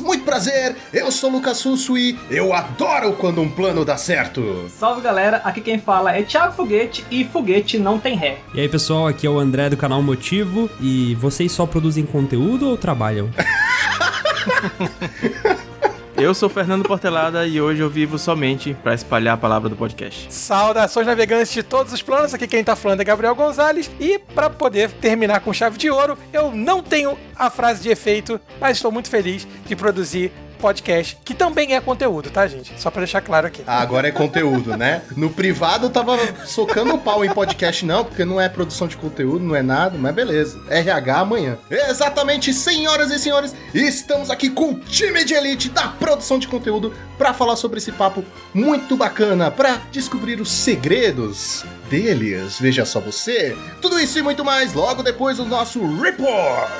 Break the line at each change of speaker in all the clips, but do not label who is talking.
Muito prazer, eu sou o Lucas Russo e eu adoro quando um plano dá certo.
Salve galera, aqui quem fala é Thiago Foguete e foguete não tem ré.
E aí pessoal, aqui é o André do canal Motivo e vocês só produzem conteúdo ou trabalham?
Eu sou Fernando Portelada e hoje eu vivo somente para espalhar a palavra do podcast.
Saudações navegantes de todos os planos, aqui quem tá falando é Gabriel Gonzalez e para poder terminar com chave de ouro, eu não tenho a frase de efeito, mas estou muito feliz de produzir podcast, que também é conteúdo, tá, gente? Só pra deixar claro aqui.
Ah, agora é conteúdo, né? No privado eu tava socando o pau em podcast, não, porque não é produção de conteúdo, não é nada, mas beleza. RH amanhã. Exatamente, senhoras e senhores, estamos aqui com o time de elite da produção de conteúdo para falar sobre esse papo muito bacana, para descobrir os segredos deles. Veja só você. Tudo isso e muito mais logo depois do nosso report.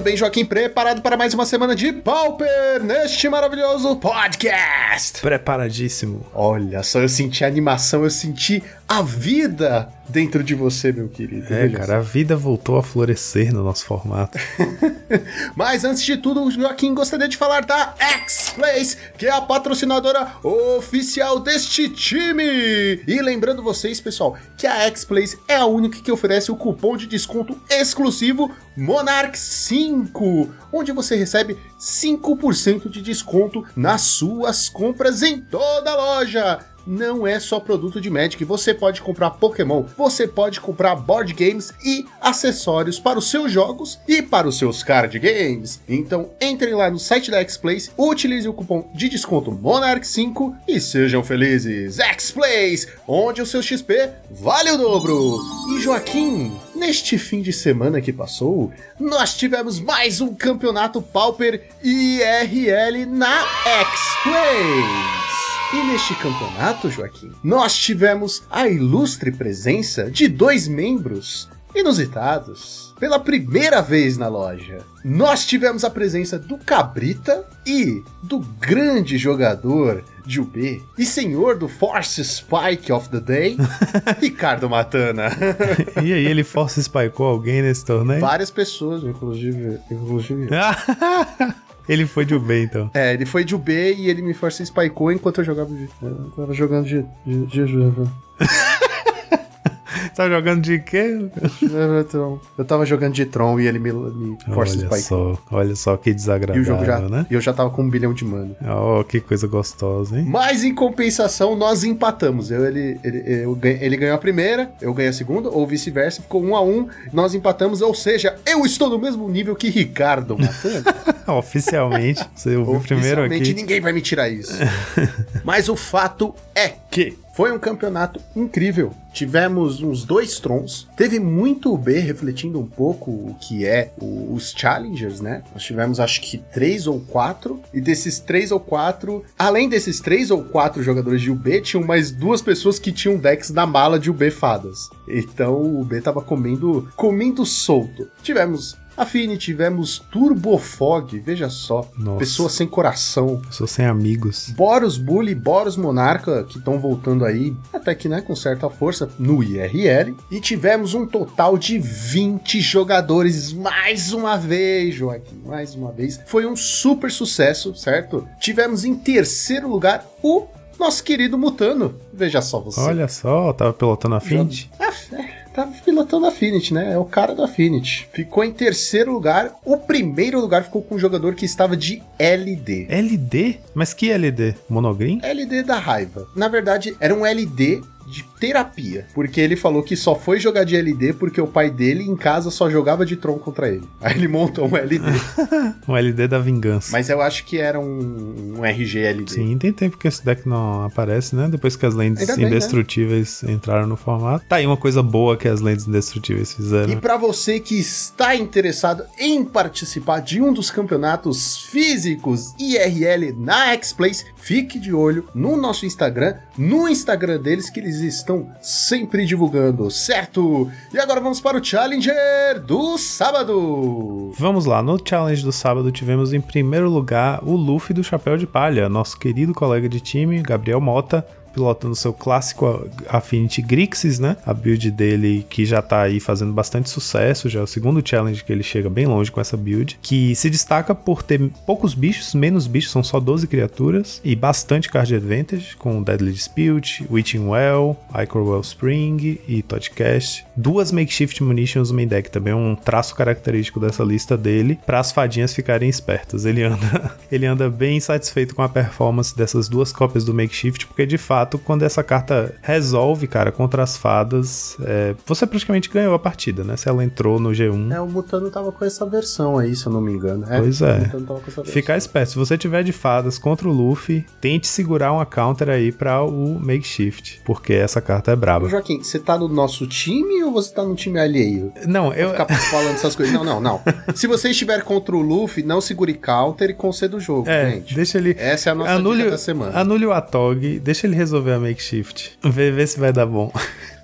Muito bem, Joaquim, preparado para mais uma semana de Pauper neste maravilhoso podcast.
Preparadíssimo.
Olha só, eu senti a animação, eu senti a vida dentro de você, meu querido.
É,
Veja
cara, a vida voltou a florescer no nosso formato.
Mas antes de tudo, Joaquim gostaria de falar da X-Place, que é a patrocinadora oficial deste time. E lembrando vocês, pessoal, que a X-Place é a única que oferece o cupom de desconto exclusivo Monarch 5, onde você recebe 5% de desconto nas suas compras em toda a loja não é só produto de Magic. Você pode comprar Pokémon, você pode comprar board games e acessórios para os seus jogos e para os seus card games. Então entrem lá no site da X-Place, utilize o cupom de desconto Monarch5 e sejam felizes. X-Place, onde o seu XP vale o dobro. E Joaquim, neste fim de semana que passou, nós tivemos mais um campeonato Pauper IRL na X-Place. E neste campeonato, Joaquim, nós tivemos a ilustre presença de dois membros inusitados. Pela primeira vez na loja, nós tivemos a presença do Cabrita e do grande jogador de UB e senhor do Force Spike of the Day, Ricardo Matana.
e aí, ele force spikeou alguém nesse torneio?
Várias pessoas, inclusive. inclusive
Ele foi de UB, então.
É, ele foi de UB e ele me força spikeou enquanto eu jogava de. Eu tava jogando de. de, de, de
Tá jogando de quê?
Eu tava jogando de Tron e ele me, me força
olha
spike.
Só, olha só que desagradável,
e o jogo já,
né?
E eu já tava com um bilhão de mana.
Oh, que coisa gostosa, hein?
Mas em compensação, nós empatamos. Eu, ele, ele, eu, ele ganhou a primeira, eu ganhei a segunda, ou vice-versa, ficou um a um, nós empatamos, ou seja, eu estou no mesmo nível que Ricardo Matando.
Oficialmente, você ouviu primeiro aqui.
Oficialmente, ninguém vai me tirar isso. Mas o fato é que foi um campeonato incrível. Tivemos uns dois trons. Teve muito B refletindo um pouco o que é o, os challengers, né? Nós tivemos acho que três ou quatro. E desses três ou quatro, além desses três ou quatro jogadores de UB, tinham mais duas pessoas que tinham decks na mala de UB fadas. Então o UB tava comendo, comendo solto. Tivemos Affinity, tivemos Turbofog, veja só.
Nossa.
Pessoa sem coração.
Pessoa sem amigos.
Boros Bully, Boros Monarca, que estão voltando aí, até que né, com certa força, no IRL. E tivemos um total de 20 jogadores, mais uma vez, Joaquim, mais uma vez. Foi um super sucesso, certo? Tivemos em terceiro lugar o nosso querido Mutano. Veja só você.
Olha só, tava pilotando a Affinity.
Ah, é tava pilotando a Affinity, né? É o cara do Affinity. Ficou em terceiro lugar. O primeiro lugar ficou com um jogador que estava de LD.
LD? Mas que LD? Monogreen?
LD da raiva. Na verdade, era um LD de terapia. Porque ele falou que só foi jogar de LD porque o pai dele em casa só jogava de Tron contra ele. Aí ele montou um LD.
Um LD da vingança.
Mas eu acho que era um, um RGLD.
Sim, tem tempo que esse deck não aparece, né? Depois que as lentes
né?
indestrutíveis entraram no formato. Tá aí uma coisa boa que as lentes indestrutíveis fizeram.
E para você que está interessado em participar de um dos campeonatos físicos IRL na X-Place, fique de olho no nosso Instagram, no Instagram deles que eles estão sempre divulgando, certo? E agora vamos para o Challenger do sábado.
Vamos lá, no challenge do sábado tivemos em primeiro lugar o Luffy do Chapéu de Palha, nosso querido colega de time, Gabriel Mota, pilotando seu clássico Affinity Grixis, né? A build dele que já tá aí fazendo bastante sucesso, já é o segundo challenge que ele chega bem longe com essa build, que se destaca por ter poucos bichos, menos bichos, são só 12 criaturas, e bastante card advantage, com Deadly Dispute, Witching Well, Icor Wellspring e Todcast. Duas Makeshift Munitions no main deck também é um traço característico dessa lista dele, para as fadinhas ficarem espertas. Ele anda, ele anda bem satisfeito com a performance dessas duas cópias do Makeshift, porque de fato quando essa carta resolve, cara, contra as fadas, é, você praticamente ganhou a partida, né? Se ela entrou no G1.
É, o Mutano tava com essa versão aí, se eu não me engano.
Pois é.
Essa versão.
Ficar esperto. Se você tiver de fadas contra o Luffy, tente segurar uma counter aí pra o Makeshift, porque essa carta é braba.
Joaquim, você tá no nosso time ou você tá no time alheio?
Não, eu.
Ficar falando essas coisas. Não, não, não. Se você estiver contra o Luffy, não segure counter e conceda o jogo,
É,
gente.
deixa ele.
Essa é a nossa
Anule,
dica da semana.
anule o Atog, deixa ele resolver a makeshift. Vê, vê se vai dar bom.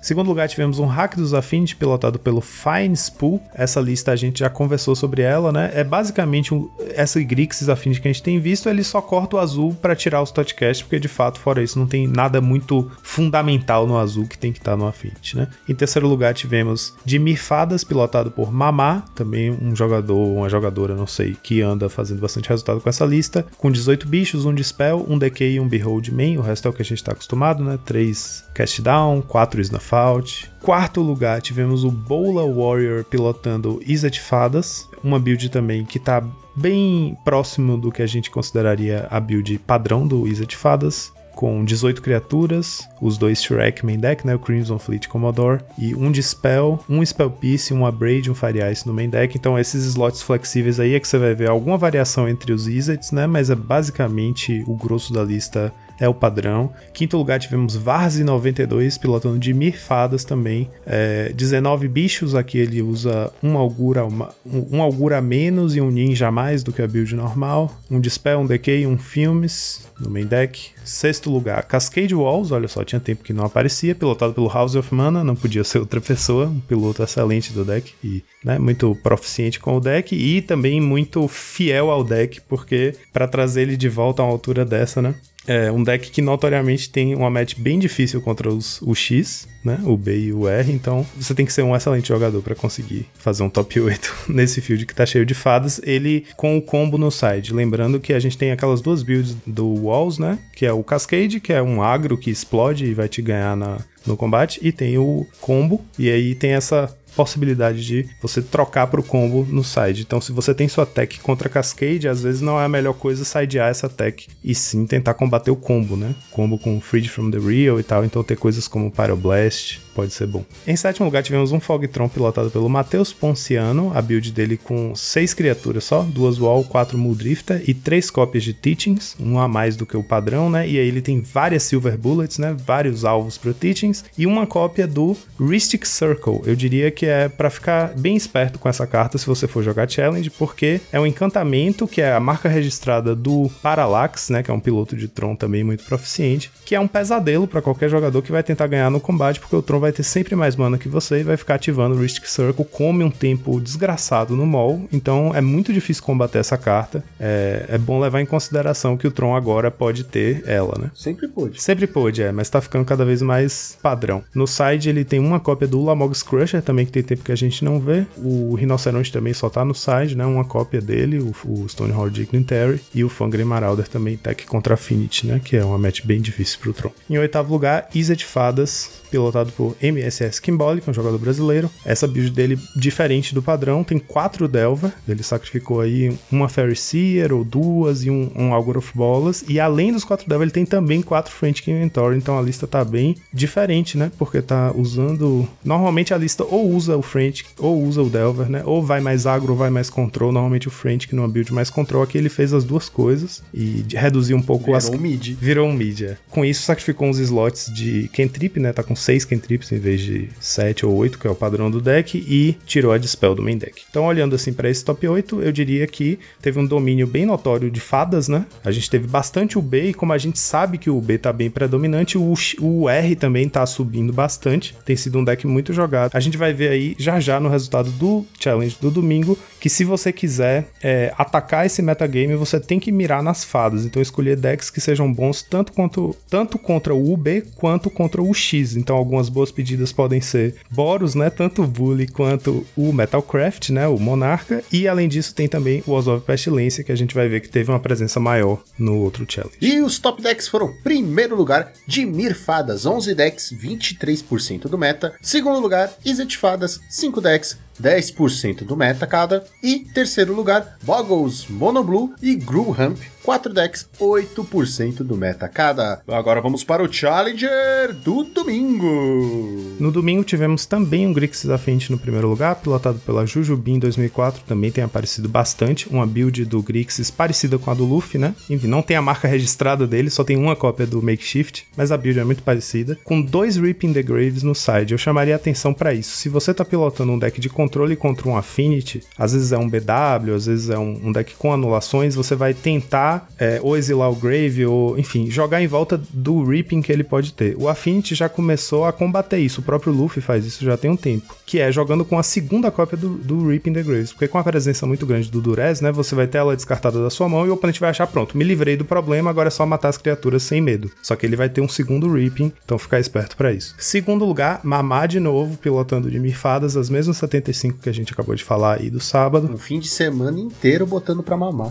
Segundo lugar, tivemos um hack dos Affinity pilotado pelo Fine Spool. Essa lista a gente já conversou sobre ela, né? É basicamente um, essa Grixis Affinity que a gente tem visto, ele só corta o azul para tirar os Totcast, porque de fato, fora isso, não tem nada muito fundamental no azul que tem que estar no Affinity, né? Em terceiro lugar, tivemos Dimir Fadas, pilotado por Mamá, também um jogador, uma jogadora, não sei, que anda fazendo bastante resultado com essa lista, com 18 bichos, um Dispel, um Decay e um Behold Main, o resto é o que a gente tá acostumado, né? 3 Cast Down, 4 Snuff Out. Quarto lugar, tivemos o Bola Warrior pilotando Izzet Fadas, uma build também que tá bem próximo do que a gente consideraria a build padrão do Izzet Fadas, com 18 criaturas, os dois Shrek main deck, né, o Crimson Fleet Commodore, e um Dispel, um Spell Piece, um Abrade, um Fire Ice no main deck. Então esses slots flexíveis aí é que você vai ver alguma variação entre os Izzets, né, mas é basicamente o grosso da lista é o padrão. Quinto lugar tivemos Varze 92, pilotando de Mirfadas também. É, 19 bichos, aqui ele usa um augura, uma- um, augura menos e um ninja a mais do que a build normal. Um Dispel, um Decay, um Filmes no main deck. Sexto lugar, Cascade Walls, olha só, tinha tempo que não aparecia, pilotado pelo House of Mana, não podia ser outra pessoa, um piloto excelente do deck e né, muito proficiente com o deck e também muito fiel ao deck, porque para trazer ele de volta a uma altura dessa, né? É um deck que notoriamente tem uma match bem difícil contra os, o X, né? O B e o R, então você tem que ser um excelente jogador para conseguir fazer um top 8 nesse field que tá cheio de fadas. Ele com o combo no side. Lembrando que a gente tem aquelas duas builds do Walls, né? Que é o Cascade, que é um agro que explode e vai te ganhar na, no combate, e tem o combo, e aí tem essa possibilidade de você trocar pro combo no side. Então, se você tem sua tech contra Cascade, às vezes não é a melhor coisa sidear essa tech e sim tentar combater o combo, né? Combo com Freed from the Real e tal. Então, ter coisas como Pyroblast pode ser bom. Em sétimo lugar, tivemos um Fogtron pilotado pelo Matheus Ponciano, a build dele com seis criaturas só, duas Wall, quatro Muldrifter e três cópias de Teachings, um a mais do que o padrão, né? E aí ele tem várias Silver Bullets, né? Vários alvos pro Teachings e uma cópia do Ristic Circle. Eu diria que é para ficar bem esperto com essa carta se você for jogar Challenge, porque é um encantamento que é a marca registrada do Parallax, né? Que é um piloto de Tron também muito proficiente, que é um pesadelo para qualquer jogador que vai tentar ganhar no combate, porque o Tron vai ter sempre mais mana que você e vai ficar ativando o Ristic Circle, come um tempo desgraçado no mall, então é muito difícil combater essa carta. É, é bom levar em consideração que o Tron agora pode ter ela, né?
Sempre pôde.
Sempre pôde, é, mas tá ficando cada vez mais padrão. No side ele tem uma cópia do Lamog's Crusher, também que tem tempo que a gente não vê. O Rinoceronte também só tá no side, né? Uma cópia dele, o, o Stonehall Dignitary. E o Fangren Marauder também tech contra Affinity, né? Que é uma match bem difícil pro Tron. Em oitavo lugar, Izzet Fadas, pilotado por MSS Kimball, que é um jogador brasileiro. Essa build dele, diferente do padrão, tem quatro Delver. Ele sacrificou aí uma Fairy Seer ou duas e um, um Augur of Bolas. E além dos quatro Delver, ele tem também quatro Frantic Inventory. Então a lista tá bem diferente, né? Porque tá usando. Normalmente a lista ou usa o Frantic ou usa o Delver, né? Ou vai mais agro ou vai mais control. Normalmente o Frantic numa build mais control. Aqui ele fez as duas coisas e reduziu um pouco
Virou
as.
um mid.
Virou um mid, é. Com isso, sacrificou uns slots de Kentrip, né? Tá com 6 Kentrips em vez de 7 ou 8, que é o padrão do deck, e tirou a Dispel do main deck. Então, olhando assim para esse top 8, eu diria que teve um domínio bem notório de fadas, né? A gente teve bastante UB, e como a gente sabe que o UB tá bem predominante, o, o R também tá subindo bastante. Tem sido um deck muito jogado. A gente vai ver aí já já no resultado do challenge do domingo que se você quiser é, atacar esse metagame, você tem que mirar nas fadas. Então, escolher decks que sejam bons tanto, quanto, tanto contra o UB quanto contra o X. Então, algumas boas pedidas podem ser Boros, né? Tanto o Bully quanto o Metalcraft, né? O Monarca. E além disso, tem também o of Pestilência, que a gente vai ver que teve uma presença maior no outro challenge.
E os top decks foram: primeiro lugar, Dimir Fadas, 11 decks, 23% do meta. Segundo lugar, Izet Fadas, 5 decks, 10% do meta cada. E terceiro lugar, Boggles, Monoblue e Grewhamp, 4 decks, 8% do meta cada. Agora vamos para o Challenger do domingo.
No domingo tivemos também um Grixis Affinity no primeiro lugar, pilotado pela Jujubin 2004, também tem aparecido bastante, uma build do Grixis parecida com a do Luffy, né? Enfim, não tem a marca registrada dele, só tem uma cópia do Makeshift, mas a build é muito parecida, com dois Reaping the Graves no side. Eu chamaria atenção para isso. Se você tá pilotando um deck de controle contra um Affinity, às vezes é um BW, às vezes é um deck com anulações, você vai tentar é, ou exilar o Grave, ou enfim, jogar em volta do Reaping que ele pode ter. O Affinity já começou a combater isso, o próprio Luffy faz isso já tem um tempo, que é jogando com a segunda cópia do, do Reaping the Graves, porque com a presença muito grande do Durez, né, você vai ter ela descartada da sua mão e o oponente vai achar, pronto, me livrei do problema, agora é só matar as criaturas sem medo. Só que ele vai ter um segundo Reaping, então ficar esperto para isso. Segundo lugar, Mamá de novo, pilotando de Mirfadas, as mesmas 75 que a gente acabou de falar aí do sábado.
Um fim de semana inteiro botando pra mamar.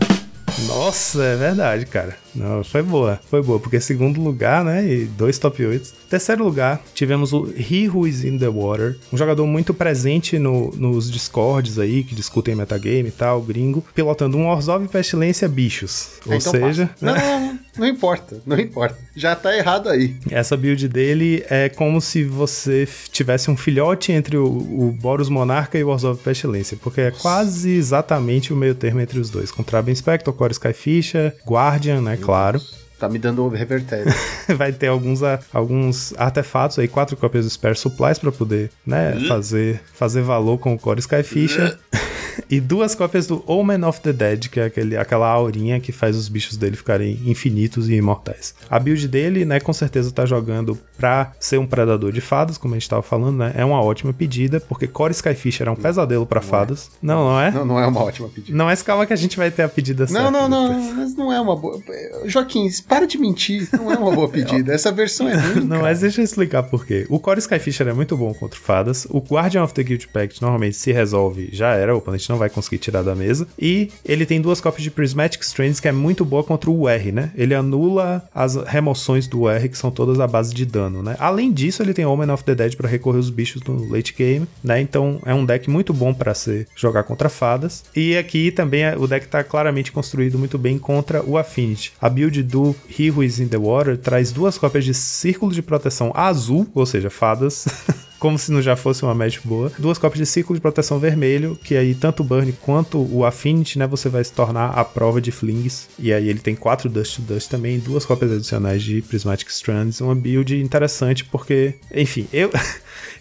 Nossa, é verdade, cara. Não, foi boa, foi boa, porque segundo lugar, né, e dois top 8. Terceiro lugar, tivemos o He Who Is In The Water, um jogador muito presente no, nos discords aí, que discutem metagame e tal, gringo, pilotando um Orzhov Pestilência Bichos. Ou
Ah, então
seja.
Não, não, não, não importa, não importa. Já tá errado aí.
essa build dele é como se você tivesse um filhote entre o, o Boros Monarca e o Orzhov Pestilência, porque é quase exatamente o meio termo entre os dois, com Traben Spectre, Core Skyfisher, Guardian, né, claro.
Tá me dando revertério.
vai ter alguns, a- alguns artefatos aí, quatro cópias do Spare Supplies pra poder, né, fazer, fazer valor com o Core Skyfisher. e duas cópias do Omen of the Dead, que é aquele, aquela aurinha que faz os bichos dele ficarem infinitos e imortais. A build dele, né, com certeza tá jogando pra ser um predador de fadas, como a gente tava falando, né? É uma ótima pedida, porque Core Skyfisher é um pesadelo pra fadas. Não, não é?
não, não é uma ótima pedida.
Não é esse calma que a gente vai ter a pedida certa.
Não, não, não, mas não é uma boa. Joaquim, para de mentir. Não é uma boa pedida. Essa versão é ruim.
Não,
cara.
mas deixa eu explicar por quê. O Core Skyfisher é muito bom contra fadas. O Guardian of the Guild Pact normalmente se resolve, já era, o oponente não vai conseguir tirar da mesa. E ele tem duas cópias de Prismatic Strands, que é muito boa contra o R, né? Ele anula as remoções do R, que são todas à base de dano, né? Além disso, ele tem Omen of the Dead para recorrer os bichos no late game, né? Então é um deck muito bom para ser jogar contra fadas. E aqui também é- o deck tá claramente construído muito bem contra o Affinity. A build do He Who Is In The Water traz duas cópias de Círculo de Proteção azul, ou seja, fadas. Como se não já fosse uma match boa. Duas cópias de círculo de proteção vermelho, que aí tanto o Burn quanto o Affinity, né? Você vai se tornar a prova de flings. E aí ele tem quatro Dust to Dust também, duas cópias adicionais de Prismatic Strands. Uma build interessante porque, enfim, eu.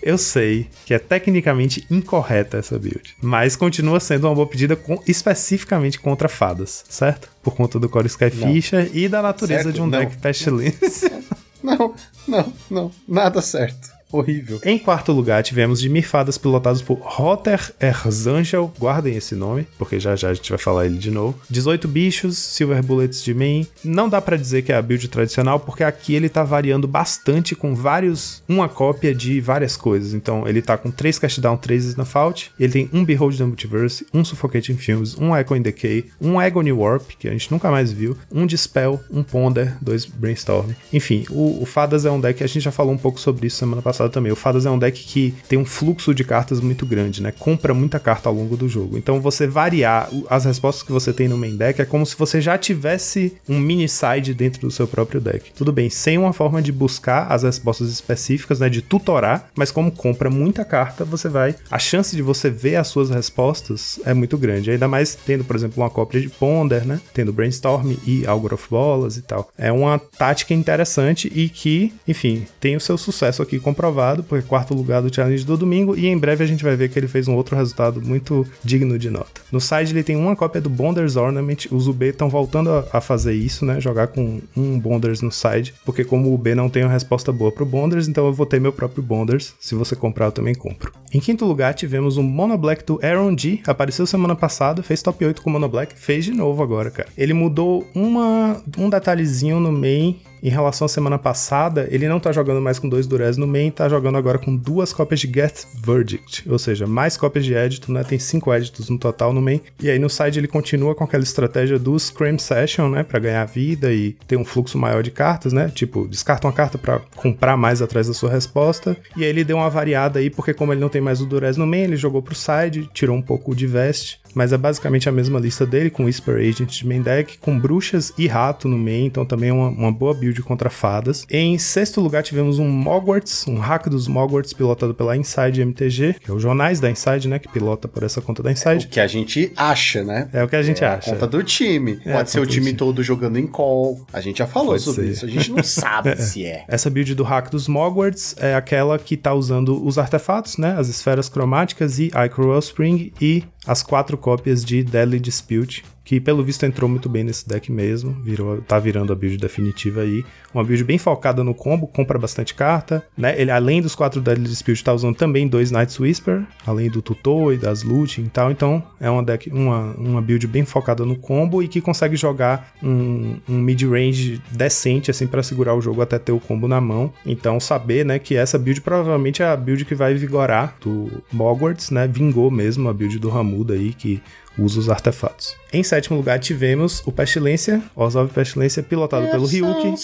Eu sei que é tecnicamente incorreta essa build, mas continua sendo uma boa pedida com- especificamente contra fadas, certo? Por conta do Core Skyfisher e da natureza
Certo?
de um
Não.
deck Pestilence.
Não, não, não. Nada certo. Horrível.
Em quarto lugar, tivemos de Mirfadas pilotados por Rotter Erzangel, guardem esse nome, porque já já a gente vai falar ele de novo. 18 bichos, Silver Bullets de main. Não dá pra dizer que é a build tradicional, porque aqui ele tá variando bastante com vários, uma cópia de várias coisas. Então ele tá com 3 Cast Down, 3 Snuff ele tem um Behold the Multiverse, um Suffocating Films, um Echo in Decay, um Agony Warp, que a gente nunca mais viu, um Dispel, um Ponder, dois Brainstorm. Enfim, o, o Fadas é um deck, a gente já falou um pouco sobre isso semana passada, também. O Fadas é um deck que tem um fluxo de cartas muito grande, né? Compra muita carta ao longo do jogo. Então você variar as respostas que você tem no main deck é como se você já tivesse um mini side dentro do seu próprio deck. Tudo bem, sem uma forma de buscar as respostas específicas, né? De tutorar, mas como compra muita carta, você vai. A chance de você ver as suas respostas é muito grande. Ainda mais tendo, por exemplo, uma cópia de Ponder, né? Tendo Brainstorm e Algor of Bolas e tal. É uma tática interessante e que, enfim, tem o seu sucesso aqui comprovado, porque é quarto lugar do challenge do domingo e em breve a gente vai ver que ele fez um outro resultado muito digno de nota. No side ele tem uma cópia do Bonders Ornament, os UB estão voltando a, fazer isso, né? Jogar com um Bonders no side, porque como o UB não tem uma resposta boa pro Bonders, então eu vou ter meu próprio Bonders. Se você comprar, eu também compro. Em quinto lugar, tivemos o Mono Black do Aaron G, apareceu semana passada, fez top 8 com o Mono Black, fez de novo agora, cara. Ele mudou uma, um detalhezinho no main em relação à semana passada, ele não tá jogando mais com dois Durez no main, tá jogando agora com duas cópias de Get Verdict, ou seja, mais cópias de Edito, né? Tem cinco Editos no total no main. E aí no side ele continua com aquela estratégia do Scream Session, né? Pra ganhar vida e ter um fluxo maior de cartas, né? Tipo, descarta uma carta pra comprar mais atrás da sua resposta. E aí ele deu uma variada aí, porque como ele não tem mais o Durez no main, ele jogou pro side, tirou um pouco de Vest. Mas é basicamente a mesma lista dele, com Whisper Agent de main deck, com bruxas e rato no main, então também é uma, uma boa build contra fadas. Em sexto lugar tivemos um Mogwarts, um hack dos Mogwarts pilotado pela Inside MTG, que é o jornais da Inside, né, que pilota por essa conta da
O
Inside.
que a gente acha, né?
É o que a gente
É
acha.
A conta do time.
É,
Pode ser o time
time.
todo jogando em call. A gente já falou
Pode
sobre
ser.
isso. A gente não sabe se é.
Essa build do hack dos Mogwarts é aquela que tá usando os artefatos, né? As esferas cromáticas e Icro Wellspring e as quatro cópias de Deadly Dispute, que pelo visto entrou muito bem nesse deck mesmo, virou, tá virando a build definitiva aí. Uma build bem focada no combo, compra bastante carta, né? Ele além dos quatro Deadly Dispute tá usando também dois Night's Whisper, além do tutor e das looting e tal, então é uma deck uma, uma build bem focada no combo e que consegue jogar um, um mid-range decente assim para segurar o jogo até ter o combo na mão. Então saber, né, que essa build provavelmente é a build que vai vigorar do Mogwarts, né? Vingou mesmo a build do Ramuda aí que usa os artefatos. Em sétimo lugar tivemos o Pestilência, Orzhov Pestilência pilotado pelo Ryuki.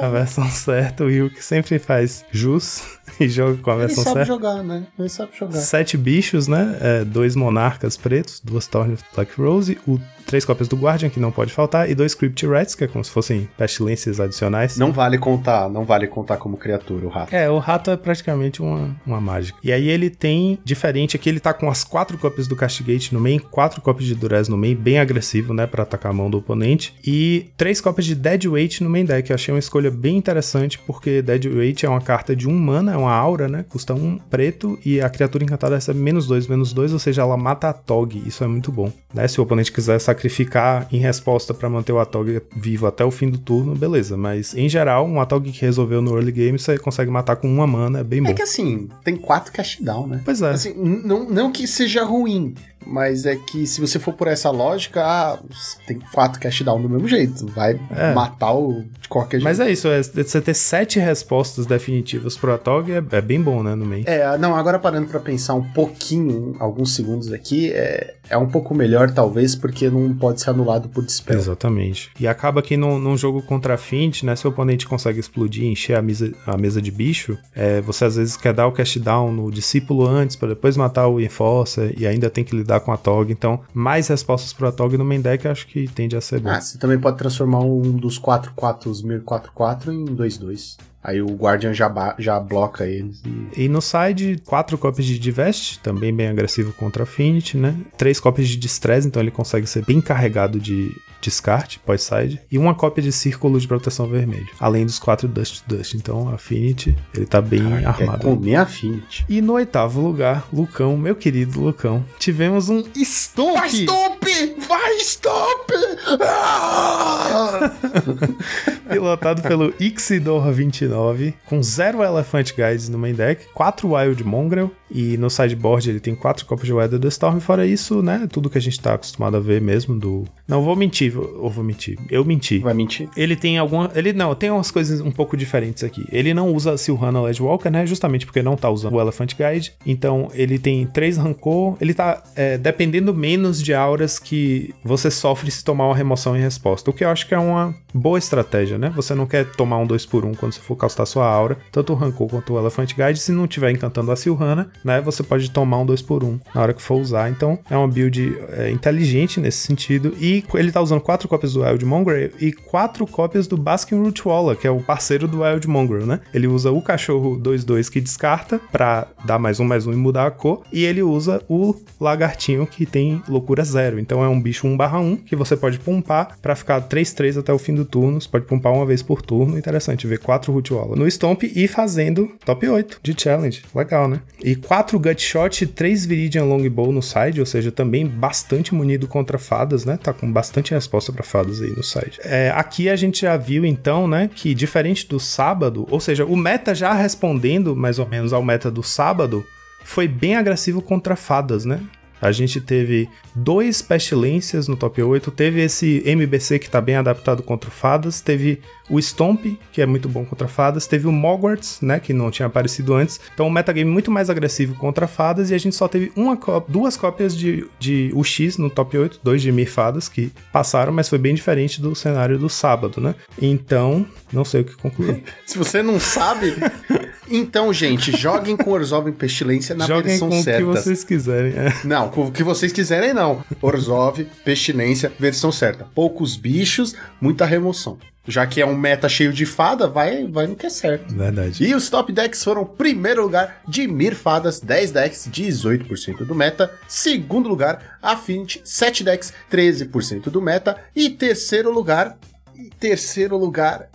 A versão certa, o Ryuki sempre faz jus e joga com a
Ele
versão
sabe
certa.
jogar, né? Ele sabe jogar.
Sete bichos, né? É, dois monarcas pretos, duas Thorn Black Rose, o, três cópias do Guardian, que não pode faltar, e dois Crypt Rats, que é como se fossem pestilências adicionais.
Não vale contar, não vale contar como criatura o rato.
É, o rato é praticamente uma, uma mágica. E aí ele tem, diferente aqui, ele tá com as quatro cópias do Castigate no main, quatro cópias de Durez no main, bem agressivo, né, pra atacar a mão do oponente, e três cópias de Dead Weight no main deck. Eu achei uma escolha bem interessante, porque Dead Weight é uma carta de um mana, é uma aura, né, custa um preto, e a criatura encantada recebe menos dois, menos dois, ou seja, ela mata a Tog, isso é muito bom. Né? Se o oponente quiser sacrificar em resposta pra manter o Atog vivo até o fim do turno, beleza, mas em geral, um Atog que resolveu no early game, você consegue matar com uma mana, é bem bom.
É que assim, tem quatro cash down, né?
Pois é.
Assim, não, não que seja ruim, mas é que se você for por essa lógica, ah, tem quatro cash down do mesmo jeito. Vai
É.
matar o de qualquer jeito.
Mas é isso, é, você ter sete respostas definitivas pro Atog é, é bem bom, né, no main.
É, não, agora parando pra pensar um pouquinho, alguns segundos aqui, é, é um pouco melhor, talvez, porque não pode ser anulado por dispel.
Exatamente. E acaba que num, num jogo contra a Fint, né? Se o oponente consegue explodir, encher a mesa, a mesa de bicho, é, você às vezes quer dar o cast down no discípulo antes, pra depois matar o Enforcer, e ainda tem que lidar com a Tog. Então, mais respostas pro Atog no main deck acho que tende a ser bom.
Ah, você também pode transformar um dos 4-4, os Mir 4-4 em 2-2. Aí o Guardian já, já bloca eles. E...
E no side, quatro cópias de Divest, também bem agressivo contra a Affinity, né? Três cópias de Distress, então ele consegue ser bem carregado de descarte pós-side. E uma cópia de Círculo de Proteção Vermelho. Além dos quatro Dust to Dust. Então, a Affinity, ele tá bem
Quer
armado.
comer a Fint.
E no oitavo lugar, Lucão, meu querido Lucão, tivemos um Stomp!
Stop! Vai, stop! Ah!
pilotado pelo Ixidor29, com zero Elephant Guides no main deck, quatro Wild Mongrel, e no sideboard ele tem quatro cópias de Weather the Storm. Fora isso, né, tudo que a gente tá acostumado a ver mesmo do... Não, vou mentir, ou vou mentir, eu menti.
Vai mentir?
Ele tem alguma. Ele não, tem umas coisas um pouco diferentes aqui. Ele não usa Silhana Ledgewalker, né? Justamente porque não tá usando o Elephant Guide. Então ele tem três rancor. Ele tá é, dependendo menos de auras que você sofre se tomar uma remoção em resposta. O que eu acho que é uma boa estratégia, né? Você não quer tomar um 2 por 1 quando você for castar sua aura, tanto o Rancor quanto o Elephant Guide. Se não tiver encantando a Silhana, né? Você pode tomar um 2 por 1 na hora que for usar. Então é uma build é, inteligente nesse sentido. E ele tá usando quatro cópias do Wild Mongrel e quatro cópias do Baskin Rootwalla, que é o parceiro do Wild Mongrel, né? Ele usa o cachorro 2-2 que descarta pra dar mais um, mais um e mudar a cor. E ele usa o lagartinho que tem loucura zero. Então é um bicho 1/1 que você pode pumpar para ficar 3-3 até o fim do turno. Você pode pumpar uma vez por turno. Interessante ver quatro Rootwalla no Stomp e fazendo top 8 de challenge. Legal, né? E quatro Gutshot e três Viridian Longbow no side, ou seja, também bastante munido contra fadas, né? Tá com bastante resposta para fadas aí no side. É, aqui a gente já viu então, né, que diferente do sábado, ou seja, o meta já respondendo mais ou menos ao meta do sábado, foi bem agressivo contra fadas, né? A gente teve dois Pestilências no top 8, teve esse MBC que tá bem adaptado contra fadas, teve o Stomp, que é muito bom contra fadas, teve o Mogwarts, né, que não tinha aparecido antes. Então, um metagame muito mais agressivo contra fadas e a gente só teve uma duas cópias de, de UX no top 8, dois de Mir fadas que passaram, mas foi bem diferente do cenário do sábado, né? Então, não sei o que concluir.
Se você não sabe, então, gente, joguem com Orzhov em Pestilência na
Joguem
versão
com
certa.
o que vocês quiserem. é.
Não, com o que vocês quiserem, não. Orzhov, Pestilência, versão certa. Poucos bichos, muita remoção. Já que é um meta cheio de fada, vai, vai no que é certo.
Verdade.
E os top decks foram primeiro lugar de Mir Fadas, 10 decks, 18% do meta. Segundo lugar, Affinity, 7 decks, 13% do meta. E terceiro lugar, e terceiro lugar,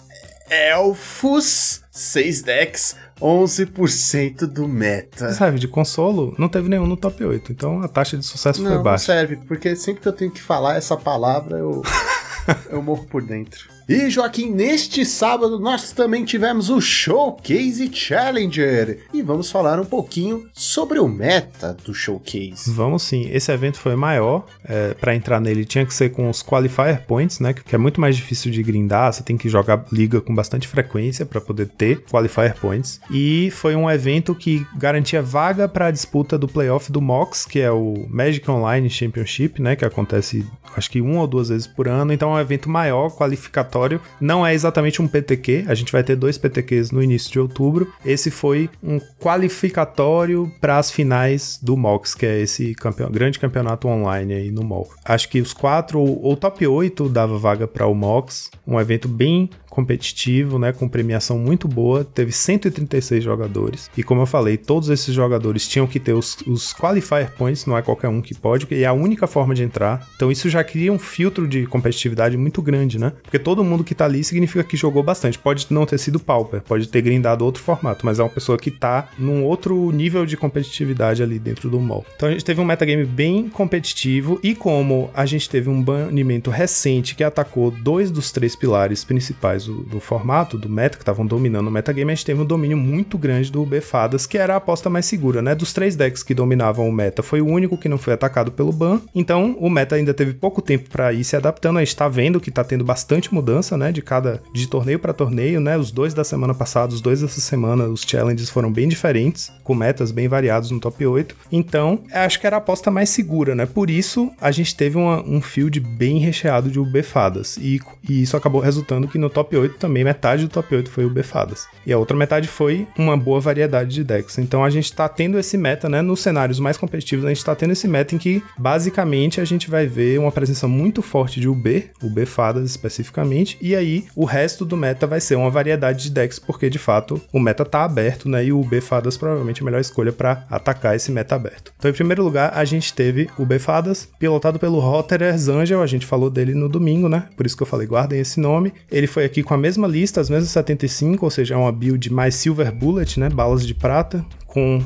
Elfos, 6 decks, 11% do meta.
Sabe, de consolo, não teve nenhum no top 8, então a taxa de sucesso
Não,
foi
não
baixa.
serve, porque sempre que eu tenho que falar essa palavra, eu, eu morro por dentro. E Joaquim, neste sábado nós também tivemos o Showcase Challenger. E vamos falar um pouquinho sobre o meta do Showcase.
Vamos sim, esse evento foi maior, é, para entrar nele tinha que ser com os Qualifier Points, né, que é muito mais difícil de grindar, você tem que jogar liga com bastante frequência para poder ter Qualifier Points. E foi um evento que garantia vaga para a disputa do playoff do MOX, que é o Magic Online Championship, né, que acontece acho que uma ou duas vezes por ano, então é um evento maior, qualificatório, não é exatamente um PTQ, a gente vai ter dois PTQs no início de outubro. Esse foi um qualificatório para as finais do MOX, que é esse grande campeonato online aí no MOL. Acho que os quatro ou, top 8 dava vaga para o MOX, um evento bem competitivo, né, com premiação muito boa, teve 136 jogadores. E como eu falei, todos esses jogadores tinham que ter os, os qualifier points, não é qualquer um que pode, e é a única forma de entrar. Então isso já cria um filtro de competitividade muito grande, né? Porque todo que tá ali significa que jogou bastante. Pode não ter sido pauper, pode ter grindado outro formato, mas é uma pessoa que tá num outro nível de competitividade ali dentro do mall. Então a gente teve um metagame bem competitivo e como a gente teve um banimento recente que atacou dois dos três pilares principais do, do formato, do meta, que estavam dominando o metagame, a gente teve um domínio muito grande do Befadas, que era a aposta mais segura, né? Dos três decks que dominavam o meta, foi o único que não foi atacado pelo ban. Então, o meta ainda teve pouco tempo para ir se adaptando. A gente tá vendo que tá tendo bastante mudança, né? De cada de torneio para torneio, né? Os dois da semana passada, os dois dessa semana, os challenges foram bem diferentes, com metas bem variados no top 8. Então, acho que era a aposta mais segura, né? Por isso, a gente teve uma- um field bem recheado de Befadas. E, e isso acabou resultando que no top 8 também, metade do top 8 foi o Befadas. E a outra metade foi uma boa variedade de decks. Então a gente tá tendo esse meta, né? Nos cenários mais competitivos, a gente tá tendo esse meta em que, basicamente, a gente vai ver uma presença muito forte de UB, UB Fadas especificamente, e aí o resto do meta vai ser uma variedade de decks, porque de fato o meta tá aberto, né? E o UB Fadas provavelmente é a melhor escolha para atacar esse meta aberto. Então, em primeiro lugar, a gente teve o UB Fadas, pilotado pelo Rotterer Zangel, a gente falou dele no domingo, né? Por isso que eu falei, guardem esse nome. Ele foi aqui com a mesma lista, as mesmas 75, ou seja, é uma build mais Silver Bullet, né? Balas de prata, com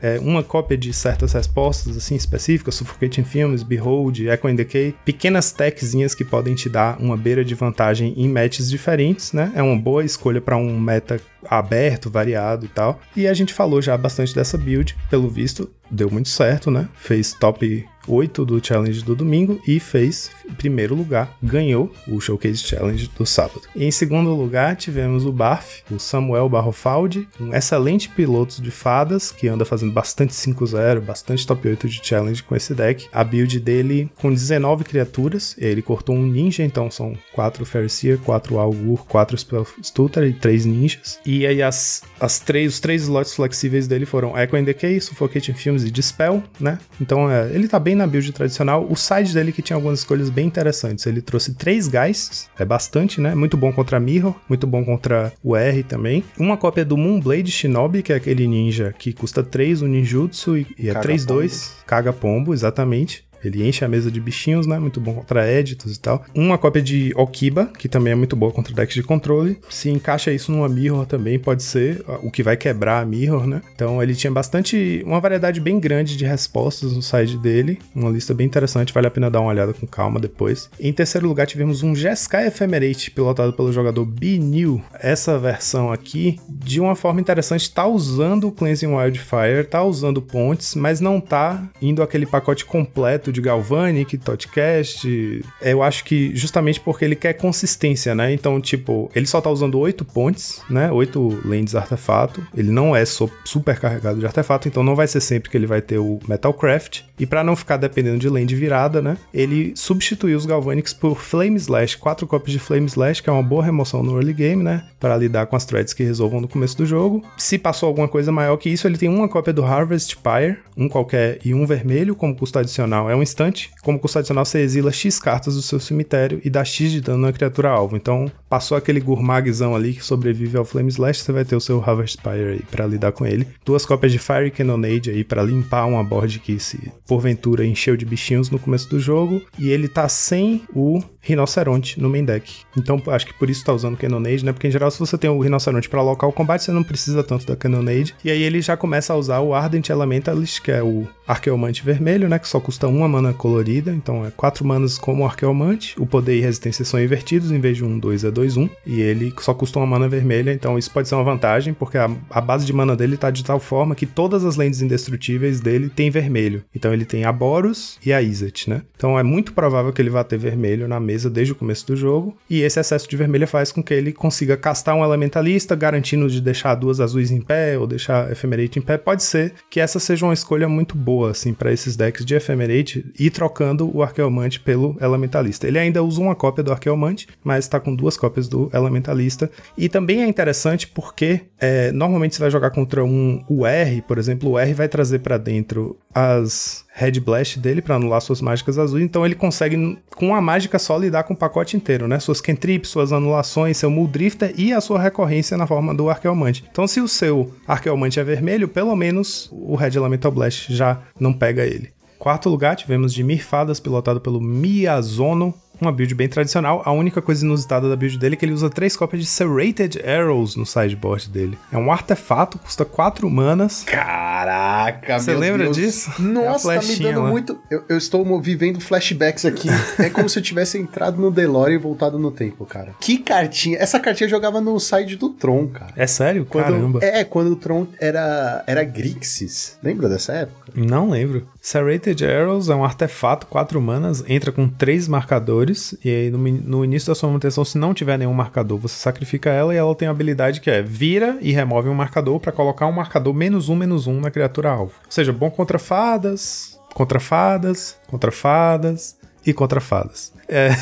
é, uma cópia de certas respostas assim específicas, Suffocating Films, Behold, Echo and Decay, pequenas techzinhas que podem te dar uma beira de vantagem em matches diferentes, né? É uma boa escolha para um meta aberto, variado e tal. E a gente falou já bastante dessa build, pelo visto, deu muito certo, né? Fez top 8 do challenge do domingo e fez primeiro lugar, ganhou o Showcase Challenge do sábado. Em segundo lugar, tivemos o Barf, o Samuel Barrofaldi, um excelente piloto de fadas que anda fazendo bastante 5-0, bastante top 8 de challenge com esse deck. A build dele com 19 criaturas, ele cortou um ninja, então são 4 Ferseer, 4 Augur, 4 Spellstutter e 3 ninjas. E aí as, as três, os três slots flexíveis dele foram Echo and Decay, Suffocating Films e Dispel, né? Então é, ele tá bem na build tradicional. O side dele que tinha algumas escolhas bem interessantes. Ele trouxe três Geists, é bastante, né? Muito bom contra Mirror, muito bom contra o R também. Uma cópia do Moonblade Shinobi, que é aquele ninja que custa 3 o ninjutsu e, e é 3-2, caga pombo, exatamente. Ele enche a mesa de bichinhos, né? Muito bom contra Editos e tal. Uma cópia de Okiba, que também é muito boa contra decks de controle. Se encaixa isso numa Mirror também, pode ser o que vai quebrar a Mirror, né? Então ele tinha bastante. uma variedade bem grande de respostas no site dele. Uma lista bem interessante, vale a pena dar uma olhada com calma depois. Em terceiro lugar, tivemos um Jeskai Ephemerate, pilotado pelo jogador B-New. Essa versão aqui, de uma forma interessante, tá usando o Cleansing Wildfire, tá usando pontes, mas não tá indo aquele pacote completo de Galvanic, Totcast. Eu acho que justamente porque ele quer consistência, né? Então, tipo, ele só tá usando oito pontes, né? Oito lentes artefato. Ele não é super carregado de artefato, então não vai ser sempre que ele vai ter o Metalcraft. E para não ficar dependendo de lane virada, né? Ele substituiu os Galvanics por Flame Slash, quatro cópias de Flame Slash, que é uma boa remoção no early game, né? Para lidar com as threads que resolvam no começo do jogo. Se passou alguma coisa maior que isso, ele tem uma cópia do Harvest Pyre, um qualquer e um vermelho como custo adicional. É um instante. Como custo adicional, você exila X cartas do seu cemitério e dá X de dano na criatura alvo. Então, passou aquele gourmagzão ali que sobrevive ao Flame Slash, você vai ter o seu Harvest Pyre aí pra lidar com ele. Duas cópias de Fire Cannonade aí para limpar uma board que se porventura encheu de bichinhos no começo do jogo. E ele tá sem o Rinoceronte no main deck. Então acho que por isso tá usando Cannonade, né? Porque em geral, se você tem o Rinoceronte para alocar o combate, você não precisa tanto da Cannonade. E aí ele já começa a usar o Ardent Elementalist, que é o Arqueomante vermelho, né? Que só custa uma mana colorida. Então é quatro manas como Arqueomante. O poder e resistência são invertidos, em vez de um 2 é 2 1. E ele só custa uma mana vermelha. Então isso pode ser uma vantagem, porque a, a base de mana dele tá de tal forma que todas as lentes indestrutíveis dele tem vermelho. Então ele tem a Boros e a Izzet, né? Então é muito provável que ele vá ter vermelho na mesa desde o começo do jogo, e esse excesso de vermelho faz com que ele consiga castar um elementalista, garantindo de deixar duas azuis em pé ou deixar Ephemerate em pé. Pode ser que essa seja uma escolha muito boa, assim, para esses decks de Ephemerate e trocando o Arqueomante pelo elementalista. Ele ainda usa uma cópia do Arqueomante, mas está com duas cópias do elementalista. E também é interessante porque é, normalmente você vai jogar contra um UR, por exemplo, o R vai trazer para dentro as Red Blast dele para anular suas mágicas azuis, então ele consegue com uma mágica só lidar com o pacote inteiro, né? Suas cantrips, suas anulações, seu Muldrifter e a sua recorrência na forma do Arqueomante. Então se o seu Arqueomante é vermelho, pelo menos o Red Elemental Blast já não pega ele. Quarto lugar, tivemos de Mirfadas, pilotado pelo Miyazono, uma build bem tradicional. A única coisa inusitada da build dele é que ele usa três cópias de Serrated Arrows no sideboard dele. É um artefato, custa 4 manas.
Caraca,
Você lembra Deus. disso?
Nossa,
é
tá me dando lá. muito. Eu, eu, estou vivendo flashbacks aqui. é como se eu tivesse entrado no DeLorean e voltado no tempo, cara. Que cartinha. Essa cartinha eu jogava no side do Tron, cara.
É sério?
Quando,
Caramba.
É, quando o Tron era, era Grixis. Lembra dessa época?
Não lembro. Serrated Arrows é um artefato, 4 manas, entra com 3 marcadores, e aí no, no, início da sua manutenção, se não tiver nenhum marcador, você sacrifica ela e ela tem a habilidade que é vira e remove um marcador para colocar um marcador menos um, menos um na criatura alvo. Ou seja, bom contra fadas, contra fadas, contra fadas e contra fadas. É.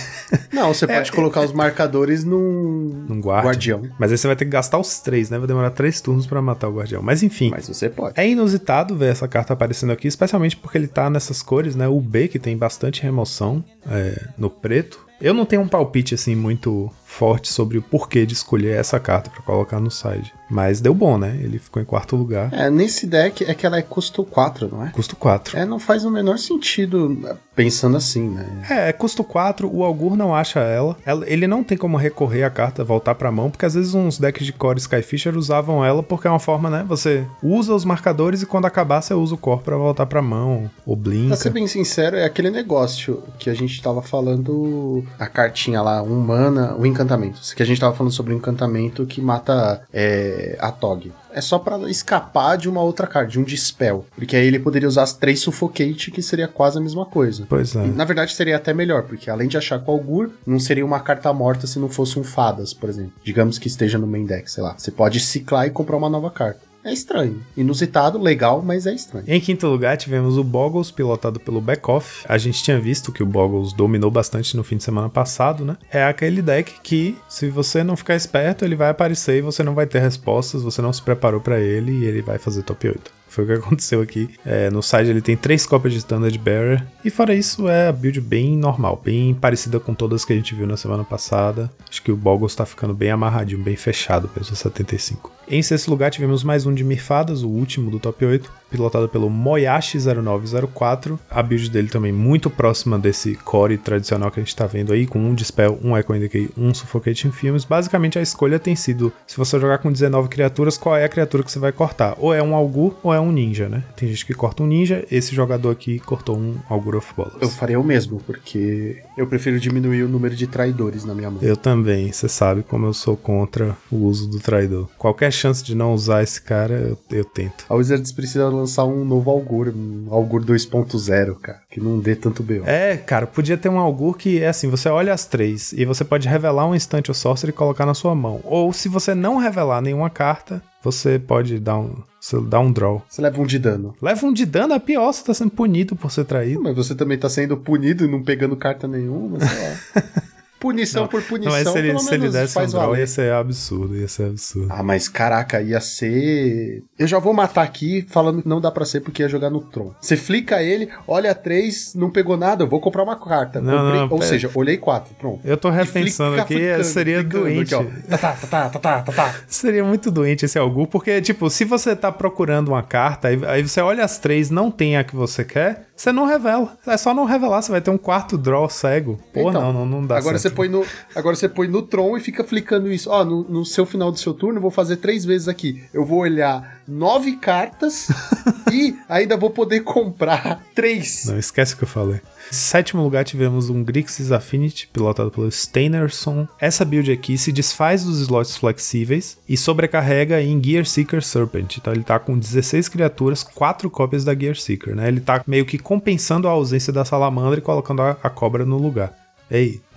Não, você pode é, colocar é, os marcadores num,
num guardião. Mas aí você vai ter que gastar os três, né? Vai demorar três turnos para matar o guardião. Mas enfim.
Mas você pode.
É inusitado ver essa carta aparecendo aqui, especialmente porque ele tá nessas cores, né? O B, que tem bastante remoção é, no preto. Eu não tenho um palpite assim muito forte sobre o porquê de escolher essa carta para colocar no side. Mas deu bom, né? Ele ficou em quarto lugar.
É, nesse deck é que ela é custo 4, não é?
Custo 4.
É, não faz o menor sentido pensando assim, né?
É, é custo 4, o Algur não acha ela. ela. Ele não tem como recorrer a carta, voltar pra mão, porque às vezes uns decks de core Skyfisher usavam ela porque é uma forma, né? Você usa os marcadores e quando acabar você usa o core pra voltar pra mão, ou blinka.
Pra ser bem sincero, é aquele negócio que a gente tava falando, a cartinha lá, um mana, o encantamentos. Que a gente tava falando sobre um encantamento que mata é, a Tog. É só pra escapar de uma outra carta, de um Dispel. Porque aí ele poderia usar as três Suffocate, que seria quase a mesma coisa.
Pois é.
E, na verdade, seria até melhor, porque além de achar com Algur, não seria uma carta morta se não fosse um Fadas, por exemplo. Digamos que esteja no main deck, sei lá. Você pode ciclar e comprar uma nova carta. É estranho. Inusitado, legal, mas é estranho.
Em quinto lugar, tivemos o Boggles, pilotado pelo Backoff. A gente tinha visto que o Boggles dominou bastante no fim de semana passado, né? É aquele deck que, se você não ficar esperto, ele vai aparecer e você não vai ter respostas, você não se preparou pra ele e ele vai fazer top 8. Foi o que aconteceu aqui. É, no site ele tem três cópias de Standard Bearer. E fora isso, é a build bem normal, bem parecida com todas que a gente viu na semana passada. Acho que o Boggles tá ficando bem amarradinho, bem fechado peso 75. Em sexto lugar, tivemos mais um de Mirfadas, o último do top 8, pilotado pelo Moyashi 0904. A build dele também muito próxima desse core tradicional que a gente tá vendo aí, com um Dispel, um Echo Decay, um Suffocating Films. Basicamente a escolha tem sido, se você jogar com 19 criaturas, qual é a criatura que você vai cortar? Ou é um Algur ou é um Ninja, né? Tem gente que corta um Ninja, esse jogador aqui cortou um Algur of Bolas.
Eu faria o mesmo, porque eu prefiro diminuir o número de traidores na minha mão.
Eu também, você sabe como eu sou contra o uso do traidor. Qualquer chance de não usar esse cara, eu, eu tento.
A Wizards precisa lançar um novo Algur, um Algur 2.0, cara, que não dê tanto B.O.
É, cara, podia ter um Algur que é assim, você olha as três e você pode revelar um instante ou sorcery e colocar na sua mão. Ou se você não revelar nenhuma carta, você pode dar um, você dá um draw.
Você leva um de dano.
Leva um de dano, é pior, você tá sendo punido por ser traído.
Mas você também tá sendo punido e não pegando carta nenhuma, sei lá. Punição por punição,
Não, mas se ele, se ele
menos
desse um
faz
draw,
valer.
ia ser absurdo, ia ser absurdo.
Ah, mas caraca, ia ser. Eu já vou matar aqui falando que não dá pra ser porque ia jogar no Tron. Você flica ele, olha três, não pegou nada, eu vou comprar uma carta.
Não,
Comprei-
não,
Ou
pera.
seja, olhei quatro, pronto.
Eu tô
E
repensando aqui,
flicando,
seria
flicando
doente.
aqui, ó. Tá, tá, tá, tá, tá, tá, tá.
Seria muito doente esse Algur, porque, tipo, se você tá procurando uma carta, aí, aí você olha as três, não tem a que você quer, você não revela. É só não revelar, você vai ter um quarto draw cego. Pô,
Então,
não, não, não dá
Agora você
certo.
põe no, agora você põe no Tron e fica flicando isso. Ó, no, no seu final do seu turno, eu vou fazer três vezes aqui. Eu vou olhar nove cartas e ainda vou poder comprar três.
Não, esquece o que eu falei. Sétimo lugar tivemos um Grixis Affinity, pilotado pelo Steinerson. Essa build aqui se desfaz dos slots flexíveis e sobrecarrega em Gear Seeker Serpent. Então ele tá com 16 criaturas, 4 cópias da Gear Seeker, né? Ele tá meio que compensando a ausência da salamandra e colocando a, a cobra no lugar.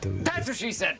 Eita, meu Deus.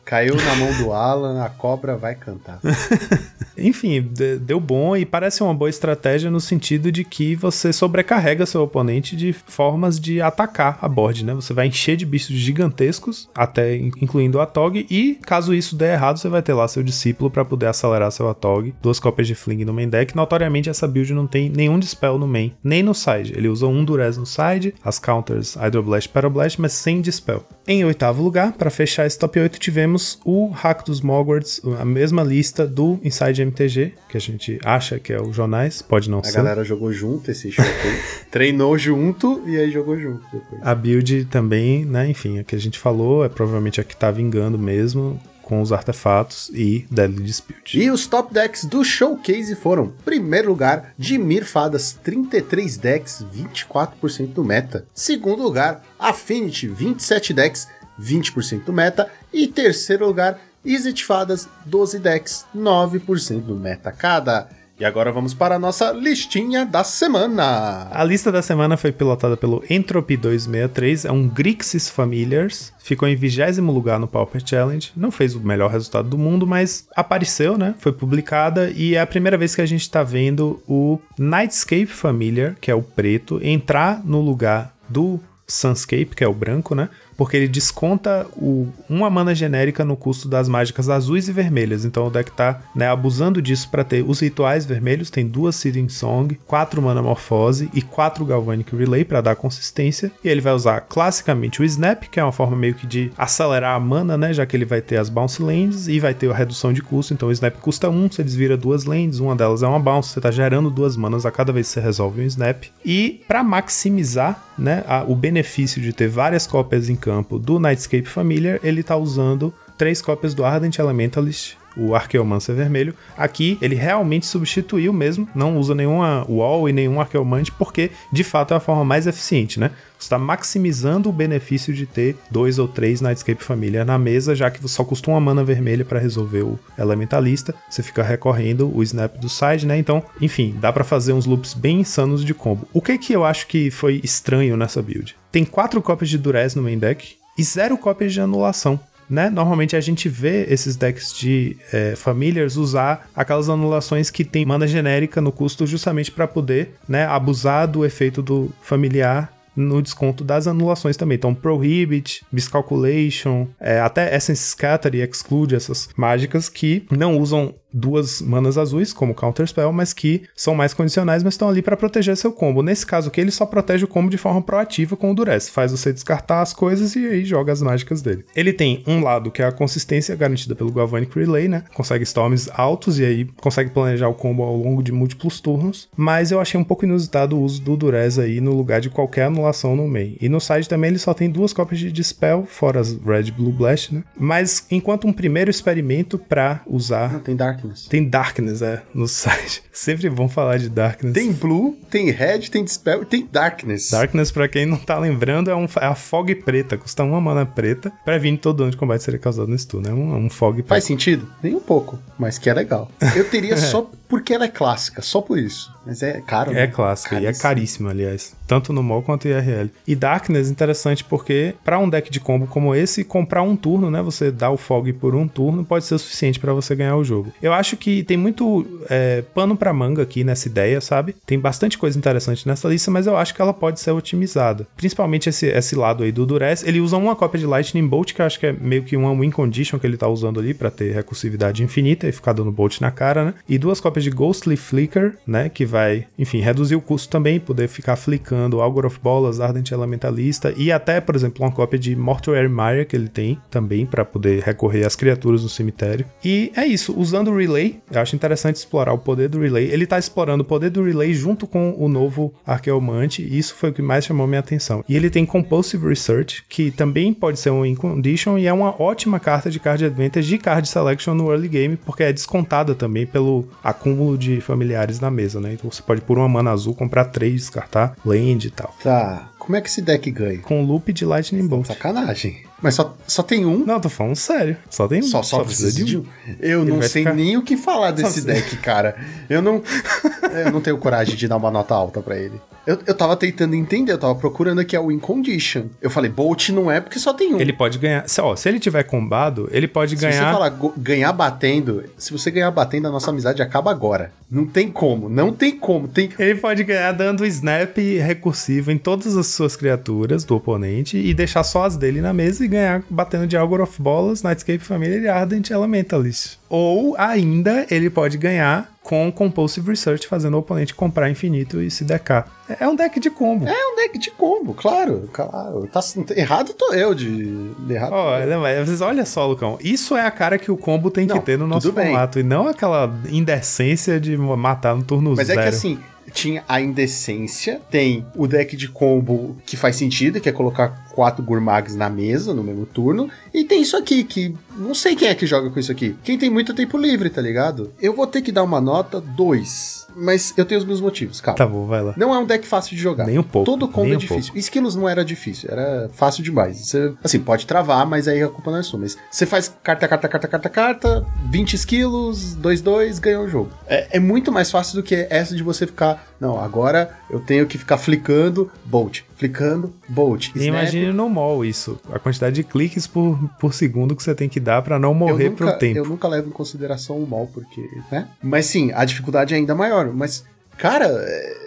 Caiu na mão do Alan, a cobra vai cantar.
Enfim, de- deu bom e parece uma boa estratégia no sentido de que você sobrecarrega seu oponente de formas de atacar a board, né? Você vai encher de bichos gigantescos, até in- incluindo o Atog, e caso isso der errado, você vai ter lá seu discípulo para poder acelerar seu Atog. Duas cópias de Fling no main deck. Notoriamente, essa build não tem nenhum Dispel no main, nem no side. Ele usa um Durez no side, as counters Hydroblast, Pyroblast, mas sem Dispel. Em oitavo lugar, para fechar esse top 8, tivemos o Hack dos Mogwarts, a mesma lista do Inside MTG, que a gente acha que é o Jornais, pode não
A
ser.
galera jogou junto esse jogo. Treinou junto e aí jogou junto depois.
A build também, né, enfim, a que a gente falou, é provavelmente a que tá vingando mesmo, com os artefatos e Deadly Dispute.
E os top decks do showcase foram: primeiro lugar, Dimir Fadas, 33 decks, 24% do meta. Segundo lugar, Affinity, 27 decks, 20% do meta. E terceiro lugar, Izzet Fadas, 12 decks, 9% do meta cada. E agora vamos para a nossa listinha da semana.
A lista da semana foi pilotada pelo Entropy 263, é um Grixis Familiars, ficou em vigésimo lugar no Pauper Challenge, não fez o melhor resultado do mundo, mas apareceu, né? Foi publicada e é a primeira vez que a gente tá vendo o Nightscape Familiar, que é o preto, entrar no lugar do Sunscape, que é o branco, né? Porque ele desconta o, uma mana genérica no custo das mágicas azuis e vermelhas. Então o deck tá né, abusando disso para ter os rituais vermelhos. Tem duas Seeding Song, quatro mana Morfose e quatro Galvanic Relay para dar consistência. E ele vai usar classicamente o Snap, que é uma forma meio que de acelerar a mana, né? Já que ele vai ter as Bounce Lands e vai ter a redução de custo. Então o Snap custa um, você desvira duas lands, uma delas é uma Bounce. Você tá gerando duas manas a cada vez que você resolve um Snap. E para maximizar né, a- o benefício de ter várias cópias em campo do Nightscape Familiar, ele tá usando três cópias do Ardent Elementalist, o Arqueomancer vermelho. Aqui ele realmente substituiu mesmo, não usa nenhuma wall e nenhum Arqueomante, porque de fato é a forma mais eficiente, né? Você está maximizando o benefício de ter dois ou três Nightscape Família na mesa, já que só custa uma mana vermelha para resolver o Elementalista. Você fica recorrendo o snap do side, né? Então, enfim, dá para fazer uns loops bem insanos de combo. O que que eu acho que foi estranho nessa build? Tem quatro cópias de Durez no main deck e zero cópias de anulação. Né? Normalmente a gente vê esses decks de é, familiars usar aquelas anulações que tem mana genérica no custo justamente para poder né, abusar do efeito do familiar no desconto das anulações também. Então, Prohibit, Miscalculation, é, até Essence Scatter e Exclude, essas mágicas que não usam duas manas azuis, como Counter Spell, mas que são mais condicionais, mas estão ali para proteger seu combo. Nesse caso aqui, ele só protege o combo de forma proativa com o Duress, faz você descartar as coisas e aí joga as mágicas dele. Ele tem um lado que é a consistência garantida pelo Galvanic Relay, né? Consegue storms altos e aí consegue planejar o combo ao longo de múltiplos turnos, mas eu achei um pouco inusitado o uso do Duress aí no lugar de qualquer anulação no main. E no side também ele só tem duas cópias de Dispel, fora as Red Blue Blast, né? Mas enquanto um primeiro experimento para usar...
Não, tem Darkness.
Tem Darkness, é, no site. Sempre vão falar de Darkness.
Tem Blue, tem Red, tem Dispel e tem Darkness.
Darkness, pra quem não tá lembrando, é, um, é a Fog preta. Custa uma mana preta. Pra vir todo dano de combate seria causado no stun, né? Um, um Fog preta.
Faz sentido? Nem um pouco, mas que é legal. Eu teria só porque ela é clássica, só por isso. Mas é caro,
É
né?
clássica e é
Caríssimo.
caríssima, aliás. Tanto no mall quanto em IRL. E Darkness, interessante porque pra um deck de combo como esse, comprar um turno, né? Você dá o Fog por um turno, pode ser o suficiente pra você ganhar o jogo. Eu acho que tem muito é, pano pra manga aqui nessa ideia, sabe? Tem bastante coisa interessante nessa lista, mas eu acho que ela pode ser otimizada. Principalmente esse, esse lado aí do Duress. Ele usa uma cópia de Lightning Bolt, que eu acho que é meio que uma win condition que ele tá usando ali pra ter recursividade infinita e ficar dando bolt na cara, né? E duas cópias de Ghostly Flicker, né? Que vai, enfim, reduzir o custo também, poder ficar flicando Algor of Bolas, Ardent Elementalista e até, por exemplo, uma cópia de Mortuary Mire que ele tem também pra poder recorrer às criaturas no cemitério. E é isso, usando o Relay, eu acho interessante explorar o poder do Relay. Ele tá explorando o poder do Relay junto com o novo Arqueomante, e isso foi o que mais chamou minha atenção. E ele tem Compulsive Research, que também pode ser um win condition e é uma ótima carta de card advantage de card selection no early game, porque é descontada também pelo acúmulo de familiares na mesa, né? Então você pode por uma mana azul comprar três, descartar land e tal.
Tá, como é que esse deck ganha?
Com loop de Lightning Bolt.
Sacanagem. Mas só, só tem um?
Não, tô falando sério. Só tem um.
Só, só, precisa de um. Eu
Ele
não sei
ficar-
nem o que falar desse
Só-
deck, cara. Eu não. eu não tenho coragem de dar uma nota alta pra ele. Eu, eu tava tentando entender, eu tava procurando aqui a Win Condition. Eu falei, Bolt não é porque só tem um.
Ele pode ganhar. Se, ó, se ele tiver combado, ele pode
Se
ganhar.
você falar ganhar batendo, se você ganhar batendo, a nossa amizade acaba agora. Não tem como, não tem como. Tem.
Ele pode ganhar dando snap recursivo em todas as suas criaturas do oponente e deixar só as dele na mesa e ganhar batendo de Algor of Bolas, Nightscape Família e Ardent Elementalist. Ou ainda ele pode ganhar com Compulsive Research, fazendo o oponente comprar infinito e se decar. É um deck de combo.
É um deck de combo, claro, claro. Tá, errado tô eu de. de errado.
Olha, mas olha só, Lucão. Isso é a cara que o combo tem
Não,
que ter no nosso
tudo bem.
formato. E não aquela indecência de matar no turno
Mas
zero.
é que assim, tinha a indecência, tem o deck de combo que faz sentido, que é colocar quatro Gurmags na mesa no mesmo turno, e tem isso aqui, que não sei quem é que joga com isso aqui. Quem tem muito tempo livre, tá ligado? Eu vou ter que dar uma nota 2, mas eu tenho os meus motivos, calma.
Tá bom, vai lá.
Não é um deck fácil de jogar.
Nem um pouco,
Todo combo é
um
difícil.
pouco.
Esquilos não era difícil, era fácil demais. Você, assim, pode travar, mas aí a culpa não é sua. Mas você faz carta, carta, carta, carta, carta, 20 esquilos, 2, 2, ganhou o jogo. É, é muito mais fácil do que essa de você ficar. Não, agora eu tenho que ficar flicando, bolt. Flicando, bolt. Snap.
imagine no mall isso. A quantidade de cliques por, por segundo que você tem que dar pra não
eu
morrer
nunca,
pro tempo.
eu nunca levo em consideração o mal, porque, né? Mas sim, a dificuldade é ainda maior. Mas, cara, é,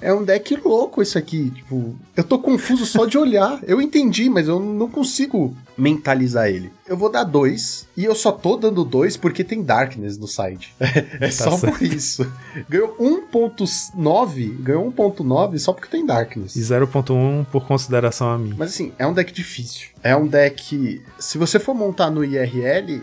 é um deck louco isso aqui. Tipo, eu tô confuso só de olhar. Eu entendi, mas eu não consigo mentalizar ele. Eu vou dar dois, e eu só tô dando dois porque tem Darkness no side. É só
certo.
por isso. Ganhou 1.9, ganhou 1.9 só porque tem Darkness.
E 0.1 por consideração a mim.
Mas assim, é um deck difícil. É um deck. Se você for montar no IRL,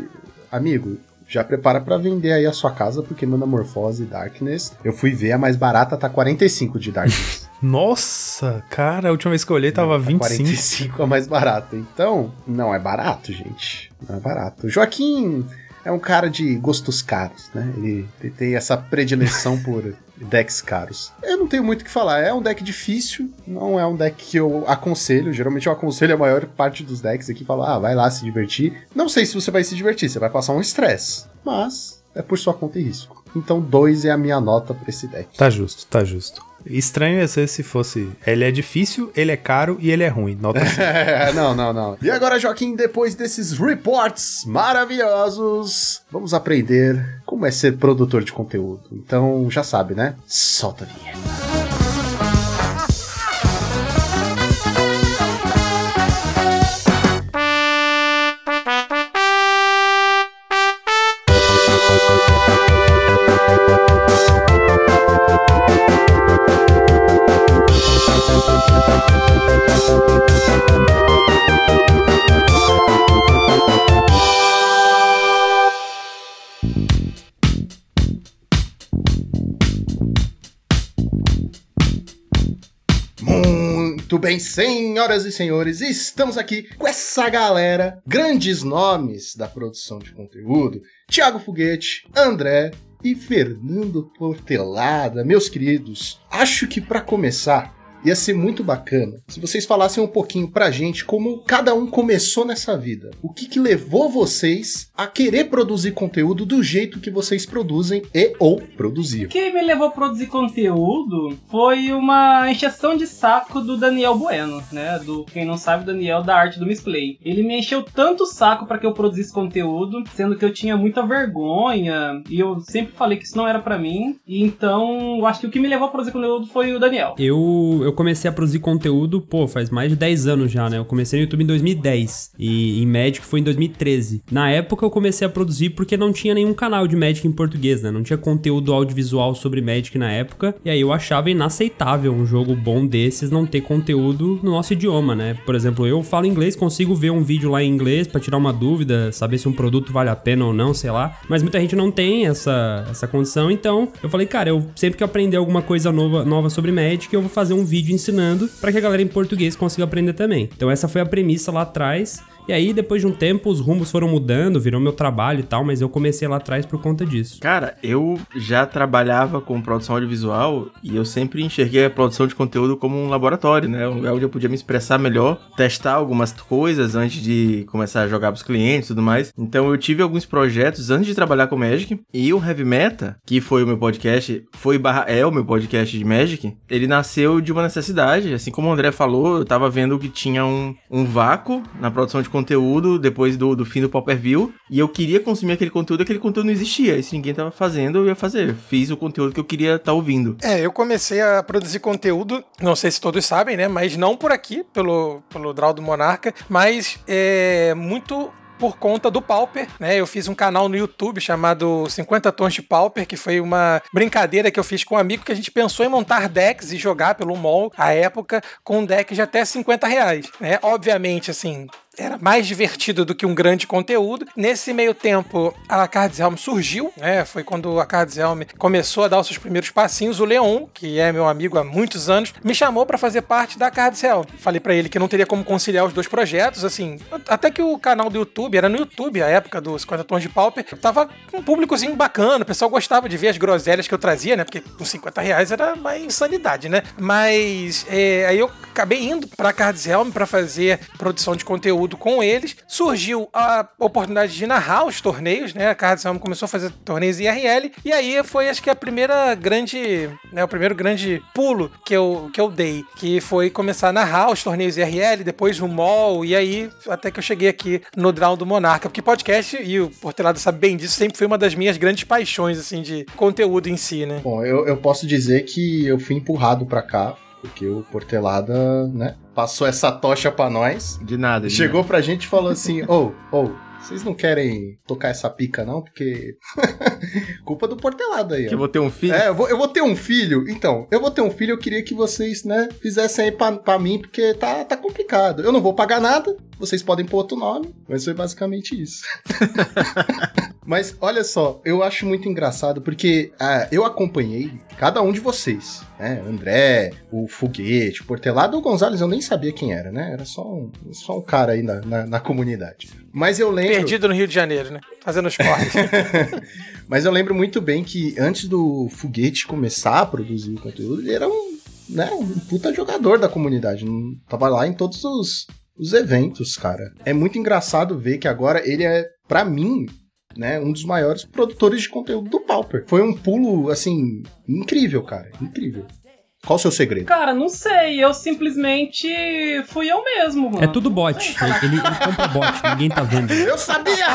amigo, já prepara pra vender aí a sua casa, porque Metamorfose e Darkness. Eu fui ver, a mais barata tá 45 de Darkness.
Nossa, cara, a última vez que eu olhei tava
Tá
25.
45 a mais barata. Então, não é barato, gente. Não é barato. Joaquim. é um cara de gostos caros, né? Ele, ele tem essa predileção por decks caros. Eu não tenho muito o que falar, é um deck difícil, não é um deck que eu aconselho. Geralmente eu aconselho a maior parte dos decks aqui, falar, ah, vai lá se divertir. Não sei se você vai se divertir, você vai passar um estresse, mas é por sua conta e risco. Então 2 é a minha nota pra esse deck.
Tá justo, tá justo. Estranho ia ser se fosse. Ele é difícil, ele é caro e ele é ruim. Nota 5.
É, não, não, não. E agora, Joaquim, depois desses reports maravilhosos, vamos aprender como é ser produtor de conteúdo. Então, já sabe, né? Solta a vinheta. Bem, senhoras e senhores, estamos aqui com essa galera, grandes nomes da produção de conteúdo: Thiago Foguete, André e Fernando Portelada, meus queridos. Acho que para começar, ia ser muito bacana se vocês falassem um pouquinho pra gente como cada um começou nessa vida. O que, que levou vocês a querer produzir conteúdo do jeito que vocês produzem e ou produziam.
O que me levou a produzir conteúdo foi uma encheção de saco do Daniel Bueno, né? Do quem não sabe, Daniel da arte do misplay. Ele me encheu tanto o saco para que eu produzisse conteúdo, sendo que eu tinha muita vergonha e eu sempre falei que isso não era para mim. E então, eu acho que o que me levou a produzir conteúdo foi o Daniel.
Eu, eu comecei a produzir conteúdo, pô, faz mais de 10 anos já, né? Eu comecei no YouTube em 2010 e em Magic foi em 2013. Na época eu comecei a produzir porque não tinha nenhum canal de Magic em português, né? Não tinha conteúdo audiovisual sobre Magic na época. E aí eu achava inaceitável um jogo bom desses não ter conteúdo no nosso idioma, né? Por exemplo, eu falo inglês, consigo ver um vídeo lá em inglês pra tirar uma dúvida, saber se um produto vale a pena ou não, sei lá. Mas muita gente não tem essa, essa condição, então eu falei, cara, eu sempre que aprender alguma coisa nova, nova sobre Magic, eu vou fazer um vídeo ensinando para que a galera em português consiga aprender também. Então essa foi a premissa lá atrás. E aí, depois de um tempo, os rumos foram mudando, virou meu trabalho e tal, mas eu comecei lá atrás por conta disso.
Cara, eu já trabalhava com produção audiovisual e eu sempre enxerguei a produção de conteúdo como um laboratório, né? Um lugar onde eu podia me expressar melhor, testar algumas coisas antes de começar a jogar pros clientes e tudo mais. Então eu tive alguns projetos antes de trabalhar com Magic e o Heavy Meta, que foi o meu podcast, foi barra é o meu podcast de Magic, ele nasceu de uma necessidade. Assim como o André falou, eu tava vendo que tinha um, um vácuo na produção de conteúdo depois do, do fim do Popper View e eu queria consumir aquele conteúdo, aquele conteúdo não existia. E se ninguém tava fazendo, eu ia fazer. Fiz o conteúdo que eu queria estar ouvindo.
É, eu comecei a produzir conteúdo, não sei se todos sabem, né? Mas não por aqui, pelo, pelo Draw do Monarca, mas é muito por conta do Pauper, né? Eu fiz um canal no YouTube chamado 50 Tons de Pauper, que foi uma brincadeira que eu fiz com um amigo que a gente pensou em montar decks e jogar pelo mall à época com um deck de até 50 reais, né? Obviamente, assim, era mais divertido do que um grande conteúdo. Nesse meio tempo, a Cards Helm surgiu, né? Foi quando a Cards Helm começou a dar os seus primeiros passinhos. O Leon, que é meu amigo há muitos anos, me chamou para fazer parte da Cards Helm. Falei para ele que não teria como conciliar os dois projetos, assim, até que o canal do YouTube, era no YouTube, a época dos 50 tons de pauper, tava um públicozinho bacana, o pessoal gostava de ver as groselhas que eu trazia, né? Porque com 50 reais era uma insanidade, né? Mas é, aí eu acabei indo pra Cards Helm para fazer produção de conteúdo com eles. Surgiu a oportunidade de narrar os torneios, né? A Cards Helm começou a fazer torneios IRL, e aí foi, acho que, a primeira grande, né? O primeiro grande pulo que eu, que eu dei, que foi começar a narrar os torneios IRL, depois o MOL, e aí até que eu cheguei aqui no Draw do Monarca, porque podcast, e o Portelado sabe bem disso, sempre foi uma das minhas grandes paixões, assim, de conteúdo em si, né?
Bom, eu, eu posso dizer que eu fui empurrado pra cá, porque o Portelada, né, passou essa tocha pra nós.
De nada. de
Chegou pra gente e falou assim: Ô, ô, vocês não querem tocar essa pica, não? Porque. Culpa do Portelada aí,
nada. Que eu
ó.
vou ter um filho.
É, eu vou, eu vou ter um filho. Então, eu vou ter um filho, eu queria que vocês, né, fizessem aí pra, pra mim, porque tá, tá complicado. Eu não vou pagar nada, vocês podem pôr outro nome, mas foi basicamente isso. Mas olha só, eu acho muito engraçado porque ah, eu acompanhei cada um de vocês, né? André, o Foguete, o Portelado, o Gonzalez eu nem sabia quem era, né? Era só um, só um cara aí na, na, na comunidade. Mas eu lembro.
Perdido no Rio de Janeiro, né? Fazendo os corres.
Mas eu lembro muito bem que antes do Foguete começar a produzir o conteúdo, ele era um, né, um puta jogador da comunidade. Tava lá em todos os, os eventos, cara. É muito engraçado ver que agora ele é, para mim, né, um dos maiores produtores de conteúdo do Pauper. Foi um pulo, assim, incrível, cara. Incrível. Qual o seu segredo?
Cara, não sei. Eu simplesmente fui eu mesmo, mano.
É tudo bot. Ele, ele compra bot, ninguém tá vendo.
Eu sabia!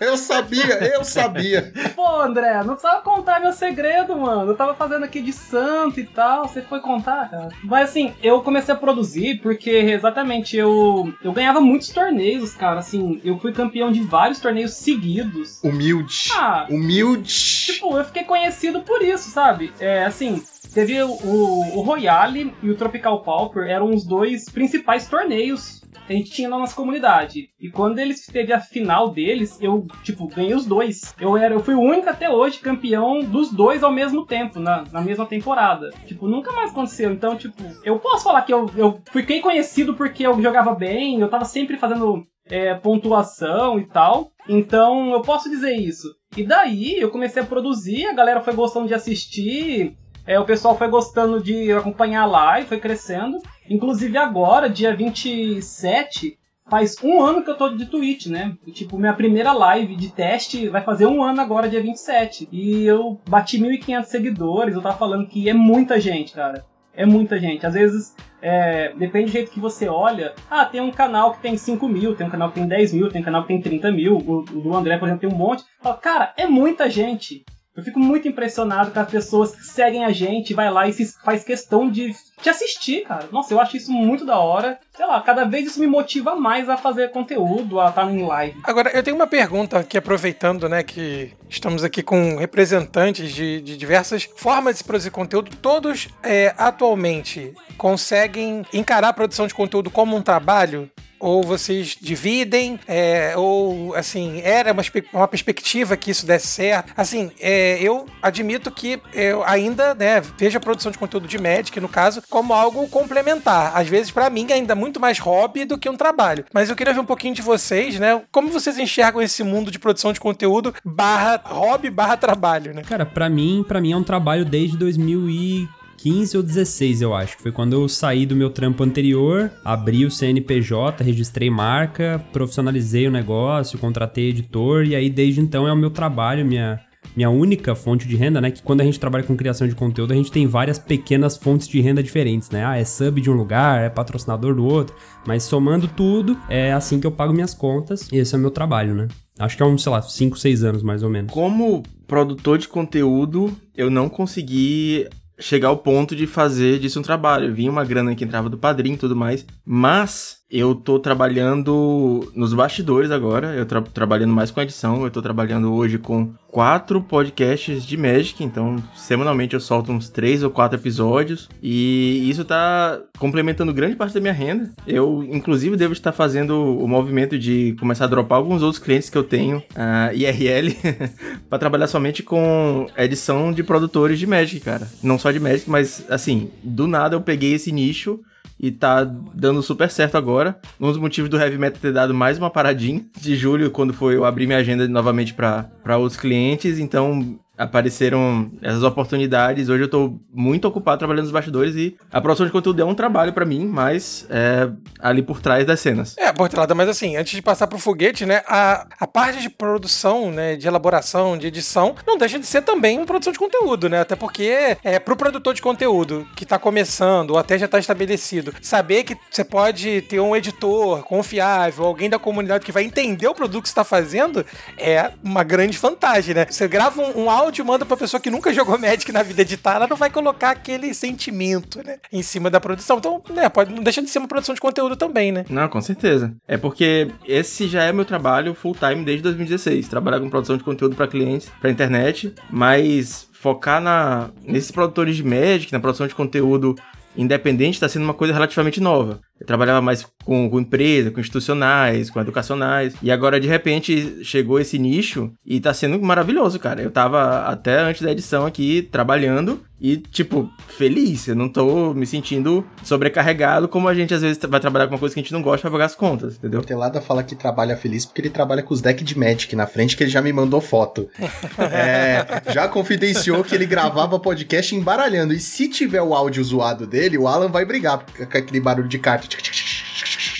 Eu sabia, eu sabia.
Pô, André, não precisava contar meu segredo, mano. Eu tava fazendo aqui de santo e tal. Você foi contar, cara. Mas assim, eu comecei a produzir porque exatamente eu, eu ganhava muitos torneios, cara. Assim, eu fui campeão de vários torneios seguidos.
Humilde.
Ah,
Humilde.
Tipo, eu fiquei conhecido por isso, sabe? É assim, teve o, o Royale e o Tropical Pauper eram os dois principais torneios que a gente tinha na nossa comunidade. E quando eles teve a final deles, eu, tipo, ganhei os dois. Eu era, eu fui o único até hoje campeão dos dois ao mesmo tempo, na, na mesma temporada. Tipo, nunca mais aconteceu. Então, tipo, eu posso falar que eu, eu fiquei conhecido porque eu jogava bem, eu tava sempre fazendo é, pontuação e tal. Então eu posso dizer isso. E daí eu comecei a produzir, a galera foi gostando de assistir, é, o pessoal foi gostando de acompanhar a live, foi crescendo. Inclusive agora, dia 27, faz um ano que eu tô de Twitch, né? Tipo, minha primeira live de teste vai fazer um ano agora, dia 27. E eu bati 1.500 seguidores, eu tava falando que é muita gente, cara. É muita gente. Às vezes, é, depende do jeito que você olha. Ah, tem um canal que tem 5 mil, tem um canal que tem 10 mil, tem um canal que tem 30 mil. O, o do André, por exemplo, tem um monte. Fala, cara, é muita gente. Eu fico muito impressionado com as pessoas que seguem a gente, vai lá e se faz questão de te assistir, cara. Nossa, eu acho isso muito da hora. Sei lá, cada vez isso me motiva mais a fazer conteúdo, a estar em live.
Agora, eu tenho uma pergunta aqui, aproveitando, né, que estamos aqui com representantes de, de diversas formas de produzir conteúdo. Todos, é, atualmente, conseguem encarar a produção de conteúdo como um trabalho? ou vocês dividem, é, ou assim, era uma, uma perspectiva que isso desse certo. Assim, é, eu admito que eu ainda né, vejo a produção de conteúdo de Magic, no caso, como algo complementar. Às vezes, para mim, ainda muito mais hobby do que um trabalho. Mas eu queria ver um pouquinho de vocês, né? Como vocês enxergam esse mundo de produção de conteúdo barra hobby barra trabalho, né?
Cara, para mim, para mim é um trabalho desde 2000 e 15 ou 16, eu acho. Foi quando eu saí do meu trampo anterior, abri o CNPJ, registrei marca, profissionalizei o negócio, contratei editor e aí desde então é o meu trabalho, minha minha única fonte de renda, né? Que quando a gente trabalha com criação de conteúdo, a gente tem várias pequenas fontes de renda diferentes, né? Ah, é sub de um lugar, é patrocinador do outro, mas somando tudo, é assim que eu pago minhas contas e esse é o meu trabalho, né? Acho que é uns, sei lá, 5, 6 anos mais ou menos.
Como produtor de conteúdo, eu não consegui chegar ao ponto de fazer disso um trabalho. Vinha uma grana que entrava do padrinho e tudo mais, mas eu tô trabalhando nos bastidores agora, eu tô trabalhando mais com edição, eu tô trabalhando hoje com quatro podcasts de Magic, então semanalmente eu solto uns três ou quatro episódios e isso tá complementando grande parte da minha renda. Eu, inclusive, devo estar fazendo o movimento de começar a dropar alguns outros clientes que eu tenho, uh, IRL, para trabalhar somente com edição de produtores de Magic, cara. Não só de Magic, mas assim, do nada eu peguei esse nicho e tá dando super certo agora. Um dos motivos do Heavy Metal ter dado mais uma paradinha de julho, quando foi eu abrir minha agenda novamente para outros clientes, então apareceram essas oportunidades. Hoje eu tô muito ocupado trabalhando nos bastidores e a produção de conteúdo é um trabalho para mim, mas é ali por trás das cenas.
É, por trás, mas assim, antes de passar pro foguete, né, a, a parte de produção, né, de elaboração, de edição, não deixa de ser também uma produção de conteúdo, né? Até porque é pro produtor de conteúdo que tá começando ou até já tá estabelecido, saber que você pode ter um editor confiável, alguém da comunidade que vai entender o produto que você tá fazendo, é uma grande vantagem, né? Você grava um, um áudio áudio, manda pra pessoa que nunca jogou Magic na vida editar, ela não vai colocar aquele sentimento, né? Em cima da produção. Então, né, pode, não deixa de ser uma produção de conteúdo também, né?
Não, com certeza. É porque esse já é meu trabalho full time desde 2016. Trabalhar com produção de conteúdo para clientes, para internet, mas focar na nesses produtores de Magic, na produção de conteúdo independente está sendo uma coisa relativamente nova. Eu trabalhava mais com, com empresa, com institucionais, com educacionais. E agora, de repente, chegou esse nicho e tá sendo maravilhoso, cara. Eu tava até antes da edição aqui trabalhando e, tipo, feliz. Eu não tô me sentindo sobrecarregado como a gente às vezes vai trabalhar com uma coisa que a gente não gosta pra pagar as contas, entendeu?
O Telada fala que trabalha feliz porque ele trabalha com os decks de Magic na frente, que ele já me mandou foto. É, já confidenciou que ele gravava podcast embaralhando. E se tiver o áudio zoado dele, o Alan vai brigar com aquele barulho de carta. chug, chug, chug.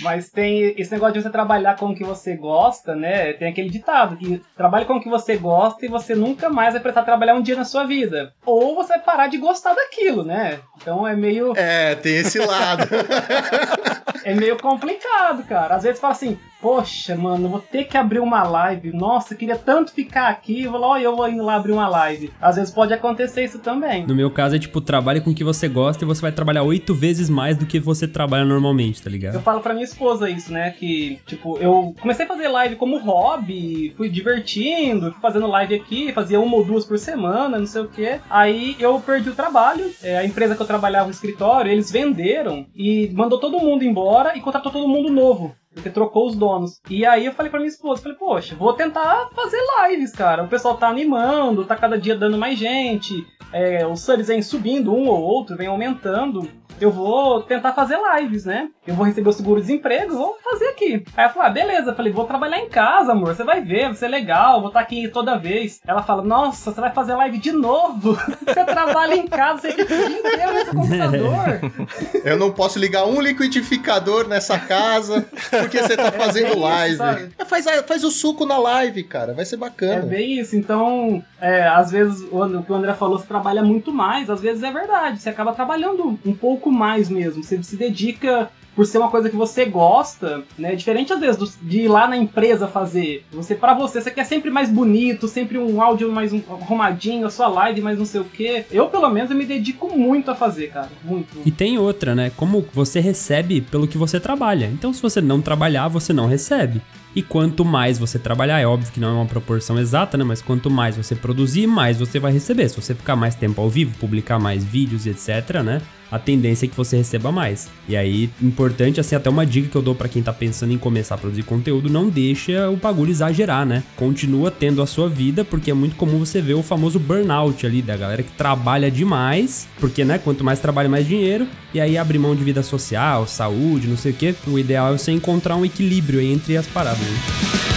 Mas tem esse negócio de você trabalhar com o que você gosta, né? Tem aquele ditado que trabalhe com o que você gosta e você nunca mais vai precisar trabalhar um dia na sua vida. Ou você vai parar de gostar daquilo, né? Então é meio.
É, tem esse lado.
é meio complicado, cara. Às vezes fala assim, poxa, mano, vou ter que abrir uma live. Nossa, queria tanto ficar aqui. Eu vou lá, ó, eu vou indo lá abrir uma live. Às vezes pode acontecer isso também.
No meu caso é tipo, trabalhe com o que você gosta e você vai trabalhar oito vezes mais do que você trabalha normalmente, tá ligado?
Eu falo pra minha esposa isso, né? Que, tipo, eu comecei a fazer live como hobby, fui divertindo, fui fazendo live aqui, fazia uma ou duas por semana, não sei o quê. Aí eu perdi o trabalho. É, a empresa que eu trabalhava no escritório, eles venderam e mandou todo mundo embora e contratou todo mundo novo. Porque trocou os donos. E aí eu falei pra minha esposa, falei, poxa, vou tentar fazer lives, cara. O pessoal tá animando, tá cada dia dando mais gente. É, os subs vêm subindo, um ou outro, vem aumentando eu vou tentar fazer lives, né? Eu vou receber o seguro-desemprego, vou fazer aqui. Aí eu falei, ah, beleza. Eu falei, vou trabalhar em casa, amor. Você vai ver, vai ser legal, vou estar aqui toda vez. Ela fala, nossa, você vai fazer live de novo? Você trabalha em casa, você fica o dia inteiro nesse computador.
Eu não posso ligar um liquidificador nessa casa porque você tá é fazendo é live. Faz, faz o suco na live, cara. Vai ser bacana.
É bem isso. Então, é, às vezes, o que o André falou, você trabalha muito mais. Às vezes é verdade. Você acaba trabalhando um pouco mais mesmo. Você se dedica por ser uma coisa que você gosta, né? Diferente às vezes de ir lá na empresa fazer. Você para você, você quer sempre mais bonito, sempre um áudio mais um, arrumadinho, a sua live mais não sei o que. Eu pelo menos eu me dedico muito a fazer, cara, muito.
E tem outra, né? Como você recebe pelo que você trabalha. Então se você não trabalhar, você não recebe. E quanto mais você trabalhar, é óbvio que não é uma proporção exata, né? Mas quanto mais você produzir, mais você vai receber. Se você ficar mais tempo ao vivo, publicar mais vídeos, etc, né? A tendência é que você receba mais. E aí, importante, assim, até uma dica que eu dou para quem tá pensando em começar a produzir conteúdo, não deixa o bagulho exagerar, né? Continua tendo a sua vida, porque é muito comum você ver o famoso burnout ali, da galera que trabalha demais, porque, né, quanto mais trabalha, mais dinheiro, e aí abre mão de vida social, saúde, não sei o que. O ideal é você encontrar um equilíbrio entre as paradas. Né?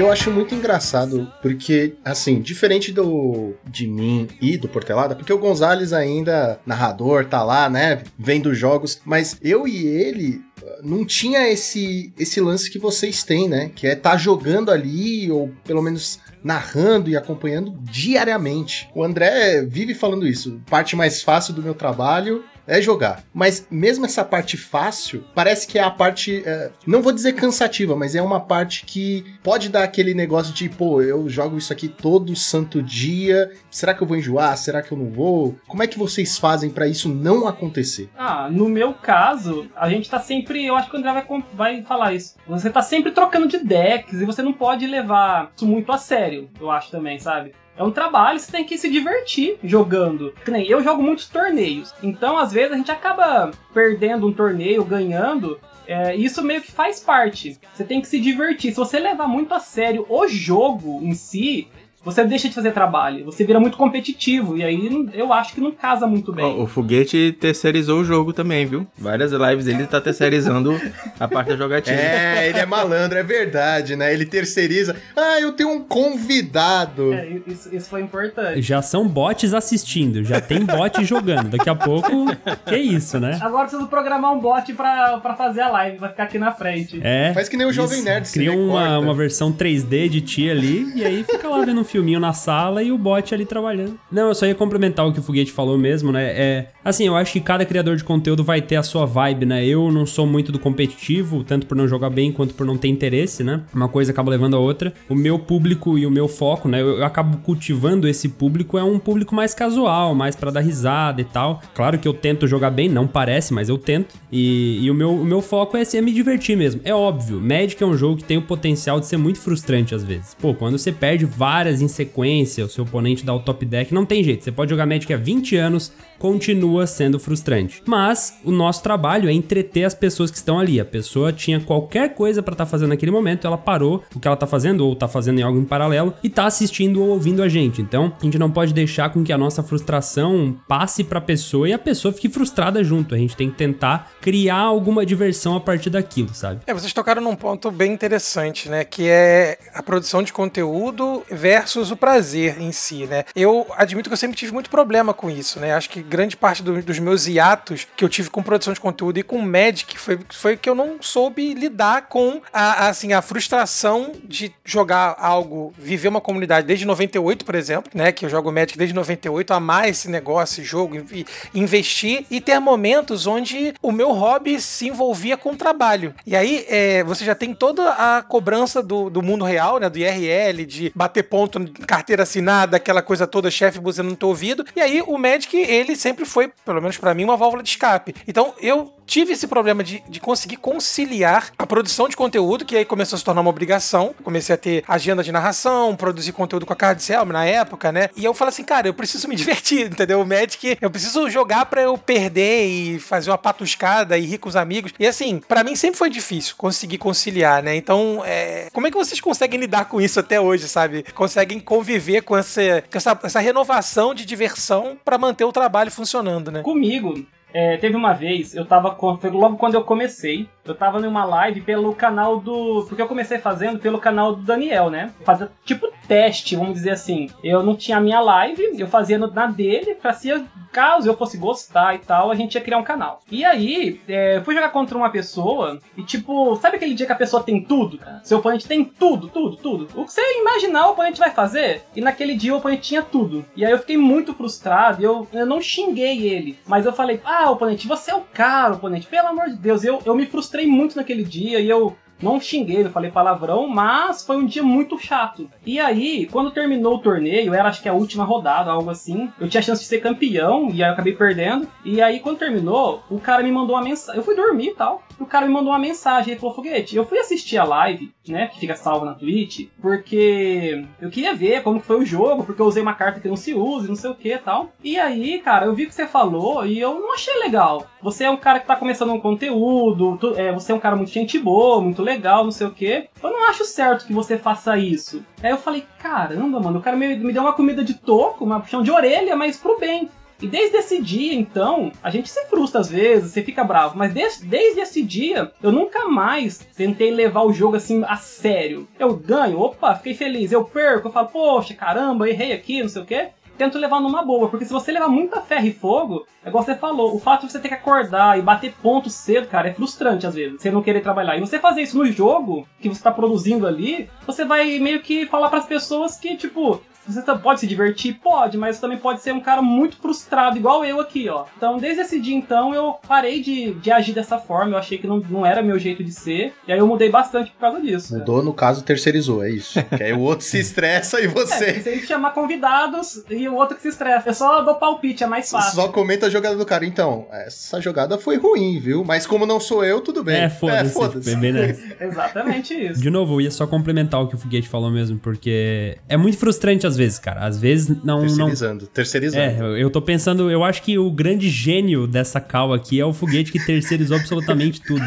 Eu acho muito engraçado, porque, assim, diferente do de mim e do Portelada, porque o Gonzalez ainda, narrador, tá lá, né? Vendo jogos, mas eu e ele não tinha esse esse lance que vocês têm, né? Que é estar tá jogando ali, ou pelo menos narrando e acompanhando diariamente. O André vive falando isso. Parte mais fácil do meu trabalho é jogar. Mas mesmo essa parte fácil, parece que é a parte, é, não vou dizer cansativa, mas é uma parte que pode dar aquele negócio de, pô, eu jogo isso aqui todo santo dia, será que eu vou enjoar? Será que eu não vou? Como é que vocês fazem para isso não acontecer?
Ah, no meu caso, a gente tá sempre, eu acho que o André vai, vai falar isso. Você tá sempre trocando de decks e você não pode levar isso muito a sério, eu acho também, sabe? É um trabalho, você tem que se divertir jogando. Que nem eu jogo muitos torneios. Então, às vezes, a gente acaba perdendo um torneio, ganhando. É, isso meio que faz parte. Você tem que se divertir. Se você levar muito a sério o jogo em si, você deixa de fazer trabalho, você vira muito competitivo, e aí eu acho que não casa muito bem.
o Foguete terceirizou o jogo também, viu? Várias lives ele tá terceirizando a parte da jogatina.
É, ele é malandro, é verdade, né? Ele terceiriza. Ah, eu tenho um convidado.
É, isso, isso foi importante.
Já são bots assistindo, já tem bot jogando. Daqui a pouco, que isso, né?
Agora preciso programar um bot pra, pra fazer a live, vai ficar aqui na frente.
É.
Faz que nem o Jovem Nerd.
Cria uma, uma versão 3D de ti ali, e aí fica lá vendo um filminho na sala e o bot ali trabalhando. Não, eu só ia complementar o que o Foguete falou mesmo, né? É, assim, eu acho que cada criador de conteúdo vai ter a sua vibe, né? Eu não sou muito do competitivo, tanto por não jogar bem quanto por não ter interesse, né? Uma coisa acaba levando a outra. O meu público e o meu foco, né? Eu, eu acabo cultivando esse público, é um público mais casual, mais para dar risada e tal. Claro que eu tento jogar bem, não parece, mas eu tento. E, e o, meu, o meu foco é, é me divertir mesmo. É óbvio, Magic é um jogo que tem o potencial de ser muito frustrante às vezes. Pô, quando você perde várias em sequência, o seu oponente dá o top deck, não tem jeito. Você pode jogar Magic há 20 anos, continua sendo frustrante. Mas o nosso trabalho é entreter as pessoas que estão ali. A pessoa tinha qualquer coisa para estar tá fazendo naquele momento, ela parou o que ela tá fazendo ou tá fazendo em algo em paralelo e tá assistindo ou ouvindo a gente. Então, a gente não pode deixar com que a nossa frustração passe para a pessoa e a pessoa fique frustrada junto. A gente tem que tentar criar alguma diversão a partir daquilo, sabe?
É, vocês tocaram num ponto bem interessante, né, que é a produção de conteúdo versus o prazer em si, né? Eu admito que eu sempre tive muito problema com isso, né? Acho que grande parte do, dos meus hiatos que eu tive com produção de conteúdo e com Magic foi, foi que eu não soube lidar com a, assim, a frustração de jogar algo, viver uma comunidade desde 98, por exemplo, né? Que eu jogo Magic desde 98, amar esse negócio, esse jogo, e, investir e ter momentos onde o meu hobby se envolvia com o trabalho. E aí é, você já tem toda a cobrança do, do mundo real, né? Do IRL, de bater ponto, carteira assinada, aquela coisa toda, chefe buzinando no teu ouvido. E aí o Magic, ele sempre foi, pelo menos para mim, uma válvula de escape. Então eu tive esse problema de, de conseguir conciliar a produção de conteúdo, que aí começou a se tornar uma obrigação. Comecei a ter agenda de narração, produzir conteúdo com a Card Selm na época, né? E eu falei assim, cara, eu preciso me divertir, entendeu? O Magic, eu preciso jogar para eu perder e fazer uma patuscada e rir com os amigos. E assim, para mim sempre foi difícil conseguir conciliar, né? Então, é... como é que vocês conseguem lidar com isso até hoje, sabe? Conseguem conviver com essa, com essa, essa renovação de diversão para manter o trabalho funcionando, né?
Comigo, é, teve uma vez, eu tava. Foi logo quando eu comecei. Eu tava numa live pelo canal do. Porque eu comecei fazendo pelo canal do Daniel, né? Fazer tipo teste, vamos dizer assim. Eu não tinha a minha live, eu fazia na dele, pra se caso eu fosse gostar e tal, a gente ia criar um canal. E aí, é, eu fui jogar contra uma pessoa e tipo, sabe aquele dia que a pessoa tem tudo? Seu oponente tem tudo, tudo, tudo. O que você imaginar o oponente vai fazer? E naquele dia o oponente tinha tudo. E aí eu fiquei muito frustrado, eu, eu não xinguei ele, mas eu falei, ah, oponente, você é o cara, oponente, pelo amor de Deus. Eu, eu me frustrei muito naquele dia e eu não xinguei, não falei palavrão, mas foi um dia muito chato. E aí, quando terminou o torneio, era acho que a última rodada, algo assim, eu tinha chance de ser campeão e aí eu acabei perdendo. E aí, quando terminou, o cara me mandou uma mensagem. Eu fui dormir e tal. E o cara me mandou uma mensagem. Ele falou: Foguete, eu fui assistir a live, né? Que fica salva na Twitch, porque eu queria ver como foi o jogo, porque eu usei uma carta que não se usa, não sei o que e tal. E aí, cara, eu vi o que você falou e eu não achei legal. Você é um cara que tá começando um conteúdo, tu, é, você é um cara muito gente boa, muito legal, não sei o que. Eu não acho certo que você faça isso. Aí eu falei, caramba, mano, o cara me, me deu uma comida de toco, uma puxão de orelha, mas pro bem. E desde esse dia, então, a gente se frustra às vezes, você fica bravo, mas desde, desde esse dia, eu nunca mais tentei levar o jogo assim a sério. Eu ganho, opa, fiquei feliz. Eu perco, eu falo, poxa, caramba, errei aqui, não sei o quê tento levar numa boa, porque se você levar muita ferro e fogo, é igual você falou, o fato de você ter que acordar e bater ponto cedo, cara, é frustrante às vezes, você não querer trabalhar. E você fazer isso no jogo que você tá produzindo ali, você vai meio que falar para as pessoas que, tipo, você pode se divertir? Pode, mas também pode ser um cara muito frustrado, igual eu aqui, ó. Então, desde esse dia, então, eu parei de, de agir dessa forma. Eu achei que não, não era meu jeito de ser. E aí eu mudei bastante por causa disso.
Mudou, no caso, terceirizou, é isso. que aí o outro se estressa e você.
É, você tem que chamar convidados e o outro que se estressa. Eu só dou palpite, é mais fácil.
Só comenta a jogada do cara. Então, essa jogada foi ruim, viu? Mas como não sou eu, tudo bem.
É, foda-se. É, foda
Exatamente isso.
De novo, eu ia só complementar o que o Foguete falou mesmo, porque é muito frustrante às vezes, cara. Às vezes não.
Terceirizando,
não...
terceirizando.
É, eu tô pensando, eu acho que o grande gênio dessa cal aqui é o foguete que terceirizou absolutamente tudo.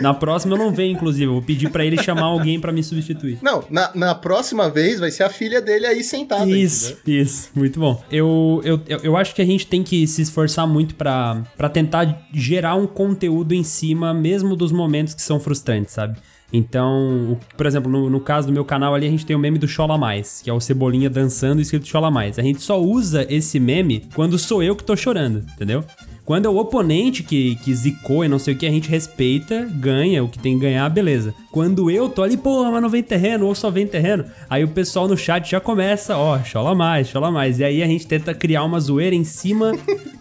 Na próxima eu não venho, inclusive. Eu vou pedir para ele chamar alguém para me substituir.
Não, na, na próxima vez vai ser a filha dele aí sentada.
Isso, entendeu? isso. Muito bom. Eu, eu, eu acho que a gente tem que se esforçar muito para tentar gerar um conteúdo em cima, mesmo dos momentos que são frustrantes, sabe? Então, o, por exemplo, no, no, caso do meu canal ali, a gente tem o meme do Chola Mais, que é o Cebolinha dançando escrito Chola Mais. A gente só usa esse meme quando sou eu que tô chorando, entendeu? Quando é o oponente que, que zicou e não sei o que, a gente respeita, ganha o que tem que ganhar, beleza. Quando eu tô ali, porra, mas não vem terreno, ou só vem terreno, aí o pessoal no chat já começa, ó, chola mais, chola mais. E aí a gente tenta criar uma zoeira em cima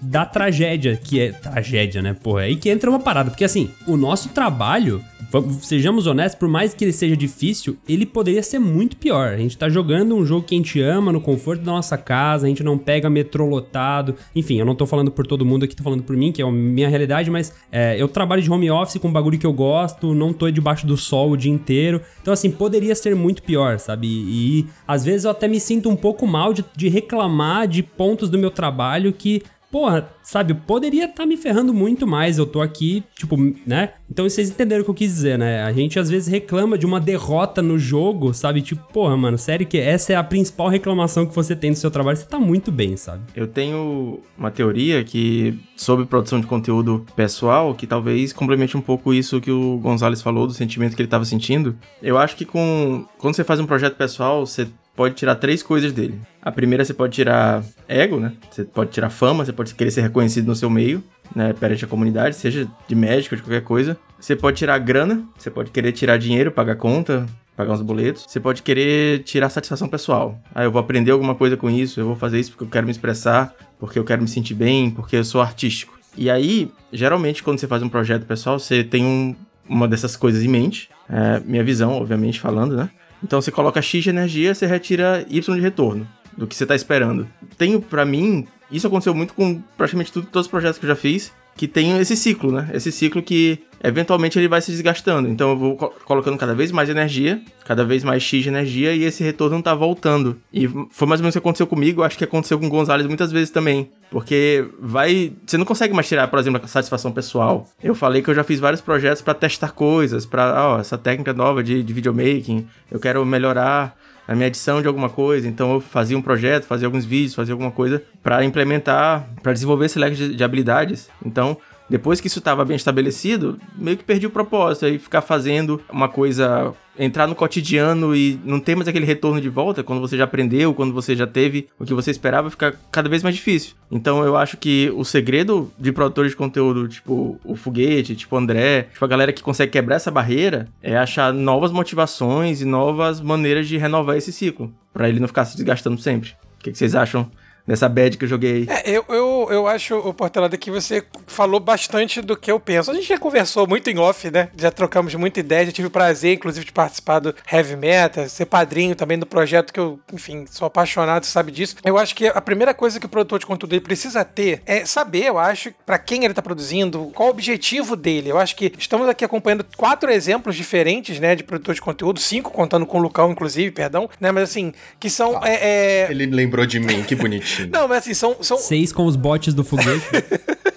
da tragédia, que é tragédia, né, porra? Aí que entra uma parada, porque assim, o nosso trabalho sejamos honestos, por mais que ele seja difícil, ele poderia ser muito pior. A gente tá jogando um jogo que a gente ama, no conforto da nossa casa, a gente não pega metrô lotado. Enfim, eu não tô falando por todo mundo aqui, tô falando por mim, que é a minha realidade, mas é, eu trabalho de home office com um bagulho que eu gosto, não tô debaixo do sol o dia inteiro. Então, assim, poderia ser muito pior, sabe? E, e, às vezes eu até me sinto um pouco mal de, de reclamar de pontos do meu trabalho que porra, sabe, poderia estar me ferrando muito mais. Eu tô aqui, tipo, né? Então vocês entenderam o que eu quis dizer, né? A gente às vezes reclama de uma derrota no jogo, sabe? Tipo, porra, mano, sério que essa é a principal reclamação que você tem no seu trabalho. Você tá muito bem, sabe?
Eu tenho uma teoria que sobre produção de conteúdo pessoal, que talvez complemente um pouco isso que o Gonzalez falou do sentimento que ele estava sentindo. Eu acho que com quando você faz um projeto pessoal, você pode tirar três coisas dele. A primeira você pode tirar ego, né? Você pode tirar fama, você pode querer ser reconhecido no seu meio, né? Perante a comunidade, seja de médico, de qualquer coisa. Você pode tirar grana, você pode querer tirar dinheiro, pagar conta, pagar uns boletos. Você pode querer tirar satisfação pessoal. Ah, eu vou aprender alguma coisa com isso, eu vou fazer isso porque eu quero me expressar, porque eu quero me sentir bem, porque eu sou artístico. E aí, geralmente, quando você faz um projeto pessoal, você tem um, uma dessas coisas em mente. É, minha visão, obviamente, falando, né? Então você coloca X de energia, você retira Y de retorno do que você está esperando. Tenho para mim, isso aconteceu muito com praticamente tudo, todos os projetos que eu já fiz, que tem esse ciclo, né? Esse ciclo que eventualmente ele vai se desgastando. Então eu vou co colocando cada vez mais energia, cada vez mais X de energia e esse retorno tá voltando. E foi mais ou menos o que aconteceu comigo, acho que aconteceu com o Gonzalez muitas vezes também. Porque vai. Você não consegue mais tirar, por exemplo, a satisfação pessoal. Eu falei que eu já fiz vários projetos para testar coisas, para, ó, essa técnica nova de, de videomaking, eu quero melhorar a minha edição de alguma coisa, então eu fazia um projeto, fazia alguns vídeos, fazia alguma coisa para implementar, para desenvolver esse leque de, de habilidades. Então, depois que isso estava bem estabelecido, meio que perdi o propósito. Aí ficar fazendo uma coisa, entrar no cotidiano e não ter mais aquele retorno de volta, quando você já aprendeu, quando você já teve o que você esperava, fica cada vez mais difícil. Então eu acho que o segredo de produtores de conteúdo, tipo o Foguete, tipo o André, tipo a galera que consegue quebrar essa barreira, é achar novas motivações e novas maneiras de renovar esse ciclo, para ele não ficar se desgastando sempre. O que, que vocês acham nessa bad que eu joguei.
É, eu, eu, eu acho, o Portelada, que você falou bastante do que eu penso. A gente já conversou muito em off, né? Já trocamos muita ideia, já tive o prazer, inclusive, de participar do Heavy Metal, ser padrinho também do projeto que eu, enfim, sou apaixonado, você sabe disso. Eu acho que a primeira coisa que o produtor de conteúdo dele precisa ter é saber, eu acho, para quem ele tá produzindo, qual o objetivo dele. Eu acho que estamos aqui acompanhando quatro exemplos diferentes, né, de produtor de conteúdo, cinco contando com o Lucão, inclusive, perdão, né, mas assim, que são...
Ah,
é, é...
Ele lembrou de mim, que bonitinho.
Não, mas assim, são. são...
Seis com os botes do foguete.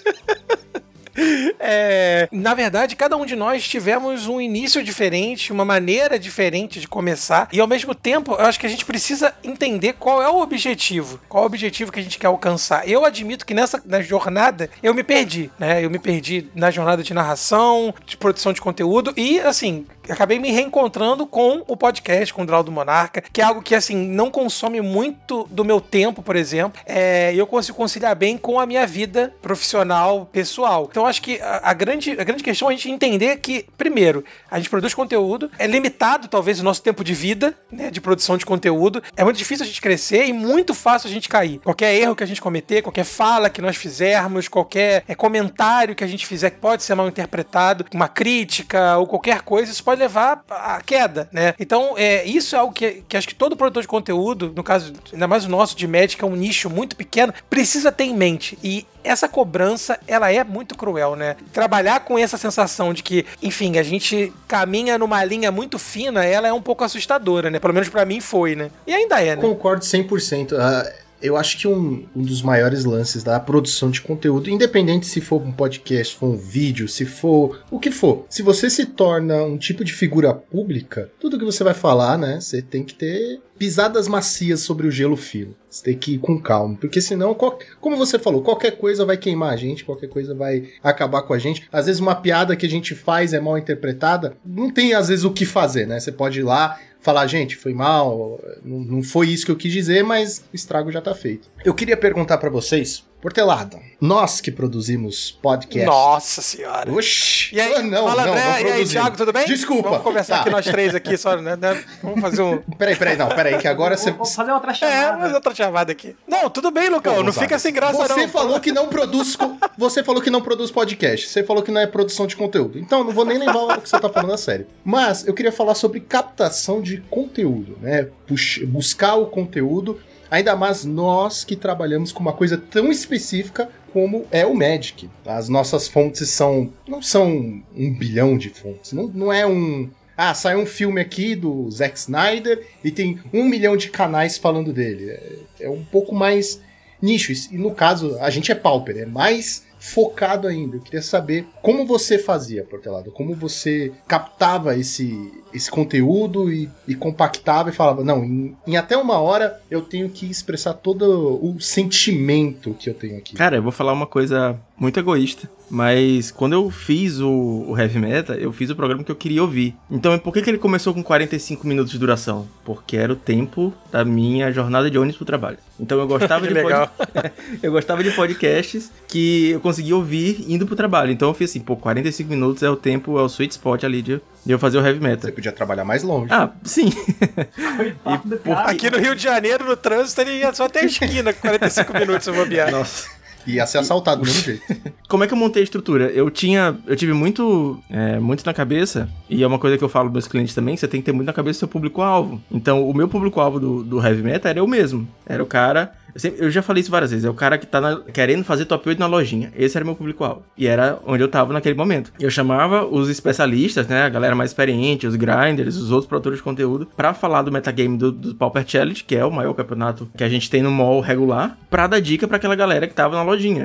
É, na verdade, cada um de nós tivemos um início diferente, uma maneira diferente de começar, e ao mesmo tempo, eu acho que a gente precisa entender qual é o objetivo, qual é o objetivo que a gente quer alcançar. Eu admito que nessa na jornada eu me perdi, né? Eu me perdi na jornada de narração, de produção de conteúdo e assim, acabei me reencontrando com o podcast, com o Draw do Monarca, que é algo que, assim, não consome muito do meu tempo, por exemplo, é, eu consigo conciliar bem com a minha vida profissional, pessoal. Então, acho que a, a, grande, a grande questão é a gente entender que, primeiro, a gente produz conteúdo, é limitado, talvez, o nosso tempo de vida, né, de produção de conteúdo. É muito difícil a gente crescer e muito fácil a gente cair. Qualquer erro que a gente cometer, qualquer fala que nós fizermos, qualquer é, comentário que a gente fizer que pode ser mal interpretado, uma crítica ou qualquer coisa, isso pode levar à queda, né? Então, é, isso é algo que, que acho que todo produtor de conteúdo, no caso, ainda mais o nosso de médica, é um nicho muito pequeno, precisa ter em mente. E essa cobrança, ela é muito cruel, né? Trabalhar com essa sensação de que, enfim, a gente caminha numa linha muito fina, ela é um pouco assustadora, né? Pelo menos para mim foi, né? E ainda é, né?
Concordo 100%. Uh, eu acho que um, um, dos maiores lances da produção de conteúdo, independente se for um podcast, for um vídeo, se for o que for, se você se torna um tipo de figura pública, tudo que você vai falar, né, você tem que ter pisadas macias sobre o gelo fino. Você tem que ir com calma, porque senão, como você falou, qualquer coisa vai queimar a gente, qualquer coisa vai acabar com a gente. Às vezes uma piada que a gente faz é mal interpretada, não tem às vezes o que fazer, né? Você pode ir lá falar, gente, foi mal, não foi isso que eu quis dizer, mas o estrago já tá feito. Eu queria perguntar para vocês, Portelada, nós que produzimos podcast.
Nossa senhora.
Oxi.
E aí,
Ah, não,
fala
não,
André,
não
e aí. Thiago, tudo bem?
Desculpa.
Vamos conversar
Tá.
aqui nós três aqui, só, né? né? Vamos fazer um...
Peraí, peraí, não, peraí, que agora você...
Vou fazer outra
É,
chamada.
mas outra chamada aqui. Não, tudo bem, Lucão,
Pô,
não fica sem graça
Você
não.
falou que não produz. Você falou que não produz podcast. Você falou que não é produção de conteúdo. Então, não vou nem levar o que você tá falando a sério. Mas eu queria falar sobre captação de conteúdo, né? Pux- buscar o conteúdo. Ainda mais nós que trabalhamos com uma coisa tão específica como é o Magic. As nossas fontes são. não são um bilhão de fontes. Não, não é um. Ah, saiu um filme aqui do Zack Snyder e tem um milhão de canais falando dele. É, é um pouco mais nicho. E no caso, a gente é pauper, é mais focado ainda. Eu queria saber como você fazia, Portelado, como você captava esse, esse conteúdo e, e compactava e falava, não, em, em até uma hora eu tenho que expressar todo o sentimento que eu tenho aqui.
Cara, eu vou falar uma coisa muito egoísta, mas quando eu fiz o, o Heavy Meta, eu fiz o programa que eu queria ouvir. Então, por que, que ele começou com 45 minutos de duração? Porque era o tempo da minha jornada de ônibus pro trabalho. Então eu gostava
Que
de
legal.
pod- eu gostava de podcasts que eu conseguia ouvir indo pro trabalho. Então eu fiz assim, pô, 45 minutos é o tempo, é o sweet spot ali de, de eu fazer o Heavy
Você
Meta.
podia trabalhar mais longe.
Ah, sim.
Coitado cara.
Aqui no Rio de Janeiro, no trânsito, ele ia só até a esquina, com 45 minutos se bobear.
Nossa.
Ia ser assaltado do mesmo jeito.
Como é que eu montei a estrutura? Eu tinha. Eu tive muito. é, muito na cabeça, e é uma coisa que eu falo pros meus clientes também, que você tem que ter muito na cabeça o seu público-alvo. Então, o meu público-alvo do, do Heavy Metal era eu mesmo. Era o cara. Eu, sempre- eu já falei isso várias vezes. É o cara que tá na- querendo fazer top 8 na lojinha. Esse era meu público-alvo. E era onde eu tava naquele momento. Eu chamava os especialistas, né? A galera mais experiente, os grinders, os outros produtores de conteúdo, pra falar do metagame do, do Pauper Challenge, que é o maior campeonato que a gente tem no mall regular, pra dar dica pra aquela galera que tava na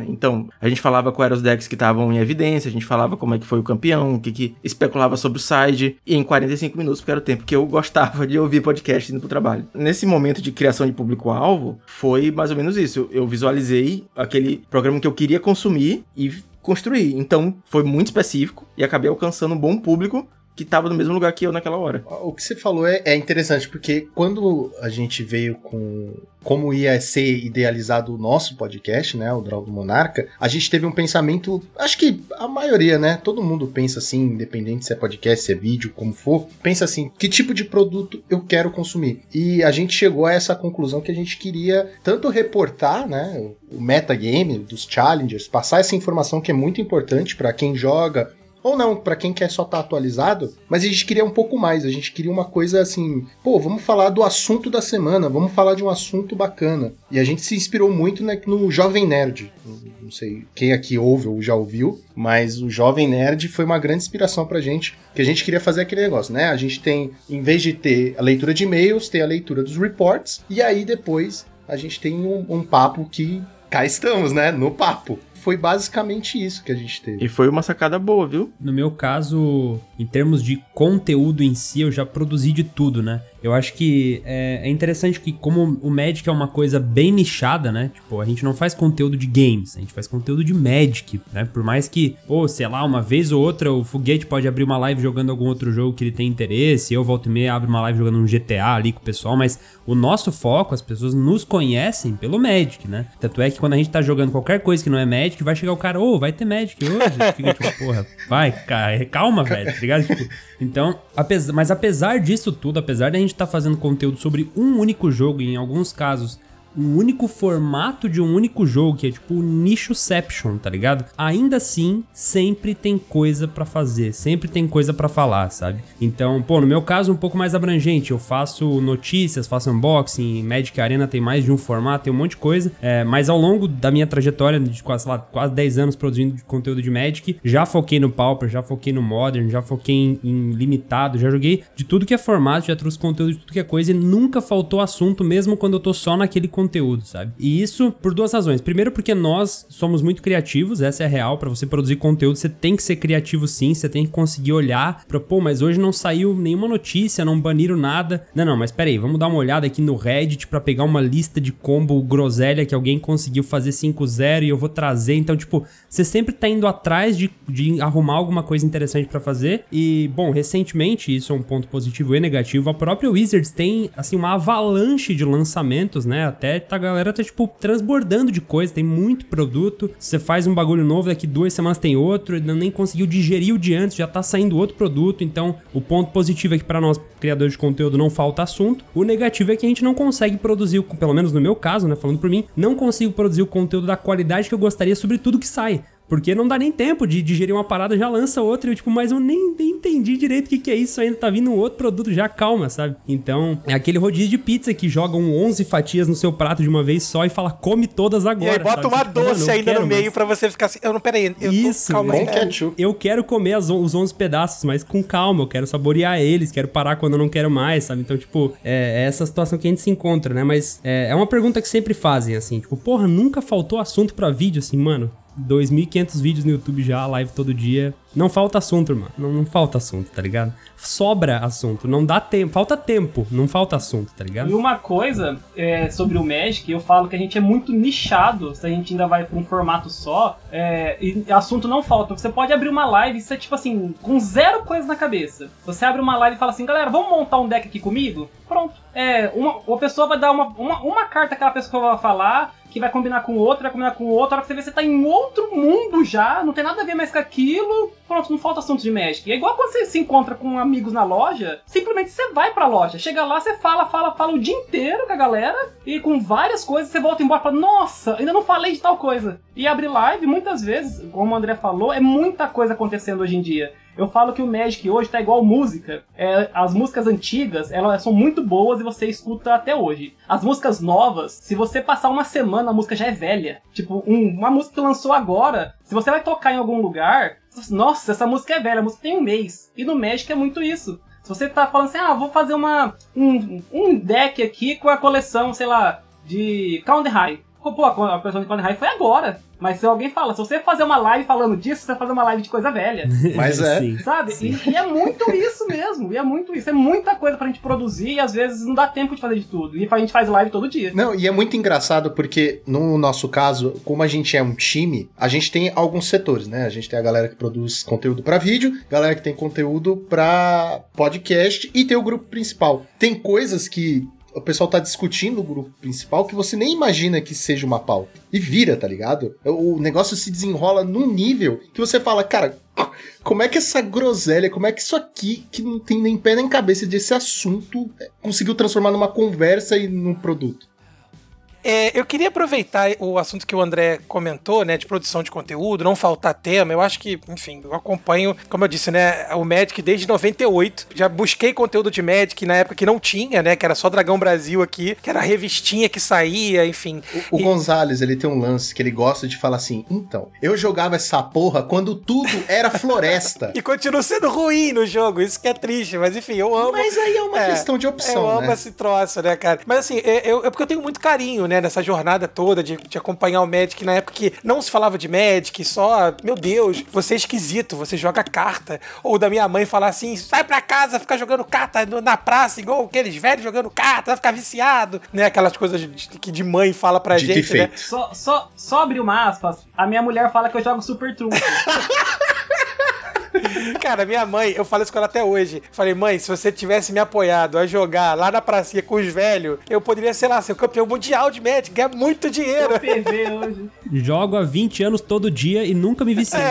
Então, a gente falava quais eram os decks que estavam em evidência, a gente falava como é que foi o campeão, o que, que especulava sobre o side, e em 45 minutos, porque era o tempo que eu gostava de ouvir podcast indo pro trabalho. Nesse momento de criação de público-alvo, foi mais ou menos isso. Eu visualizei aquele programa que eu queria consumir e construir. Então, foi muito específico e acabei alcançando um bom público que tava no mesmo lugar que eu naquela hora.
O que você falou é, é interessante, porque quando a gente veio com como ia ser idealizado o nosso podcast, né, o Draw do Monarca, a gente teve um pensamento, acho que a maioria, né, todo mundo pensa assim, independente se é podcast, se é vídeo, como for, pensa assim, que tipo de produto eu quero consumir? E a gente chegou a essa conclusão que a gente queria tanto reportar, né, o metagame dos challengers, passar essa informação que é muito importante para quem joga ou não, pra quem quer só estar atualizado, mas a gente queria um pouco mais, a gente queria uma coisa assim, pô, vamos falar do assunto da semana, vamos falar de um assunto bacana. E a gente se inspirou muito né, no Jovem Nerd. Não sei quem aqui ouve ou já ouviu, mas o Jovem Nerd foi uma grande inspiração pra gente, que a gente queria fazer aquele negócio, né? A gente tem, em vez de ter a leitura de e-mails, ter a leitura dos reports, e aí depois a gente tem um, um papo que cá estamos, né? No papo. Foi basicamente isso que a gente teve.
E foi uma sacada boa, viu?
No meu caso, em termos de conteúdo em si, eu já produzi de tudo, né? Eu acho que é, é interessante que, como o Magic é uma coisa bem nichada, né? Tipo, a gente não faz conteúdo de games, a gente faz conteúdo de Magic, né? Por mais que, pô, sei lá, uma vez ou outra o Foguete pode abrir uma live jogando algum outro jogo que ele tem interesse, eu volto e meia abro uma live jogando um GTA ali com o pessoal, mas o nosso foco, as pessoas nos conhecem pelo Magic, né? Tanto é que quando a gente tá jogando qualquer coisa que não é Magic, vai chegar o cara, ô, vai ter Magic hoje. Fica tipo, porra, vai, calma, velho, tá ligado? Tipo, então, apesar, mas apesar disso tudo, apesar de a gente estar fazendo conteúdo sobre um único jogo, e em alguns casos, um único formato de um único jogo, que é tipo o nichoception, tá ligado? Ainda assim, sempre tem coisa pra fazer, sempre tem coisa pra falar, sabe? Então, pô, no meu caso, um pouco mais abrangente, eu faço notícias, faço unboxing, Magic Arena tem mais de um formato, tem um monte de coisa, é, mas ao longo da minha trajetória de quase, lá, quase 10 anos produzindo conteúdo de Magic, já foquei no Pauper, já foquei no Modern, já foquei em, em limitado, já joguei de tudo que é formato, já trouxe conteúdo de tudo que é coisa e nunca faltou assunto, mesmo quando eu tô só naquele conteúdo, sabe? E isso por duas razões. Primeiro, porque nós somos muito criativos, essa é real. Pra você produzir conteúdo, você tem que ser criativo sim, você tem que conseguir olhar pra, pô, mas hoje não saiu nenhuma notícia, não baniram nada. Não, não, mas peraí, vamos dar uma olhada aqui no Reddit pra pegar uma lista de combo groselha que alguém conseguiu fazer 5-0 e eu vou trazer. Então, tipo, você sempre tá indo atrás de, de arrumar alguma coisa interessante pra fazer. E, bom, recentemente, isso é um ponto positivo e negativo, a própria Wizards tem, assim, uma avalanche de lançamentos, né? Até é, tá, a galera tá, tipo, transbordando de coisa, tem muito produto. Você faz um bagulho novo, daqui duas semanas tem outro, ainda nem conseguiu digerir o de antes, já tá saindo outro produto. Então, o ponto positivo é que para nós, criadores de conteúdo, não falta assunto. O negativo é que a gente não consegue produzir, pelo menos no meu caso, né, falando por mim, não consigo produzir o conteúdo da qualidade que eu gostaria sobre tudo que sai. Porque não dá nem tempo de digerir uma parada, já lança outra. E eu, tipo, mas eu nem, nem entendi direito o que, que é isso. Ainda tá vindo um outro produto, já calma, sabe? Então, é aquele rodízio de pizza que joga um 11 fatias no seu prato de uma vez só e fala, come todas agora.
E aí bota
sabe?
uma
Tipo,
doce ainda no meio
mas-
pra você ficar assim. Eu não, peraí. Eu
Isso,
tô, calma
Com
aí.
ketchup.
eu quero comer as os 11 pedaços, mas com calma, eu quero saborear eles, quero parar quando eu não quero mais, sabe? Então, tipo, é, é essa situação que a gente se encontra, né? Mas é, é uma pergunta que sempre fazem, assim, tipo, porra, nunca faltou assunto pra vídeo, assim, mano? 2.500 vídeos no YouTube já, live todo dia. Não falta assunto, irmão. Não, não falta assunto, tá ligado? Sobra assunto. Não dá tempo. Falta tempo. Não falta assunto, tá
E
ligado?
uma coisa é, sobre o Magic, eu falo que a gente é muito nichado, se a gente ainda vai pra um formato só, é, e assunto não falta. Você pode abrir uma live e você, tipo assim, com zero coisa na cabeça. Você abre uma live e fala assim, galera, vamos montar um deck aqui comigo? Pronto. É, uma, uma pessoa vai dar uma, uma, uma carta que aquela pessoa vai falar, que vai combinar com outra, vai combinar com outra, a hora que você vê, você tá em outro mundo já, não tem nada a ver mais com aquilo, pronto, não falta assunto de Magic. É igual quando você se encontra com amigos na loja, simplesmente você vai pra loja, chega lá, você fala, fala, fala o dia inteiro com a galera, e com várias coisas, você volta embora e fala, nossa, ainda não falei de tal coisa. E abre live, muitas vezes, como o André falou, é muita coisa acontecendo hoje em dia. Eu falo que o Magic hoje tá igual música. É, as músicas antigas, elas são muito boas e você escuta até hoje. As músicas novas, se você passar uma semana, a música já é velha. Tipo, um- uma música que lançou agora, se você vai tocar em algum lugar, nossa, essa música é velha, a música tem um mês. E no Magic é muito isso. Se você tá falando assim, ah, vou fazer uma, um, um deck aqui com a coleção, sei lá, de Count High. Pô, a coleção de Count High foi agora. Mas se alguém fala, se você fazer uma live falando disso, você vai fazer uma live de coisa velha.
Mas é.
Sim.
Sabe? E, e é muito isso mesmo. E é muito isso. É muita coisa pra gente produzir e às vezes não dá tempo de fazer de tudo. E a gente faz live todo dia.
Não, e é muito engraçado porque no nosso caso, como a gente é um time, a gente tem alguns setores, né? A gente tem a galera que produz conteúdo pra vídeo, galera que tem conteúdo pra podcast e tem o grupo principal. Tem coisas que o pessoal tá discutindo no grupo principal que você nem imagina que seja uma pauta. E vira, tá ligado? O negócio se desenrola num nível que você fala, cara, como é que essa groselha, como é que isso aqui, que não tem nem pé nem cabeça desse assunto, é, conseguiu transformar numa conversa e num produto?
É, eu queria aproveitar o assunto que o André comentou, né, de produção de conteúdo, não faltar tema. Eu acho que, enfim, eu acompanho, como eu disse, né, o Magic desde 98. Já busquei conteúdo de Magic na época que não tinha, né, que era só Dragão Brasil aqui, que era a revistinha que saía, enfim.
O
E-
Gonzalez, ele tem um lance que ele gosta de falar assim: então, eu jogava essa porra quando tudo era floresta.
E continua sendo ruim no jogo, isso que é triste, mas enfim, eu amo.
Mas aí é uma
É,
questão de
eu
opção,
amo
né?
esse troço, né, cara? Mas assim, é, eu- é porque eu tenho muito carinho, né, nessa jornada toda de, de acompanhar o Magic na época que não se falava de Magic, só, meu Deus, você é esquisito, você joga carta. Ou da minha mãe falar assim, sai pra casa, ficar jogando carta na praça, igual aqueles velhos jogando carta, vai ficar viciado, né? Aquelas coisas de- que de mãe fala pra
Dito e
gente, né?
Só, só, só abrir uma aspas, a minha mulher fala que eu jogo super trunfo.
Cara, minha mãe, eu falo isso com ela até hoje. Falei, mãe, se você tivesse me apoiado a jogar lá na pracinha com os velhos, eu poderia, sei lá, ser o campeão mundial de Magic, ganhar muito dinheiro.
Hoje.
Jogo há 20 anos todo dia e nunca me viciei.
É,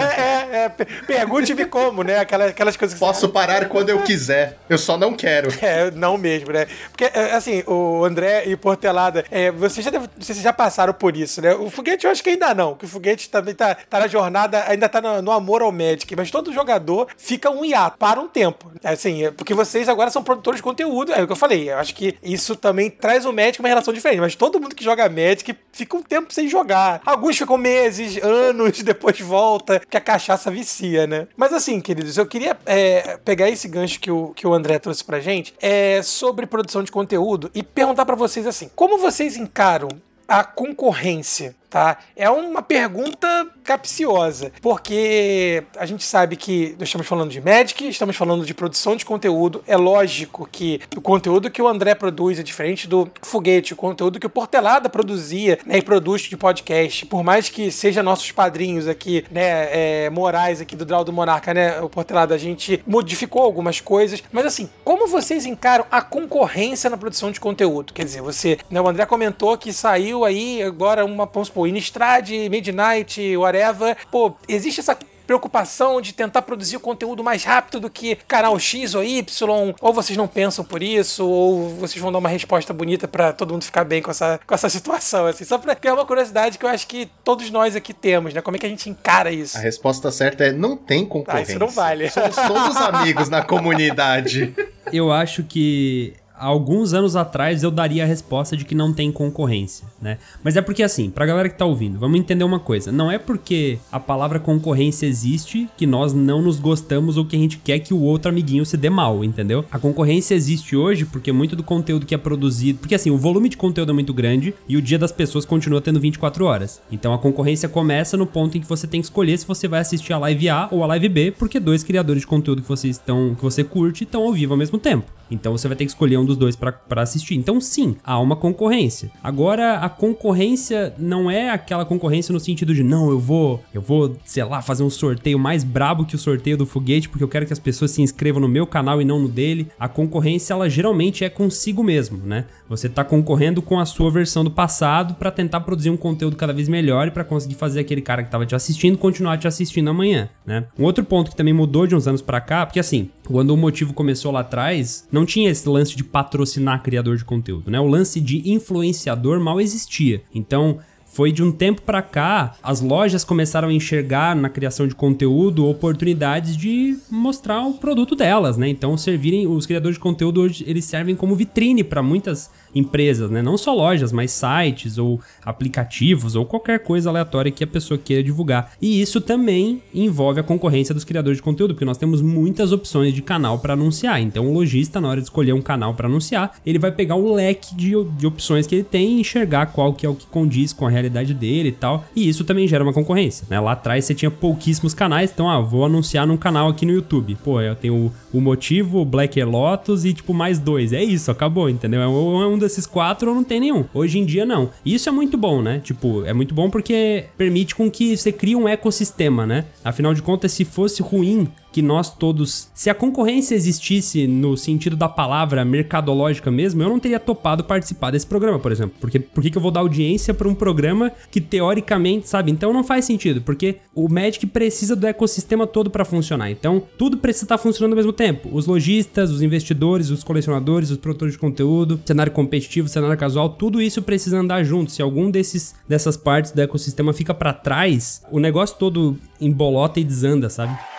é, é. per- Pergunte-me como, né? Aquelas, aquelas coisas que
Posso parar quando eu quiser. Eu só não quero.
É, não mesmo, né? Porque, é, assim, o André e Portelada, é, vocês já devem, vocês já passaram por isso, né? O Foguete eu acho que ainda não, que o Foguete também tá, tá na jornada, ainda tá no, no amor ao Magic, mas todo jogador fica um hiato, para um tempo. Assim, é, porque vocês agora são produtores de conteúdo, é o que eu falei, eu acho que isso também traz o Magic uma relação diferente, mas todo mundo que joga Magic fica um tempo sem jogar. Alguns ficam meses, anos, depois volta, que a cachaça vicia, né? Mas assim, queridos, eu queria é, pegar esse gancho que o, que o André trouxe pra gente é, sobre produção de conteúdo e perguntar pra vocês assim: como vocês encaram a concorrência tá? É uma pergunta capciosa, porque a gente sabe que nós estamos falando de Magic, estamos falando de produção de conteúdo. É lógico que o conteúdo que o André produz é diferente do Foguete, o conteúdo que o Portelada produzia né, e produz de podcast. Por mais que seja nossos padrinhos aqui, né, é, morais aqui do Draw do Monarca, né, o Portelada, a gente modificou algumas coisas. Mas assim, como vocês encaram a concorrência na produção de conteúdo? Quer dizer, você, né, o André comentou que saiu aí agora uma, vamos supor, Innistrad, Midnight, whatever. Pô, existe essa preocupação de tentar produzir o conteúdo mais rápido do que canal X ou Y, ou vocês não pensam por isso, ou vocês vão dar uma resposta bonita para todo mundo ficar bem com essa, com essa situação, assim, só pra criar uma curiosidade que eu acho que todos nós aqui temos, né? Como é que a gente encara isso?
A resposta certa é não tem concorrência.
Ah, isso não vale.
Somos todos amigos na comunidade.
Eu acho que alguns anos atrás eu daria a resposta de que não tem concorrência, né? Mas é porque assim, pra galera que tá ouvindo, vamos entender uma coisa. Não é porque a palavra concorrência existe que nós não nos gostamos ou que a gente quer que o outro amiguinho se dê mal, entendeu? A concorrência existe hoje porque muito do conteúdo que é produzido, porque assim, o volume de conteúdo é muito grande e o dia das pessoas continua tendo 24 horas. Então a concorrência começa no ponto em que você tem que escolher se você vai assistir a live A ou a live B, porque dois criadores de conteúdo que vocês estão que você curte estão ao vivo ao mesmo tempo. Então você vai ter que escolher um dos dois para assistir. Então sim, há uma concorrência. Agora a concorrência não é aquela concorrência no sentido de não, eu vou, eu vou, sei lá, fazer um sorteio mais brabo que o sorteio do foguete porque eu quero que as pessoas se inscrevam no meu canal e não no dele. A concorrência ela geralmente é consigo mesmo, né? Você tá concorrendo com a sua versão do passado para tentar produzir um conteúdo cada vez melhor e para conseguir fazer aquele cara que tava te assistindo continuar te assistindo amanhã, né? Um outro ponto que também mudou de uns anos para cá, porque assim, quando o motivo começou lá atrás, não tinha esse lance de patrocinar criador de conteúdo, né? O lance de influenciador mal existia. Então, foi de um tempo para cá, as lojas começaram a enxergar na criação de conteúdo oportunidades de mostrar o produto delas, né? Então, servirem os criadores de conteúdo hoje eles servem como vitrine para muitas empresas, né? Não só lojas, mas sites ou aplicativos ou qualquer coisa aleatória que a pessoa queira divulgar. E isso também envolve a concorrência dos criadores de conteúdo, porque nós temos muitas opções de canal para anunciar. Então, o lojista, na hora de escolher um canal para anunciar, ele vai pegar o leque de, de opções que ele tem e enxergar qual que é o que condiz com a realidade dele e tal. E isso também gera uma concorrência, né? Lá atrás você tinha pouquíssimos canais, então, ah, vou anunciar num canal aqui no YouTube. Pô, eu tenho o, o Motivo, o Black Lotus e, tipo, mais dois. É isso, acabou, entendeu? É um, é um desses quatro ou não tem nenhum. Hoje em dia, não. Isso é muito bom, né? Tipo, é muito bom porque permite com que você crie um ecossistema, né? Afinal de contas, se fosse ruim que nós todos. Se a concorrência existisse no sentido da palavra mercadológica mesmo, eu não teria topado participar desse programa, por exemplo. Porque por que eu vou dar audiência para um programa que teoricamente, sabe? Então não faz sentido, porque o Magic precisa do ecossistema todo para funcionar. Então tudo precisa estar tá funcionando ao mesmo tempo. Os lojistas, os investidores, os colecionadores, os produtores de conteúdo, cenário competitivo, cenário casual, tudo isso precisa andar junto. Se algum desses dessas partes do ecossistema fica para trás, o negócio todo embolota e desanda, sabe?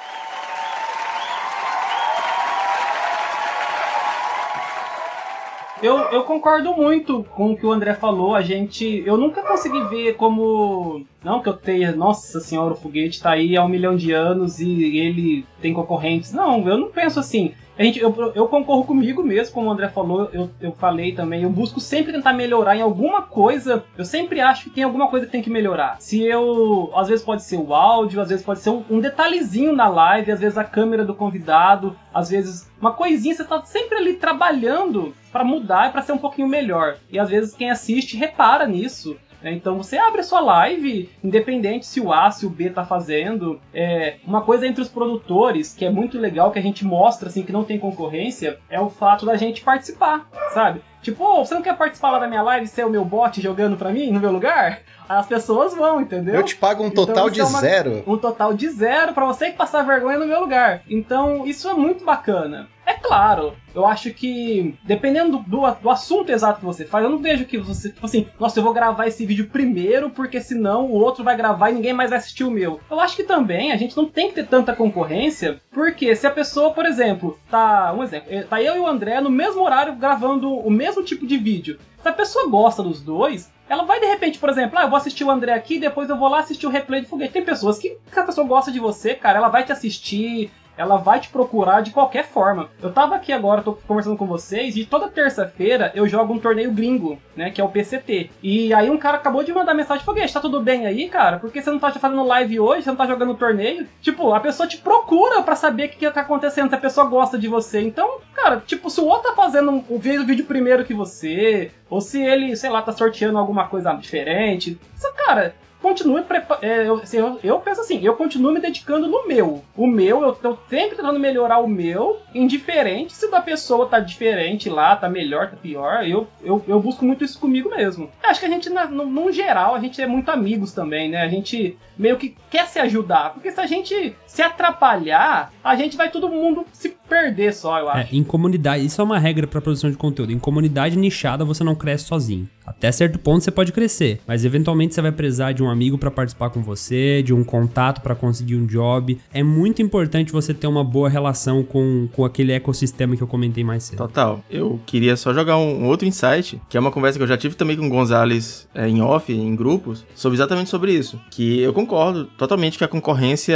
Eu, eu concordo muito com o que o André falou. A gente. Eu nunca consegui ver como. Não que eu tenha. Nossa senhora, o foguete tá aí há um milhão de anos e ele tem concorrentes. Não, eu não penso assim. A gente, eu, eu concorro comigo mesmo, como o André falou, eu, eu falei também. Eu busco sempre tentar melhorar em alguma coisa. Eu sempre acho que tem alguma coisa que tem que melhorar. Se eu. Às vezes pode ser o áudio, às vezes pode ser um, um detalhezinho na live, às vezes a câmera do convidado, às vezes uma coisinha. Você tá sempre ali trabalhando para mudar e para ser um pouquinho melhor. E às vezes quem assiste repara nisso. Né? Então você abre a sua live, independente se o A, se o B tá fazendo. É, uma coisa entre os produtores, que é muito legal, que a gente mostra assim que não tem concorrência, é o fato da gente participar, sabe? Tipo, oh, você não quer participar lá da minha live e ser o meu bot jogando pra mim no meu lugar? As pessoas vão, entendeu?
Eu te pago um total
então,
de
é uma,
zero.
Um total de zero para você que passar vergonha no meu lugar. Então, isso é muito bacana. É claro, eu acho que, dependendo do, do, assunto exato que você faz, eu não vejo que você, tipo assim, nossa, eu vou gravar esse vídeo primeiro, porque senão o outro vai gravar e ninguém mais vai assistir o meu. Eu acho que também a gente não tem que ter tanta concorrência, porque se a pessoa, por exemplo, tá. Um exemplo, eh, tá eu e o André no mesmo horário gravando o mesmo tipo de vídeo. Se a pessoa gosta dos dois, ela vai de repente, por exemplo, ah, eu vou assistir o André aqui, depois eu vou lá assistir o replay do foguete. Tem pessoas que, se a pessoa gosta de você, cara, ela vai te assistir, ela vai te procurar de qualquer forma. Eu tava aqui agora, tô conversando com vocês, e toda terça-feira eu jogo um torneio gringo, né? Que é o PCT. E aí um cara acabou de mandar mensagem, Foguete, tá tudo bem aí, cara? Por que você não tá fazendo live hoje? Você não tá jogando torneio? Tipo, a pessoa te procura para saber o que, que tá acontecendo, se a pessoa gosta de você. Então, cara, tipo, se o outro tá fazendo o vídeo primeiro que você, ou se ele, sei lá, tá sorteando alguma coisa diferente, isso, cara, continue é, eu, assim, eu, eu, penso assim, eu continuo me dedicando no meu. O meu, eu tô sempre tentando melhorar o meu, indiferente se da pessoa tá diferente lá, tá melhor, tá pior. Eu, eu, eu busco muito isso comigo mesmo. Eu acho que a gente, no, no geral, a gente é muito amigos também, né? A gente meio que quer se ajudar. Porque se a gente se atrapalhar, a gente vai todo mundo se perder só, eu é, acho.
É, em comunidade, isso é uma regra para produção de conteúdo. Em comunidade nichada você não cresce sozinho. Até certo ponto você pode crescer, mas eventualmente você vai precisar de um amigo para participar com você, de um contato para conseguir um job. É muito importante você ter uma boa relação com, com aquele ecossistema que eu comentei mais cedo.
Total. Eu queria só jogar um, um outro insight, que é uma conversa que eu já tive também com o Gonzalez é, em off, em grupos, sobre exatamente sobre isso. Que eu concordo totalmente que a concorrência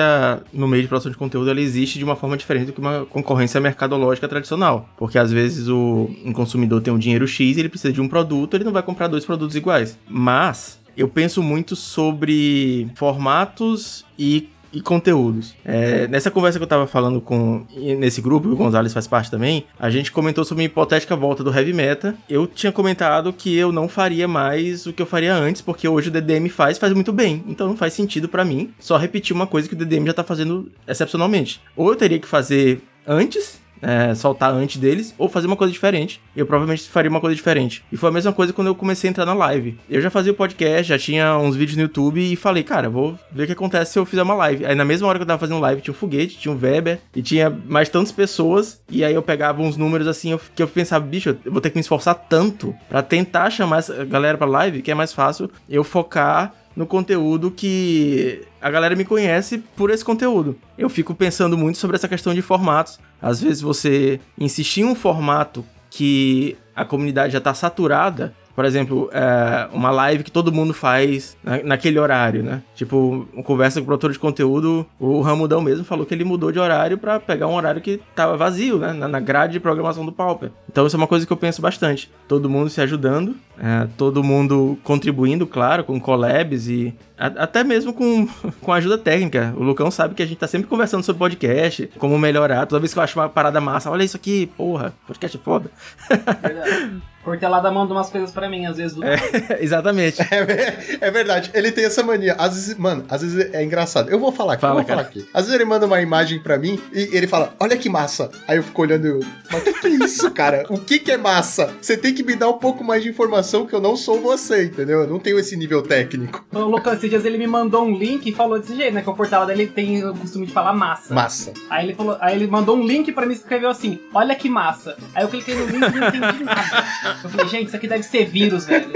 no meio de produção de conteúdo ela existe de uma forma diferente do que uma concorrência mercadológica tradicional. Porque às vezes o um consumidor tem um dinheiro X e ele precisa de um produto, ele não vai comprar dois produtos iguais. Mas eu penso muito sobre formatos e e conteúdos. É, nessa conversa que eu tava falando com nesse grupo, o Gonzalez faz parte também, a gente comentou sobre uma hipotética volta do heavy metal. Eu tinha comentado que eu não faria mais o que eu faria antes, porque hoje o DDM faz, faz muito bem. Então não faz sentido para mim só repetir uma coisa que o DDM já tá fazendo excepcionalmente. Ou eu teria que fazer antes é, soltar antes deles ou fazer uma coisa diferente. Eu provavelmente faria uma coisa diferente. E foi a mesma coisa quando eu comecei a entrar na live. Eu já fazia o podcast, já tinha uns vídeos no YouTube e falei, cara, vou ver o que acontece se eu fizer uma live. Aí na mesma hora que eu tava fazendo live, tinha um foguete, tinha um Weber e tinha mais tantas pessoas. E aí eu pegava uns números assim que eu pensava, bicho, eu vou ter que me esforçar tanto para tentar chamar essa galera pra live que é mais fácil eu focar no conteúdo que a galera me conhece por esse conteúdo. Eu fico pensando muito sobre essa questão de formatos. Às vezes você insistir em um formato que a comunidade já está saturada por exemplo, é, uma live que todo mundo faz na, naquele horário, né? Tipo, conversa com o produtor de conteúdo, o Ramudão mesmo falou que ele mudou de horário para pegar um horário que tava vazio, né? Na, na, grade de programação do Pauper. Então isso é uma coisa que eu penso bastante. Todo mundo se ajudando, é, todo mundo contribuindo, claro, com collabs e a, até mesmo com, com ajuda técnica. O Lucão sabe que a gente tá sempre conversando sobre podcast, como melhorar. Toda vez que eu acho uma parada massa, olha isso aqui, porra, podcast é foda.
Verdade. Cortelada manda umas coisas para mim, às vezes. Do...
É, exatamente.
É, é, verdade. Ele tem essa mania. Às vezes, mano, às vezes é engraçado. Eu vou falar aqui, fala, eu vou cara. falar aqui. Às vezes ele manda uma imagem para mim e ele fala, olha que massa. Aí eu fico olhando e eu, mas o que, que é isso, cara? O que, que é massa? Você tem que me dar um pouco mais de informação que eu não sou você, entendeu? Eu não tenho esse nível técnico.
O Lucas, esses dias ele me mandou um link e falou desse jeito, né? Que o portal dele tem o costume de falar massa.
Massa.
Aí ele falou, aí ele mandou um link para mim e escreveu assim, olha que massa. Aí eu cliquei no link e não entendi nada. Eu falei, gente, isso aqui deve ser vírus, velho.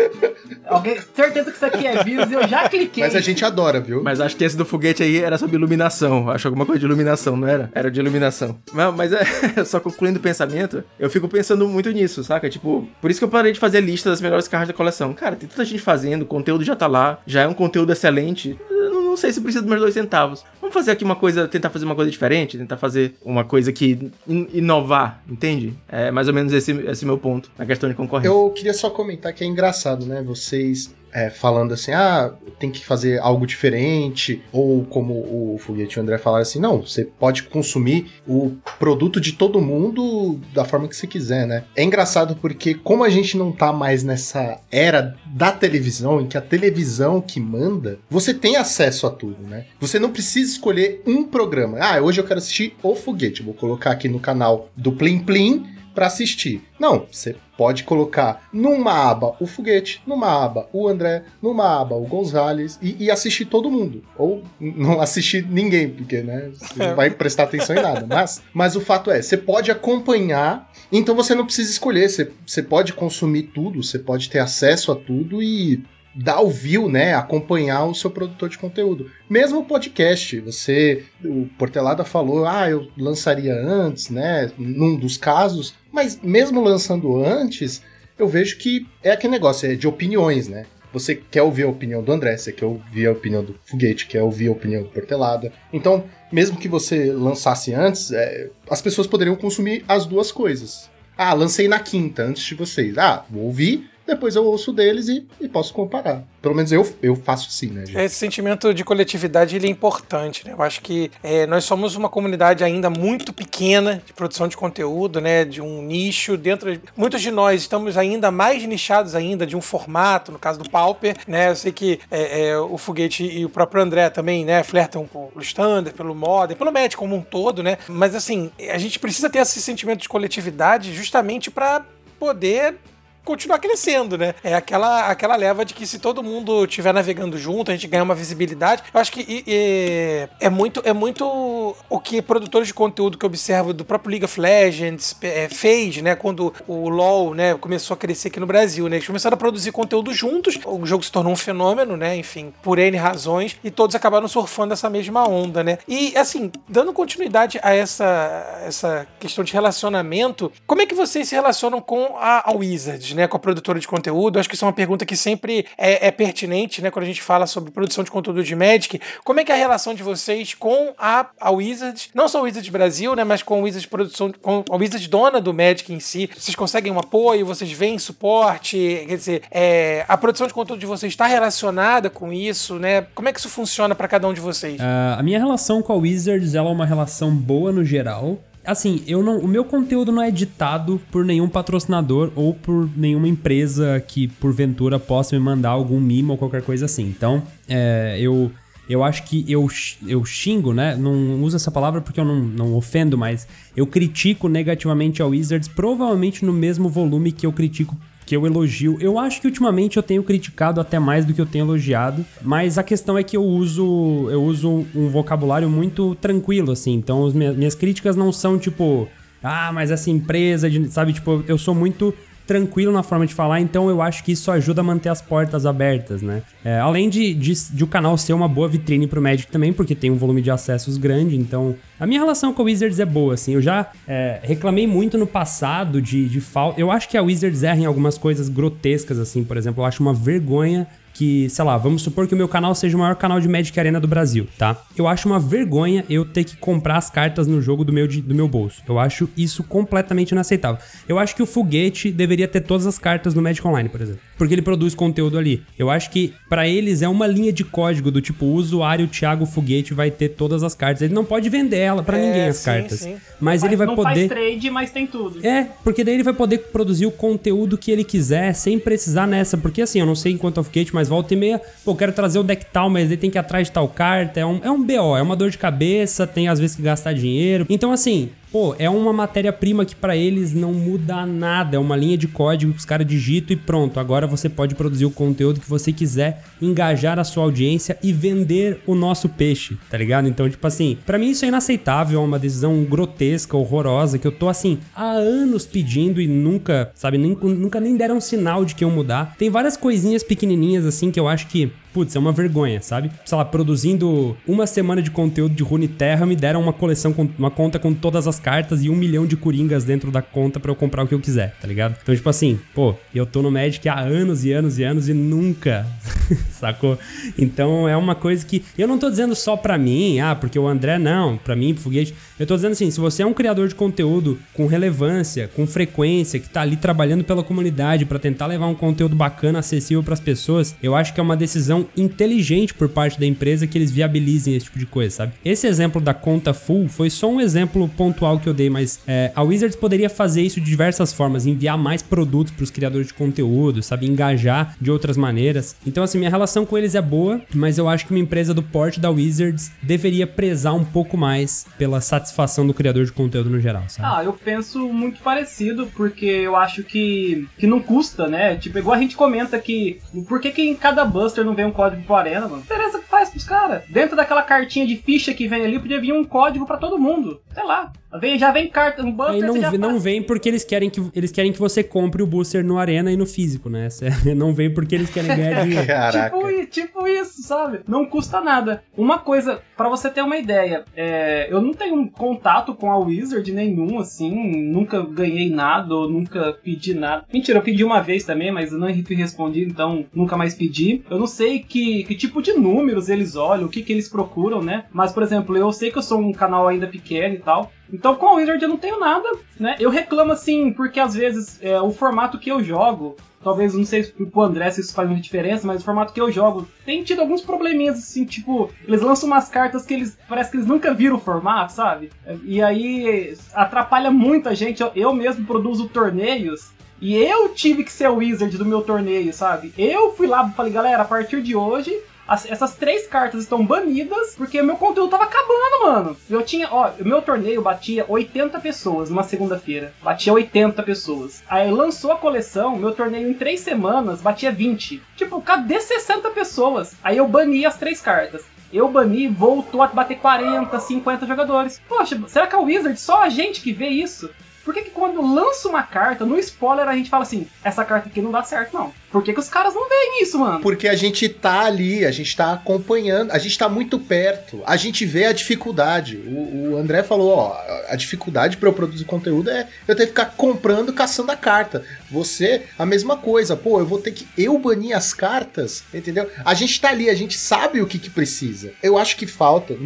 Alguém, certeza que isso aqui é vírus e eu já cliquei.
Mas a gente adora, viu?
Mas acho que esse do foguete aí era sobre iluminação. Acho alguma coisa de iluminação, não era? Era de iluminação. Mas, mas é, só concluindo o pensamento, eu fico pensando muito nisso, saca? Tipo, por isso que eu parei de fazer lista das melhores carros da coleção. Cara, tem tanta gente fazendo, o conteúdo já tá lá, já é um conteúdo excelente. Eu não, não sei se precisa dos meus dois centavos. Vamos fazer aqui uma coisa, tentar fazer uma coisa diferente, tentar fazer uma coisa que in, inovar, entende? É mais ou menos esse, esse meu ponto na questão de concorrência.
Eu queria só comentar que é engraçado, né? Vocês é, falando assim, ah, tem que fazer algo diferente, ou como o Foguete e o André falaram assim, não, você pode consumir o produto de todo mundo da forma que você quiser, né? É engraçado porque como a gente não tá mais nessa era da televisão, em que a televisão que manda, você tem acesso a tudo, né? Você não precisa escolher um programa. Ah, hoje eu quero assistir O Foguete, vou colocar aqui no canal do Plim Plim, para assistir. Não, você pode colocar numa aba o Foguete, numa aba o André, numa aba o Gonzales e, e assistir todo mundo. Ou não assistir ninguém, porque né, você não vai prestar atenção em nada. Mas, mas o fato é, você pode acompanhar, então você não precisa escolher, você, você pode consumir tudo, você pode ter acesso a tudo e dar o view, né, acompanhar o seu produtor de conteúdo. Mesmo o podcast, você, o Portelada falou, ah, eu lançaria antes, né, num dos casos, mas mesmo lançando antes, eu vejo que é aquele negócio, é de opiniões, né? você quer ouvir a opinião do André, você quer ouvir a opinião do Foguete, quer ouvir a opinião do Portelada. Então, mesmo que você lançasse antes, é, as pessoas poderiam consumir as duas coisas. Ah, lancei na quinta, antes de vocês. Ah, vou ouvir, depois eu ouço deles e, e posso comparar. Pelo menos eu, eu faço assim, né, gente?
Esse sentimento de coletividade ele é importante, né? Eu acho que é, nós somos uma comunidade ainda muito pequena de produção de conteúdo, né? De um nicho dentro. De... Muitos de nós estamos ainda mais nichados ainda de um formato, no caso do Pauper, né? Eu sei que é, é, o Foguete e o próprio André também, né? Flertam pelo standard, pelo modern, pelo Magic como um todo, né? Mas assim, a gente precisa ter esse sentimento de coletividade justamente para poder continuar crescendo, né? É aquela, aquela leva de que se todo mundo estiver navegando junto, a gente ganha uma visibilidade. Eu acho que e, e, é muito é muito o que produtores de conteúdo que eu observo do próprio League of Legends é, fez, né? Quando o LoL, né, começou a crescer aqui no Brasil, né? Eles começaram a produzir conteúdo juntos, o jogo se tornou um fenômeno, né? Enfim, por N razões, e todos acabaram surfando essa mesma onda, né? E, assim, dando continuidade a essa, essa questão de relacionamento, como é que vocês se relacionam com a, a Wizards? Né, com a produtora de conteúdo? Acho que isso é uma pergunta que sempre é, é, pertinente, né, quando a gente fala sobre produção de conteúdo de Magic. Como é que é a relação de vocês com a, a Wizards, não só a Wizards Brasil, né, mas com a Wizards produção, com a Wizards dona do Magic em si? Vocês conseguem um apoio? Vocês veem suporte? Quer dizer, é, a produção de conteúdo de vocês está relacionada com isso, né? Como é que isso funciona para cada um de vocês?
Uh, a minha relação com a Wizards ela é uma relação boa no geral assim, eu não, o meu conteúdo não é editado por nenhum patrocinador ou por nenhuma empresa que porventura possa me mandar algum mimo ou qualquer coisa assim. Então, é, eu eu acho que eu, eu xingo, né? Não uso essa palavra porque eu não, não ofendo, mas eu critico negativamente a Wizards, provavelmente no mesmo volume que eu critico eu elogio. Eu acho que ultimamente eu tenho criticado até mais do que eu tenho elogiado, mas a questão é que eu uso eu uso um vocabulário muito tranquilo assim. Então as minhas, minhas críticas não são tipo, ah, mas essa empresa, sabe, tipo, eu sou muito tranquilo na forma de falar, então eu acho que isso ajuda a manter as portas abertas, né? É, além de, de, de, o canal ser uma boa vitrine pro Magic também, porque tem um volume de acessos grande, então a minha relação com a Wizards é boa, assim. Eu já é, reclamei muito no passado de, de falta. Eu acho que a Wizards erra em algumas coisas grotescas, assim, por exemplo, eu acho uma vergonha que, sei lá, vamos supor que o meu canal seja o maior canal de Magic Arena do Brasil, tá? Eu acho uma vergonha eu ter que comprar as cartas no jogo do meu, do meu bolso. Eu acho isso completamente inaceitável. Eu acho que o Foguete deveria ter todas as cartas no Magic Online, por exemplo. Porque ele produz conteúdo ali. Eu acho que para eles é uma linha de código do tipo, o usuário Thiago Foguete vai ter todas as cartas. Ele não pode vender ela para é, ninguém as sim, cartas. Sim. Mas, mas ele vai
não
poder.
Faz trade, mas tem tudo.
É, porque daí ele vai poder produzir o conteúdo que ele quiser sem precisar nessa. Porque assim, eu não sei enquanto é o Foguete, mas volta e meia, pô, quero trazer o deck tal, mas ele tem que ir atrás de tal carta. É um, é um BO, é uma dor de cabeça, tem às vezes que gastar dinheiro. Então, assim, Pô, é uma matéria-prima que para eles não muda nada. É uma linha de código que os caras digitam e pronto. Agora você pode produzir o conteúdo que você quiser, engajar a sua audiência e vender o nosso peixe, tá ligado? Então, tipo assim, para mim isso é inaceitável, é uma decisão grotesca, horrorosa, que eu tô assim, há anos pedindo e nunca, sabe, nem, nunca nem deram sinal de que eu mudar. Tem várias coisinhas pequenininhas assim que eu acho que putz, é uma vergonha, sabe? Sei lá, produzindo uma semana de conteúdo de Rune Terra, me deram uma coleção, com uma conta com todas as cartas e um milhão de coringas dentro da conta para eu comprar o que eu quiser, tá ligado? Então, tipo assim, pô, eu tô no Magic há anos e anos e anos e nunca, sacou? Então é uma coisa que eu não tô dizendo só pra mim, ah, porque o André não, pra mim, pro Foguete. Eu tô dizendo assim, se você é um criador de conteúdo com relevância, com frequência, que tá ali trabalhando pela comunidade para tentar levar um conteúdo bacana, acessível para as pessoas, eu acho que é uma decisão inteligente por parte da empresa que eles viabilizem esse tipo de coisa, sabe? Esse exemplo da conta full foi só um exemplo pontual que eu dei, mas é, a Wizards poderia fazer isso de diversas formas, enviar mais produtos para os criadores de conteúdo, sabe? Engajar de outras maneiras. Então, assim, minha relação com eles é boa, mas eu acho que uma empresa do porte da Wizards deveria prezar um pouco mais pela satisfação do criador de conteúdo no geral, sabe?
Ah, eu penso muito parecido, porque eu acho que, que não custa, né? Tipo, igual a gente comenta que por que, que em cada buster não vem um código pro Arena, mano. Interessa que faz pros caras. Dentro daquela cartinha de ficha que vem ali, podia vir um código para todo mundo. Sei lá. Vem, já vem carta, um
booster. Aí não, não vem porque eles querem, que, eles querem que você compre o booster no Arena e no físico, né? Não vem porque eles querem ganhar dinheiro.
Caraca. Tipo
tipo isso, sabe? Não custa nada. Uma coisa, para você ter uma ideia, é, eu não tenho contato com a Wizard nenhum, assim, nunca ganhei nada, ou nunca pedi nada. Mentira, eu pedi uma vez também, mas eu não fui respondido, então nunca mais pedi. Eu não sei que, que tipo de números eles olham, o que, que eles procuram, né? Mas, por exemplo, eu sei que eu sou um canal ainda pequeno e tal. Então com a Wizard eu não tenho nada, né? Eu reclamo assim, porque às vezes é, o formato que eu jogo, talvez não sei pro André se isso faz muita diferença, mas o formato que eu jogo tem tido alguns probleminhas, assim, tipo, eles lançam umas cartas que eles. Parece que eles nunca viram o formato, sabe? E aí atrapalha muita gente. Eu mesmo produzo torneios. E eu tive que ser o Wizard do meu torneio, sabe? Eu fui lá e falei, galera, a partir de hoje as, essas três cartas estão banidas porque meu conteúdo tava acabando, mano. Eu tinha, ó, o meu torneio batia 80 pessoas numa segunda-feira. Batia 80 pessoas. Aí lançou a coleção, meu torneio em três semanas batia 20. Tipo, cadê 60 pessoas? Aí eu bani as três cartas. Eu bani, voltou a bater 40, 50 jogadores. Poxa, será que é o Wizard? Só a gente que vê isso? Por que, que quando lança uma carta, no spoiler a gente fala assim, essa carta aqui não dá certo, não? Por que, que os caras não veem isso, mano?
Porque a gente tá ali, a gente tá acompanhando, a gente tá muito perto, a gente vê a dificuldade. O, o André falou, ó, a dificuldade para eu produzir conteúdo é eu ter que ficar comprando, caçando a carta. Você, a mesma coisa, pô, eu vou ter que eu banir as cartas, entendeu? A gente tá ali, a gente sabe o que que precisa. Eu acho que falta,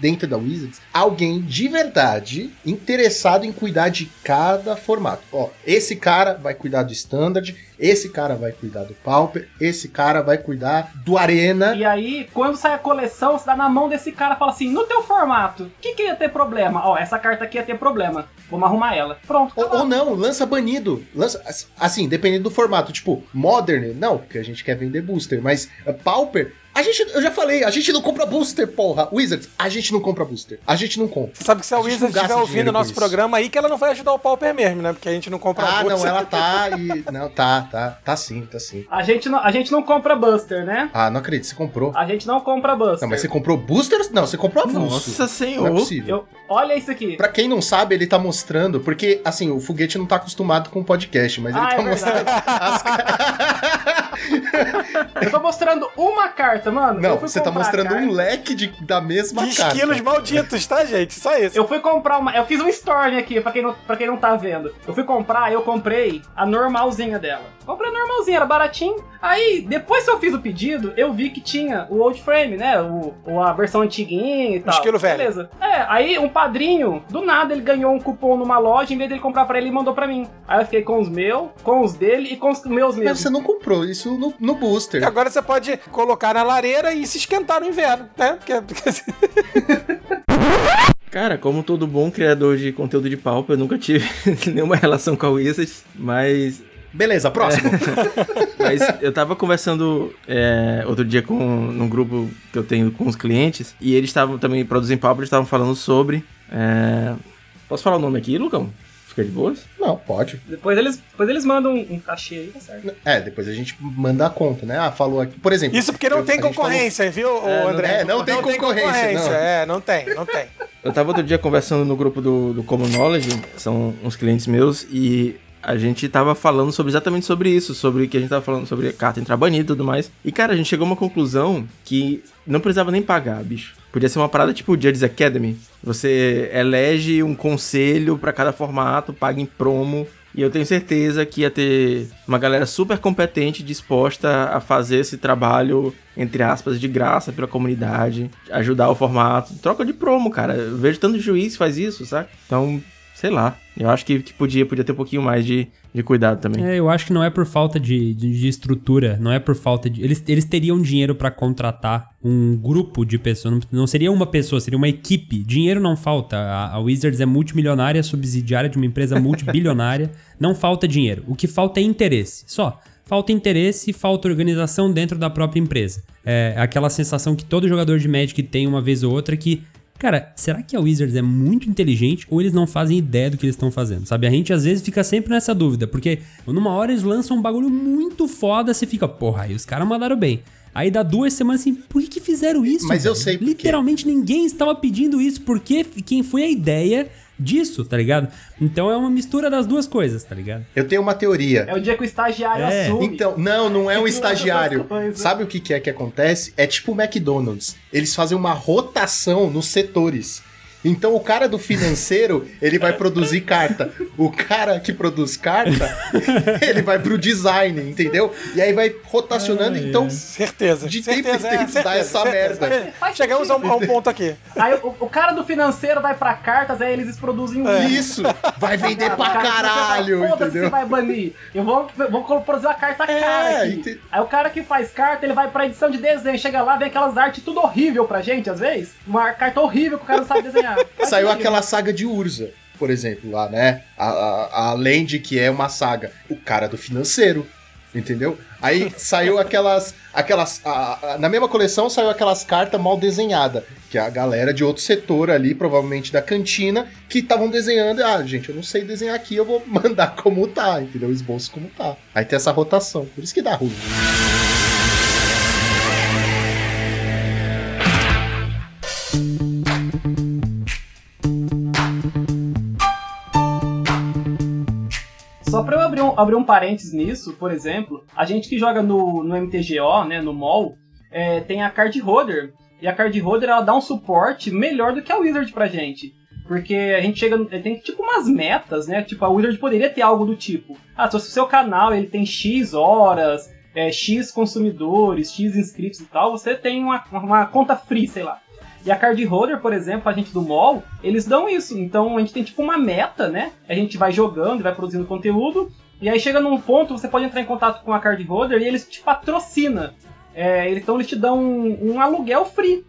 dentro da Wizards, alguém de verdade interessado em cuidar de cada formato. Ó, esse cara vai cuidar do standard, esse cara vai cuidar do Pauper, esse cara vai cuidar do Arena.
E aí, quando sai a coleção, você dá na mão desse cara e fala assim: no teu formato, o que, que ia ter problema? Ó, essa carta aqui ia ter problema. Vamos arrumar ela. Pronto.
Ou, ou, não, lança banido. Lança, assim, dependendo do formato. Tipo, Modern, não, porque a gente quer vender booster. Mas uh, Pauper, a gente, eu já falei, a gente não compra booster, porra. Wizards, a gente não compra booster. A gente não compra.
Você sabe que se a, a Wizards estiver ouvindo o nosso programa aí, que ela não vai ajudar o Pauper mesmo, né? Porque a gente não compra
ah, booster. Ah, não, ela tá e. Não, tá, tá. Tá sim, tá sim.
A gente não, a gente não compra buster, né?
Ah, não acredito, você comprou.
A gente não compra buster.
Não, mas você comprou boosters? Não, você comprou avulso.
Nossa senhora.
Não é possível.
Eu, olha isso aqui.
Pra quem não sabe, ele tá mostrando, porque, assim, o foguete não tá acostumado com podcast, mas
ah,
ele tá
é
mostrando as
Eu tô mostrando uma carta, mano.
Não, você tá mostrando um leque de, da mesma
de
carta.
esquilos malditos, tá, gente? Só isso.
Eu fui comprar uma. Eu fiz um storm aqui, pra quem, não, pra quem não tá vendo. Eu fui comprar, eu comprei a normalzinha dela. Comprei a normalzinha, era baratinho. Aí, depois que eu fiz o pedido, eu vi que tinha o old frame, né? O, o a versão antiguinha e tal.
Esquilo velho.
Beleza. É, aí um padrinho, do nada, ele ganhou um cupom numa loja, em vez dele comprar pra ele, ele mandou pra mim. Aí eu fiquei com os meus, com os dele e com os meus mesmo.
Mas você não comprou isso no, no booster.
E agora você pode colocar na lareira e se esquentar no inverno, né? Porque...
Cara, como todo bom criador de conteúdo de palpa, eu nunca tive nenhuma relação com a Wizards, mas
Beleza, próximo.
É. Mas eu tava conversando é, outro dia com num grupo que eu tenho com os clientes e eles estavam também produzindo papo, eles estavam falando sobre. É... Posso falar o nome aqui, Lucão? Fica de boas?
Não, pode.
Depois eles, depois eles mandam um, um cachê aí, tá certo.
É, depois a gente manda a conta, né? Ah, falou aqui. Por exemplo.
Isso porque não
eu,
tem concorrência, falou... viu,
é,
André?
É, não, não, tem, concorrência, tem concorrência. Não.
É, não tem, não tem.
Eu tava outro dia conversando no grupo do, do Common Knowledge, são uns clientes meus, e a gente tava falando sobre exatamente sobre isso, sobre o que a gente tava falando sobre a carta entrar banida e tudo mais. E, cara, a gente chegou a uma conclusão que não precisava nem pagar, bicho. Podia ser uma parada tipo Judges Academy. Você elege um conselho para cada formato, paga em promo. E eu tenho certeza que ia ter uma galera super competente disposta a fazer esse trabalho, entre aspas, de graça pela comunidade, ajudar o formato. Troca de promo, cara. Eu vejo tanto juiz faz isso, sabe? Então, sei lá. Eu acho que, que, podia, podia ter um pouquinho mais de, de cuidado também.
É, eu acho que não é por falta de, de, de estrutura, não é por falta de. Eles, eles teriam dinheiro para contratar um grupo de pessoas, não, não, seria uma pessoa, seria uma equipe. Dinheiro não falta. A, a Wizards é multimilionária, subsidiária de uma empresa multibilionária. não falta dinheiro. O que falta é interesse. Só. Falta interesse e falta organização dentro da própria empresa. É aquela sensação que todo jogador de Magic tem uma vez ou outra que Cara, será que a Wizards é muito inteligente ou eles não fazem ideia do que eles estão fazendo? Sabe? A gente às vezes fica sempre nessa dúvida, porque numa hora eles lançam um bagulho muito foda, você fica, porra, aí os caras mandaram bem. Aí dá duas semanas assim, por que, que fizeram isso?
Mas velho? eu sei
Literalmente ninguém estava pedindo isso, porque quem foi a ideia disso, tá ligado? Então é uma mistura das duas coisas, tá ligado?
Eu tenho uma teoria.
É o dia que o estagiário
É.
assume.
Então, não, não é um
Não,
estagiário. Sabe o que que é que acontece? É tipo o McDonald's. Eles fazem uma rotação nos setores. Então o cara do financeiro, ele vai produzir carta. O cara que produz carta, ele vai pro design, entendeu? E aí vai rotacionando, então
Certeza.
De tempo em
certeza, é,
dá essa merda.
É, Chegamos a um, a um ponto aqui.
Aí o, o cara do financeiro vai pra cartas, aí eles produzem um
É.
isso vai vender pra
cara
caralho,
"Foda-se
entendeu?
que vai banir. Eu vou, vou produzir uma carta cara
É,
aqui.
ente-
Aí o cara que faz carta, ele vai pra edição de desenho. Chega lá, vem aquelas artes tudo horrível pra gente, às vezes. Uma carta horrível que o cara não sabe desenhar.
Saiu aquela saga de Urza, por exemplo, lá, né? A, a, além de que é uma saga. O cara do financeiro. Entendeu? Aí saiu aquelas. aquelas a- a- na mesma coleção saiu aquelas cartas mal desenhadas. Que é a galera de outro setor ali, provavelmente da cantina, que estavam desenhando. Ah, gente, eu não sei desenhar aqui, eu vou mandar como tá, entendeu? O esboço como tá. Aí tem essa rotação. Por isso que dá ruim.
Abrir um, parênteses nisso, por exemplo, a gente que joga no, no MTGO, né, no mall, é, tem a card holder. E a card holder ela dá um suporte melhor do que a Wizard pra gente. Porque a gente chega. no- Tem tipo umas metas, né? Tipo, a Wizard poderia ter algo do tipo. Ah, se o seu canal ele tem X horas, é, X consumidores, X inscritos e tal, você tem uma, uma conta free, sei lá. E a card holder, por exemplo, a gente do mall, eles dão isso. Então a gente tem tipo uma meta, né? A gente vai jogando, vai produzindo conteúdo. E aí chega num ponto, você pode entrar em contato com a card holder e eles te patrocina. É, então eles te dão um, um aluguel free.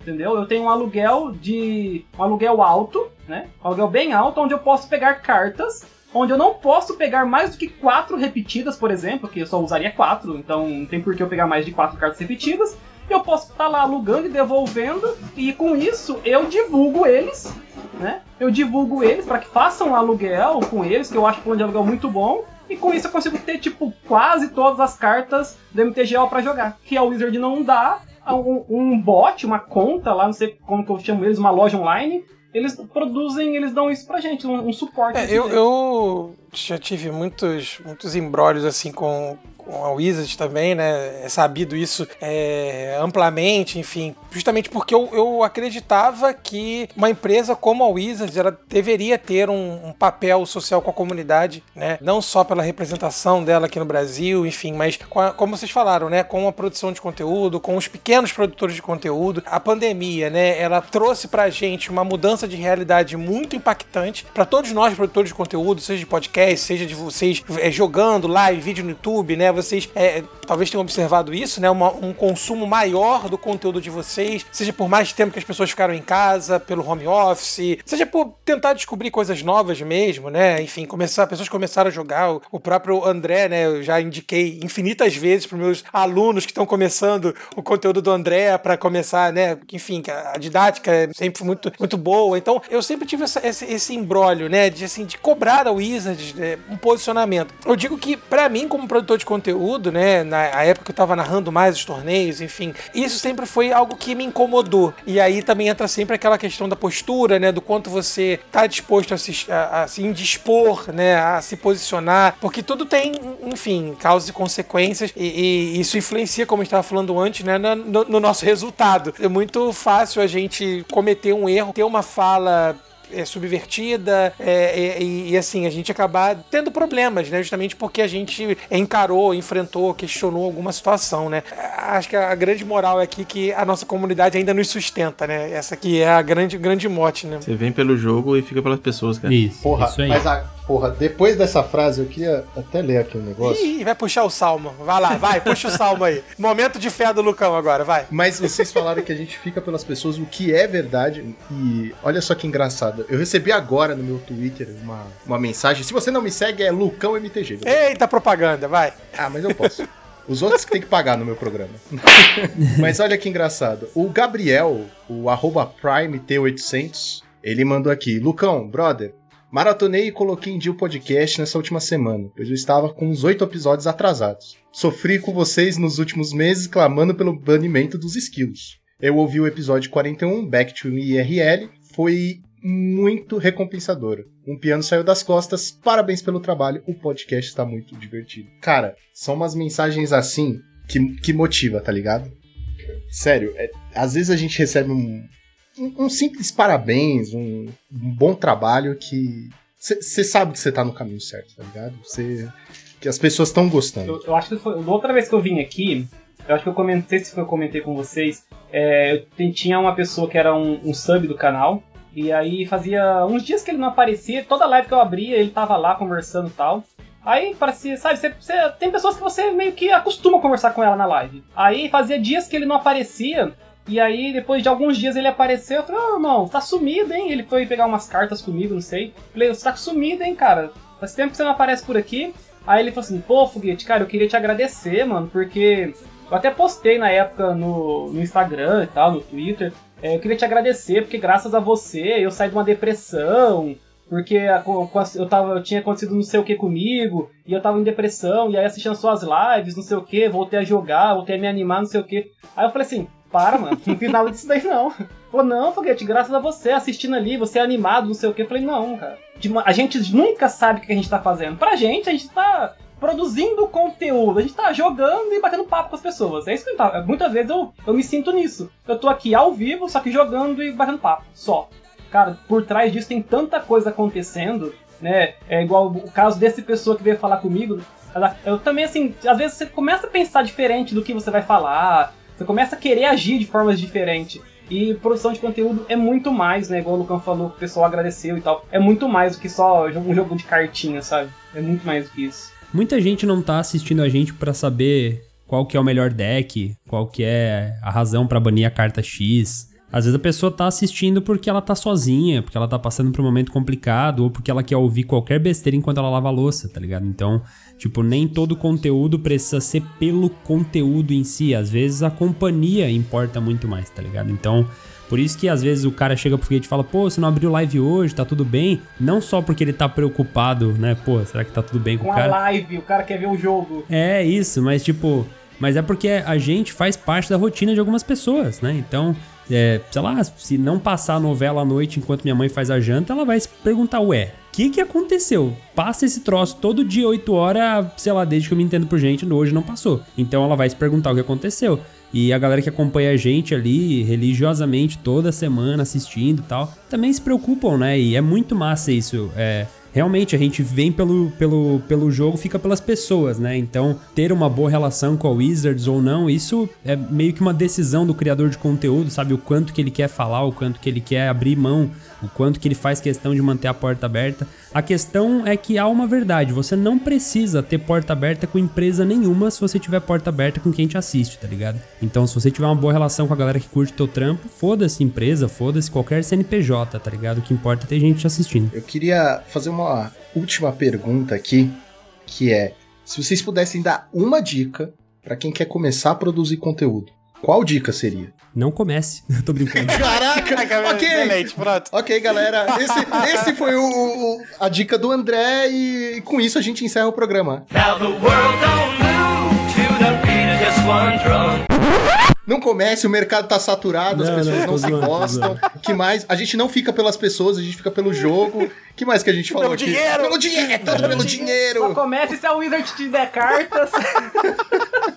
Entendeu? Eu tenho um aluguel de. um aluguel alto, né? Um aluguel bem alto, onde eu posso pegar cartas. Onde eu não posso pegar mais do que quatro repetidas, por exemplo, que eu só usaria quatro, então não tem por que eu pegar mais de quatro cartas repetidas. Eu posso estar lá alugando e devolvendo, e com isso eu divulgo eles, né? Eu divulgo eles para que façam um aluguel com eles, que eu acho o plano de aluguel muito bom. E com isso eu consigo ter, tipo, quase todas as cartas do MTGO para jogar. Que a Wizard não dá, um, um bot, uma conta lá, não sei como que eu chamo eles, uma loja online. Eles produzem, eles dão isso pra gente, um, um suporte.
É,
desse
eu, eu já tive muitos, muitos embrólios assim com, com a Wizard também, né? É sabido isso é, amplamente, enfim. Justamente porque eu, eu acreditava que uma empresa como a Wizard ela deveria ter um, um papel social com a comunidade, né? Não só pela representação dela aqui no Brasil, enfim, mas com a- como vocês falaram, né? Com a produção de conteúdo, com os pequenos produtores de conteúdo. A pandemia, né? Ela trouxe pra gente uma mudança de realidade muito impactante para todos nós produtores de conteúdo, seja de podcast, seja de vocês é, jogando live, vídeo no YouTube, né? Vocês é, talvez tenham observado isso, né? Uma- um consumo maior do conteúdo de vocês, seja por mais tempo que as pessoas ficaram em casa, pelo home office, seja por tentar descobrir coisas novas mesmo, né? Enfim, começar, pessoas começaram a jogar. O, próprio André, né? Eu já indiquei infinitas vezes para meus alunos que estão começando o conteúdo do André para começar, né? Enfim, a didática é sempre muito, muito boa. Então, eu sempre tive essa- esse, esse embrólio, né? De, assim, de cobrar da Wizards né, um posicionamento. Eu digo que, para mim, como produtor de conteúdo, né? Na época eu tava narrando mais os torneios, enfim, isso sempre foi algo que me incomodou. E aí também entra sempre aquela questão da postura, né? Do quanto você tá disposto a se, a, a se indispor, né? A se posicionar. Porque tudo tem, enfim, causas e consequências. E, e isso influencia, como gente estava falando antes, né? No, no nosso resultado. É muito fácil a gente cometer um erro, ter uma fala é, subvertida é, é, e, e, assim, a gente acabar tendo problemas, né? Justamente porque a gente encarou, enfrentou, questionou alguma situação, né? Acho que a grande moral é aqui que a nossa comunidade ainda nos sustenta, né? Essa aqui é a grande, grande mote, né?
Você vem pelo jogo e fica pelas pessoas, cara.
Isso,
Porra,
isso aí.
mas a, porra, depois dessa frase eu queria até ler aqui um negócio.
Ih, vai puxar o salmo. Vai lá, vai, puxa o salmo aí. Momento de fé do Lucão agora, vai.
Mas vocês falaram que a gente fica pelas pessoas, o que é verdade. E olha só que engraçado. Eu recebi agora no meu Twitter uma, uma mensagem. Se você não me segue, é Lucão MTG. beleza?
Eita propaganda, vai.
Ah, mas eu posso. Os outros que tem que pagar no meu programa. mas olha que engraçado. O Gabriel, o arroba Prime T800, ele mandou aqui. Lucão, brother, maratonei e coloquei em dia o podcast nessa última semana, pois eu estava com uns oito episódios atrasados. Sofri com vocês nos últimos meses clamando pelo banimento dos esquilos. Eu ouvi o episódio 41, Back to IRL, foi muito recompensadora. Um piano saiu das costas, parabéns pelo trabalho, o podcast está muito divertido. Cara, são umas mensagens assim que, que motiva, tá ligado? Sério, é, às vezes a gente recebe um, um, simples parabéns, um, um bom trabalho que você sabe que você tá no caminho certo, tá ligado? Você que as pessoas estão gostando.
Eu, eu, acho que foi, outra vez que eu vim aqui, eu acho que eu comentei, se eu comentei com vocês, é, eu tinha uma pessoa que era um, um, sub do canal, e aí fazia uns dias que ele não aparecia, toda live que eu abria ele tava lá conversando e tal. Aí parecia, sabe, você, tem pessoas que você meio que acostuma conversar com ela na live. Aí fazia dias que ele não aparecia, e aí depois de alguns dias ele apareceu, eu falei, ô oh, irmão, tá sumido, hein? Ele foi pegar umas cartas comigo, não sei. Eu falei, você tá sumido, hein, cara? Faz tempo que você não aparece por aqui. Aí ele falou assim, pô, Foguete, cara, eu queria te agradecer, mano, porque eu até postei na época no, no Instagram e tal, no Twitter. É, eu queria te agradecer, porque graças a você eu saí de uma depressão, porque eu, tava, eu tinha acontecido não sei o que comigo, e eu tava em depressão, e aí assistindo suas lives, não sei o que, voltei a jogar, voltei a me animar, não sei o que. Aí eu falei assim, para, mano, não fiz nada disso daí não. Falou, não, Foguete, graças a você, assistindo ali, você é animado, não sei o que. Eu falei, não, cara. A gente nunca sabe o que a gente tá fazendo. Pra gente, a gente tá produzindo conteúdo, a gente tá jogando e batendo papo com as pessoas. É isso que eu tá. Muitas vezes eu, eu me sinto nisso. Eu tô aqui ao vivo, só que jogando e batendo papo, só. Cara, por trás disso tem tanta coisa acontecendo, né? É igual o caso desse pessoa que veio falar comigo. Eu também, assim, às vezes você começa a pensar diferente do que você vai falar, você começa a querer agir de formas diferentes. E produção de conteúdo é muito mais, né? Igual o Lucan falou, que o pessoal agradeceu e tal. É muito mais do que só um jogo de cartinha, sabe? É muito mais do que isso.
Muita gente não tá assistindo a gente para saber qual que é o melhor deck, qual que é a razão para banir a carta X. Às vezes a pessoa tá assistindo porque ela tá sozinha, porque ela tá passando por um momento complicado, ou porque ela quer ouvir qualquer besteira enquanto ela lava a louça, tá ligado? Então, tipo, nem todo conteúdo precisa ser pelo conteúdo em si. Às vezes a companhia importa muito mais, tá ligado? Então, por isso que às vezes o cara chega pro foguete e fala, pô, você não abriu live hoje, tá tudo bem? Não só porque ele tá preocupado, né? Pô, será que tá tudo bem com, com o cara?
Com a live, o cara quer ver o jogo.
É, isso, mas tipo... Mas é porque a gente faz parte da rotina de algumas pessoas, né? Então, é, sei lá, se não passar a novela à noite enquanto minha mãe faz a janta, ela vai se perguntar, ué, o que que aconteceu? Passa esse troço todo dia, 8 horas, sei lá, desde que eu me entendo por gente, hoje não passou. Então ela vai se perguntar o que aconteceu. E a galera que acompanha a gente ali religiosamente toda semana assistindo e tal, também se preocupam, né? E é muito massa isso. É, realmente a gente vem pelo, pelo, pelo jogo, fica pelas pessoas, né? Então, ter uma boa relação com a Wizards ou não, isso é meio que uma decisão do criador de conteúdo, sabe? O quanto que ele quer falar, o quanto que ele quer abrir mão, o quanto que ele faz questão de manter a porta aberta. A questão é que há uma verdade, você não precisa ter porta aberta com empresa nenhuma se você tiver porta aberta com quem te assiste, tá ligado? Então, se você tiver uma boa relação com a galera que curte teu trampo, foda-se empresa, foda-se qualquer CNPJ, tá ligado? O que importa é ter gente te assistindo.
Eu queria fazer uma última pergunta aqui, que é: se vocês pudessem dar uma dica para quem quer começar a produzir conteúdo, qual dica seria?
Não comece. tô brincando.
Caraca! ok. Excelente, pronto. Ok, galera. Esse, esse foi o, o, a dica do André e com isso a gente encerra o programa. Now the world don't move to the beat of just one drum. Não comece, o mercado tá saturado, não, as pessoas não, não se zoando, gostam. que mais? A gente não fica pelas pessoas, a gente fica pelo jogo. que mais que a gente falou
pelo
aqui?
Dinheiro.
Pelo dinheiro! É tudo pelo dinheiro!
Só comece se a Wizard te der cartas.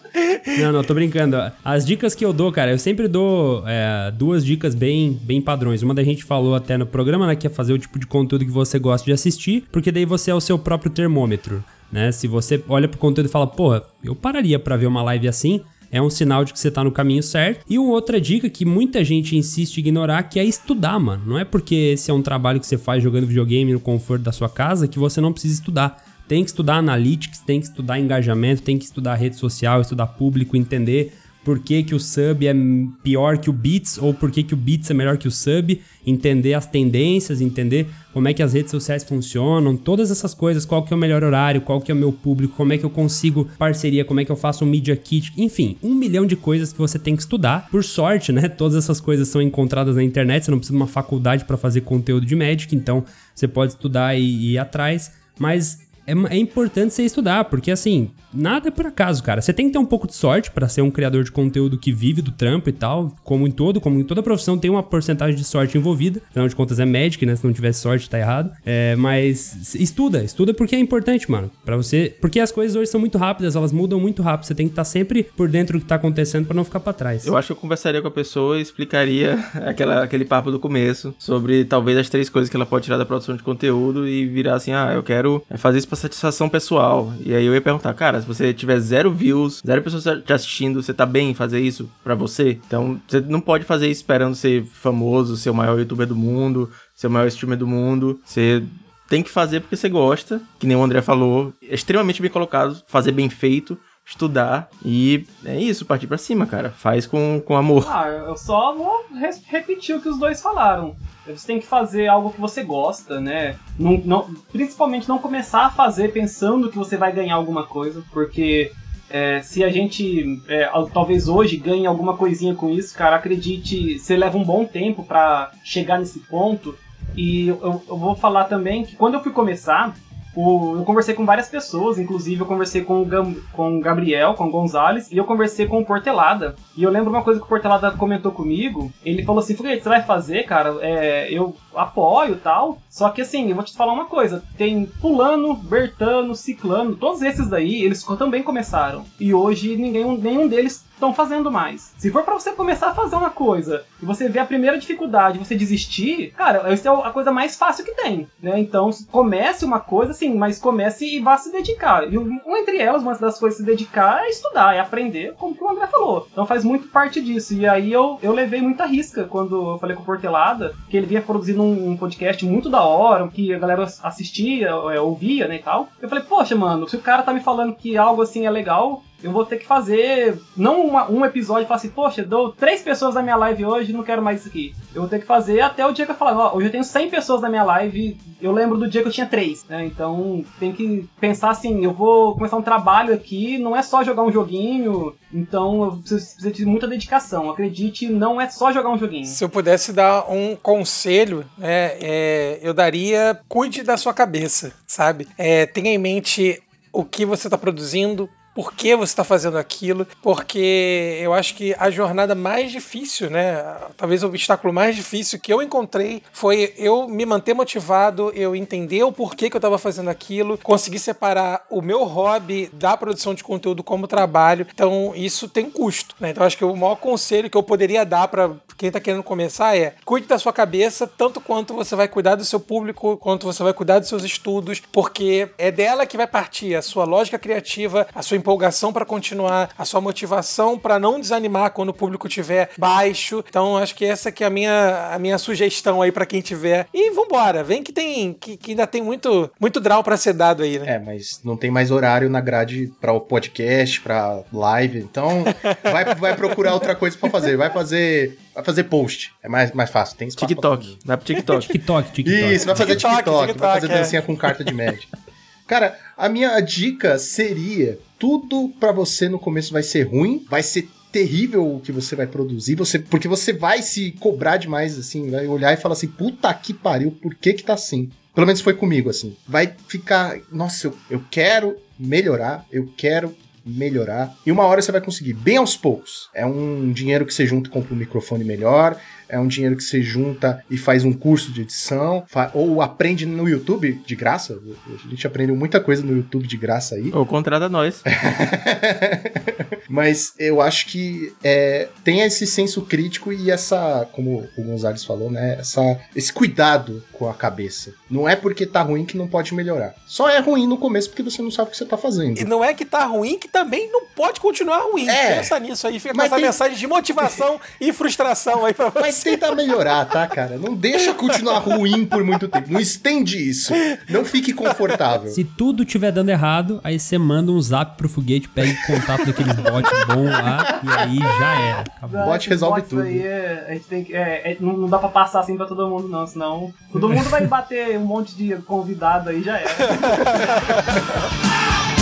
não, não, tô brincando. As dicas que eu dou, cara, eu sempre dou é, duas dicas bem, bem padrões. Uma da gente falou até no programa, né, que é fazer o tipo de conteúdo que você gosta de assistir, porque daí você é o seu próprio termômetro. Né? Se você olha pro conteúdo e fala, porra, eu pararia para ver uma live assim, é um sinal de que você tá no caminho certo. E uma outra dica que muita gente insiste em ignorar, que é estudar, mano. Não é porque esse é um trabalho que você faz jogando videogame no conforto da sua casa que você não precisa estudar. Tem que estudar analytics, tem que estudar engajamento, tem que estudar rede social, estudar público, entender por que, que o sub é pior que o bits ou por que, que o bits é melhor que o sub, entender as tendências, entender como é que as redes sociais funcionam, todas essas coisas, qual que é o melhor horário, qual que é o meu público, como é que eu consigo parceria, como é que eu faço um media kit, enfim, um milhão de coisas que você tem que estudar. Por sorte, né, todas essas coisas são encontradas na internet, você não precisa de uma faculdade para fazer conteúdo de Magic, então você pode estudar e, e ir atrás, mas é, é importante você estudar, porque assim, nada é por acaso, cara. Você tem que ter um pouco de sorte para ser um criador de conteúdo que vive do trampo e tal. Como em todo, como em toda profissão, tem uma porcentagem de sorte envolvida. Afinal de contas, é Magic, né? Se não tivesse sorte, tá errado. É, mas estuda, estuda porque é importante, mano. Para você. Porque as coisas hoje são muito rápidas, elas mudam muito rápido. Você tem que estar tá sempre por dentro do que tá acontecendo para não ficar para trás.
Eu acho que eu conversaria com a pessoa e explicaria aquela, aquele papo do começo sobre talvez as três coisas que ela pode tirar da produção de conteúdo e virar assim: ah, eu quero fazer isso pra satisfação pessoal. E aí eu ia perguntar, cara, se você tiver zero views, zero pessoas te assistindo, você tá bem em fazer isso para você? Então você não pode fazer isso esperando ser famoso, ser o maior youtuber do mundo, ser o maior streamer do mundo. Você tem que fazer porque você gosta, que nem o André falou, é extremamente bem colocado, fazer bem feito, estudar e é isso, partir para cima, cara. Faz com, com amor.
Ah, eu só vou re repetir o que os dois falaram. Você tem que fazer algo que você gosta, né? Não, não, principalmente não começar a fazer pensando que você vai ganhar alguma coisa, porque é, se a gente é, talvez hoje ganhe alguma coisinha com isso, cara, acredite, você leva um bom tempo para chegar nesse ponto. E eu, eu, vou falar também que quando eu fui começar, o, eu conversei com várias pessoas, inclusive eu conversei com o, Gam, com o Gabriel, com o Gonzalez, e eu conversei com o Portelada. E eu lembro uma coisa que o Portelada comentou comigo. Ele falou assim: Foguete, você vai fazer, cara? É, eu apoio tal. Só que assim, eu vou te falar uma coisa: tem Fulano, Bertano, Ciclano, todos esses daí, eles também começaram. E hoje ninguém, nenhum deles estão fazendo mais. Se for para você começar a fazer uma coisa e você vê a primeira dificuldade, você desistir, cara, isso é a coisa mais fácil que tem, né? Então, comece uma coisa assim, mas comece e vá se dedicar. E um, entre elas, uma das coisas se dedicar é estudar, é aprender, como o André falou. Então faz muito parte disso. E aí eu, eu levei muita risca quando eu falei com o Portelada, que ele vinha produzindo um, um podcast muito da hora, que a galera assistia, é, ouvia, né, e tal. Eu falei, poxa, mano, se o cara tá me falando que algo assim é legal, eu vou ter que fazer, não uma, um episódio e falar assim, poxa, dou três pessoas na minha live hoje não quero mais isso aqui. Eu vou ter que fazer até o dia que eu falar, ó, hoje eu tenho 100 pessoas na minha live, eu lembro do dia que eu tinha três, né? Então tem que pensar assim, eu vou começar um trabalho aqui, não é só jogar um joguinho, então eu preciso de muita dedicação. Acredite, não é só jogar um joguinho.
Se eu pudesse dar um conselho, né, é, eu daria, cuide da sua cabeça, sabe? É, tenha em mente o que você está produzindo, por que você está fazendo aquilo, porque eu acho que a jornada mais difícil, né? Talvez o obstáculo mais difícil que eu encontrei foi eu me manter motivado, eu entender o porquê que eu estava fazendo aquilo, conseguir separar o meu hobby da produção de conteúdo como trabalho. Então, isso tem custo, né? Então, acho que o maior conselho que eu poderia dar para quem está querendo começar é: cuide da sua cabeça, tanto quanto você vai cuidar do seu público, quanto você vai cuidar dos seus estudos, porque é dela que vai partir a sua lógica criativa, a sua empolgação para continuar, a sua motivação para não desanimar quando o público tiver baixo. Então, acho que essa que é a minha, a minha sugestão aí para quem tiver. E vambora, vem que tem que, que ainda tem muito muito draw para ser dado aí, né?
É, mas não tem mais horário na grade para o podcast, para live. Então, vai, vai procurar outra coisa para fazer. Vai fazer vai fazer post. É mais, mais fácil. Tem
TikTok. Vai pro TikTok.
TikTok, TikTok.
Isso, vai fazer TikTok, TikTok, TikTok vai fazer é. dancinha com carta de médico. Cara, a minha dica seria tudo para você no começo vai ser ruim, vai ser terrível o que você vai produzir, você, porque você vai se cobrar demais, assim, vai olhar e falar assim, puta que pariu, por que que tá assim? Pelo menos foi comigo, assim. Vai ficar, nossa, eu, eu quero melhorar, eu quero melhorar. E uma hora você vai conseguir, bem aos poucos. É um dinheiro que você junta e compra um microfone melhor, é um dinheiro que você junta e faz um curso de edição, ou aprende no YouTube de graça. A gente aprendeu muita coisa no YouTube de graça aí.
Ou contrata nós.
Mas eu acho que é, tem esse senso crítico e essa, como o Gonzalez falou, né? Essa, esse cuidado com a cabeça. Não é porque tá ruim que não pode melhorar. Só é ruim no começo porque você não sabe o que você tá fazendo.
E não é que tá ruim que também não pode continuar ruim. É. Pensa nisso aí, fica com essa tem... mensagem de motivação e frustração aí pra você.
Mas tenta melhorar, tá, cara? Não deixa continuar ruim por muito tempo. Não estende isso. Não fique confortável.
Se tudo tiver dando errado, aí você manda um zap pro foguete, pega o contato daqueles bots bom lá e aí já era.
Acabou. O bot resolve tudo.
Aí é, a gente tem que, é, é, não, não dá pra passar assim pra todo mundo, não, senão todo mundo vai bater um monte de convidado aí já era.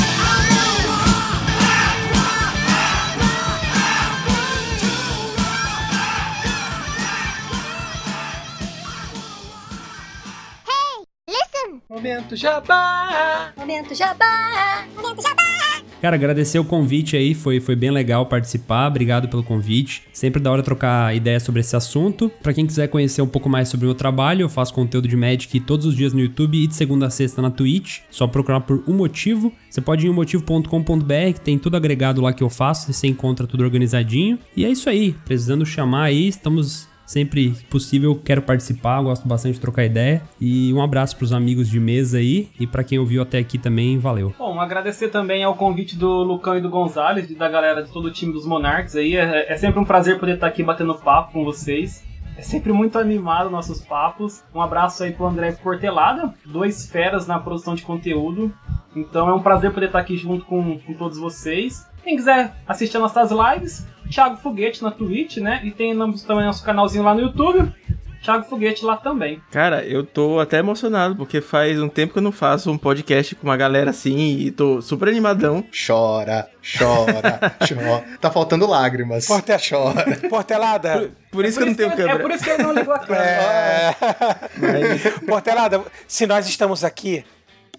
Momento Jabá!
Momento Jabá! Momento Jabá!
Cara, agradecer o convite aí, foi, foi bem legal participar. Obrigado pelo convite. Sempre da hora trocar ideia sobre esse assunto. Para quem quiser conhecer um pouco mais sobre o meu trabalho, eu faço conteúdo de Magic todos os dias no YouTube e de segunda a sexta na Twitch. Só procurar por um motivo. Você pode ir em motivo.com.br, que tem tudo agregado lá que eu faço, você encontra tudo organizadinho. E é isso aí. Precisando chamar aí, estamos Sempre possível, quero participar, gosto bastante de trocar ideia. E um abraço pros amigos de mesa aí. E para quem ouviu até aqui também, valeu.
Bom, agradecer também ao convite do Lucão e do Gonzalez, da galera de todo o time dos Monarchs aí. É, é sempre um prazer poder estar aqui batendo papo com vocês. É sempre muito animado nossos papos. Um abraço aí pro André Portelada, dois feras na produção de conteúdo. Então é um prazer poder estar aqui junto com, com todos vocês. Quem quiser assistir nossas lives, Thiago Foguete na Twitch, né? E tem também nosso canalzinho lá no YouTube. Thiago Foguete lá também.
Cara, eu tô até emocionado, porque faz um tempo que eu não faço um podcast com uma galera assim e tô super animadão.
Chora, chora, chora. Tá faltando lágrimas.
Porte...
Chora.
Portelada.
Por, por isso é por que eu não tenho câmera.
É por isso que eu não ligo a câmera.
É... Mas... Portelada, se nós estamos aqui,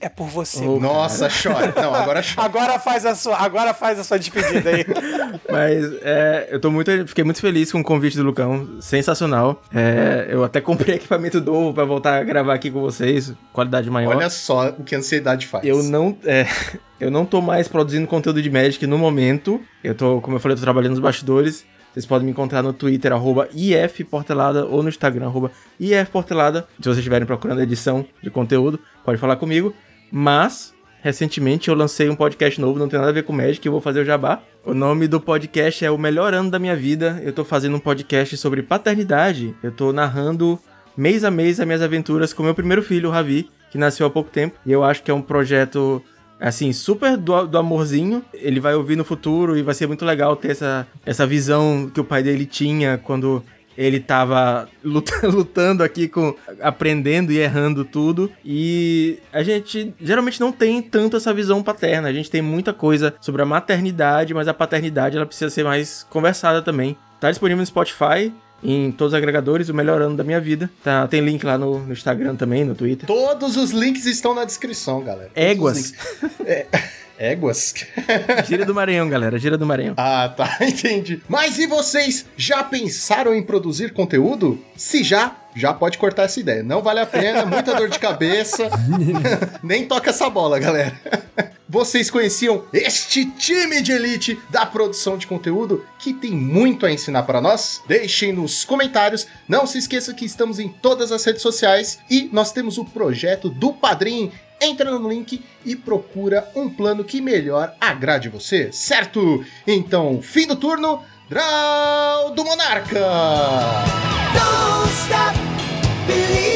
é por você.
Oh, Nossa, chora. Não, agora chora.
agora faz a sua, agora faz a sua despedida aí.
Mas é, eu tô muito, fiquei muito feliz com o convite do Lucão, sensacional. É, eu até comprei equipamento novo para voltar a gravar aqui com vocês, qualidade maior.
Olha só o que a ansiedade faz.
Eu não, é, eu não tô mais produzindo conteúdo de Magic no momento. Eu tô, como eu falei, eu tô trabalhando nos bastidores. Vocês podem me encontrar no Twitter, arroba ifportelada, ou no Instagram, arroba ifportelada. Se vocês estiverem procurando edição de conteúdo, pode falar comigo. Mas, recentemente eu lancei um podcast novo, não tem nada a ver com Magic, eu vou fazer o jabá. O nome do podcast é O Melhor Ano da Minha Vida. Eu tô fazendo um podcast sobre paternidade. Eu tô narrando mês a mês as minhas aventuras com meu primeiro filho, o Ravi, que nasceu há pouco tempo. E eu acho que é um projeto assim, super do, do, amorzinho. Ele vai ouvir no futuro e vai ser muito legal ter essa, essa visão que o pai dele tinha quando ele tava lutando aqui com aprendendo e errando tudo e a gente geralmente não tem tanto essa visão paterna. A gente tem muita coisa sobre a maternidade, mas a paternidade ela precisa ser mais conversada também. Tá disponível no Spotify, em todos os agregadores, o melhor ano da minha vida. Tá, tem link lá no, no Instagram também, no Twitter.
Todos os links estão na descrição, galera.
Éguas.
é. Éguas?
Gira do Maranhão, galera, gira do Maranhão.
Ah, tá, entendi. Mas e vocês já pensaram em produzir conteúdo? Se já, já pode cortar essa ideia. Não vale a pena, muita dor de cabeça. Nem toca essa bola, galera. Vocês conheciam este time de elite da produção de conteúdo que tem muito a ensinar para nós? Deixem nos comentários. Não se esqueça que estamos em todas as redes sociais e nós temos o projeto do Padrim entra no link e procura um plano que melhor agrade você, certo? Então, fim do turno, Draw do Monarca! Don't stop Esse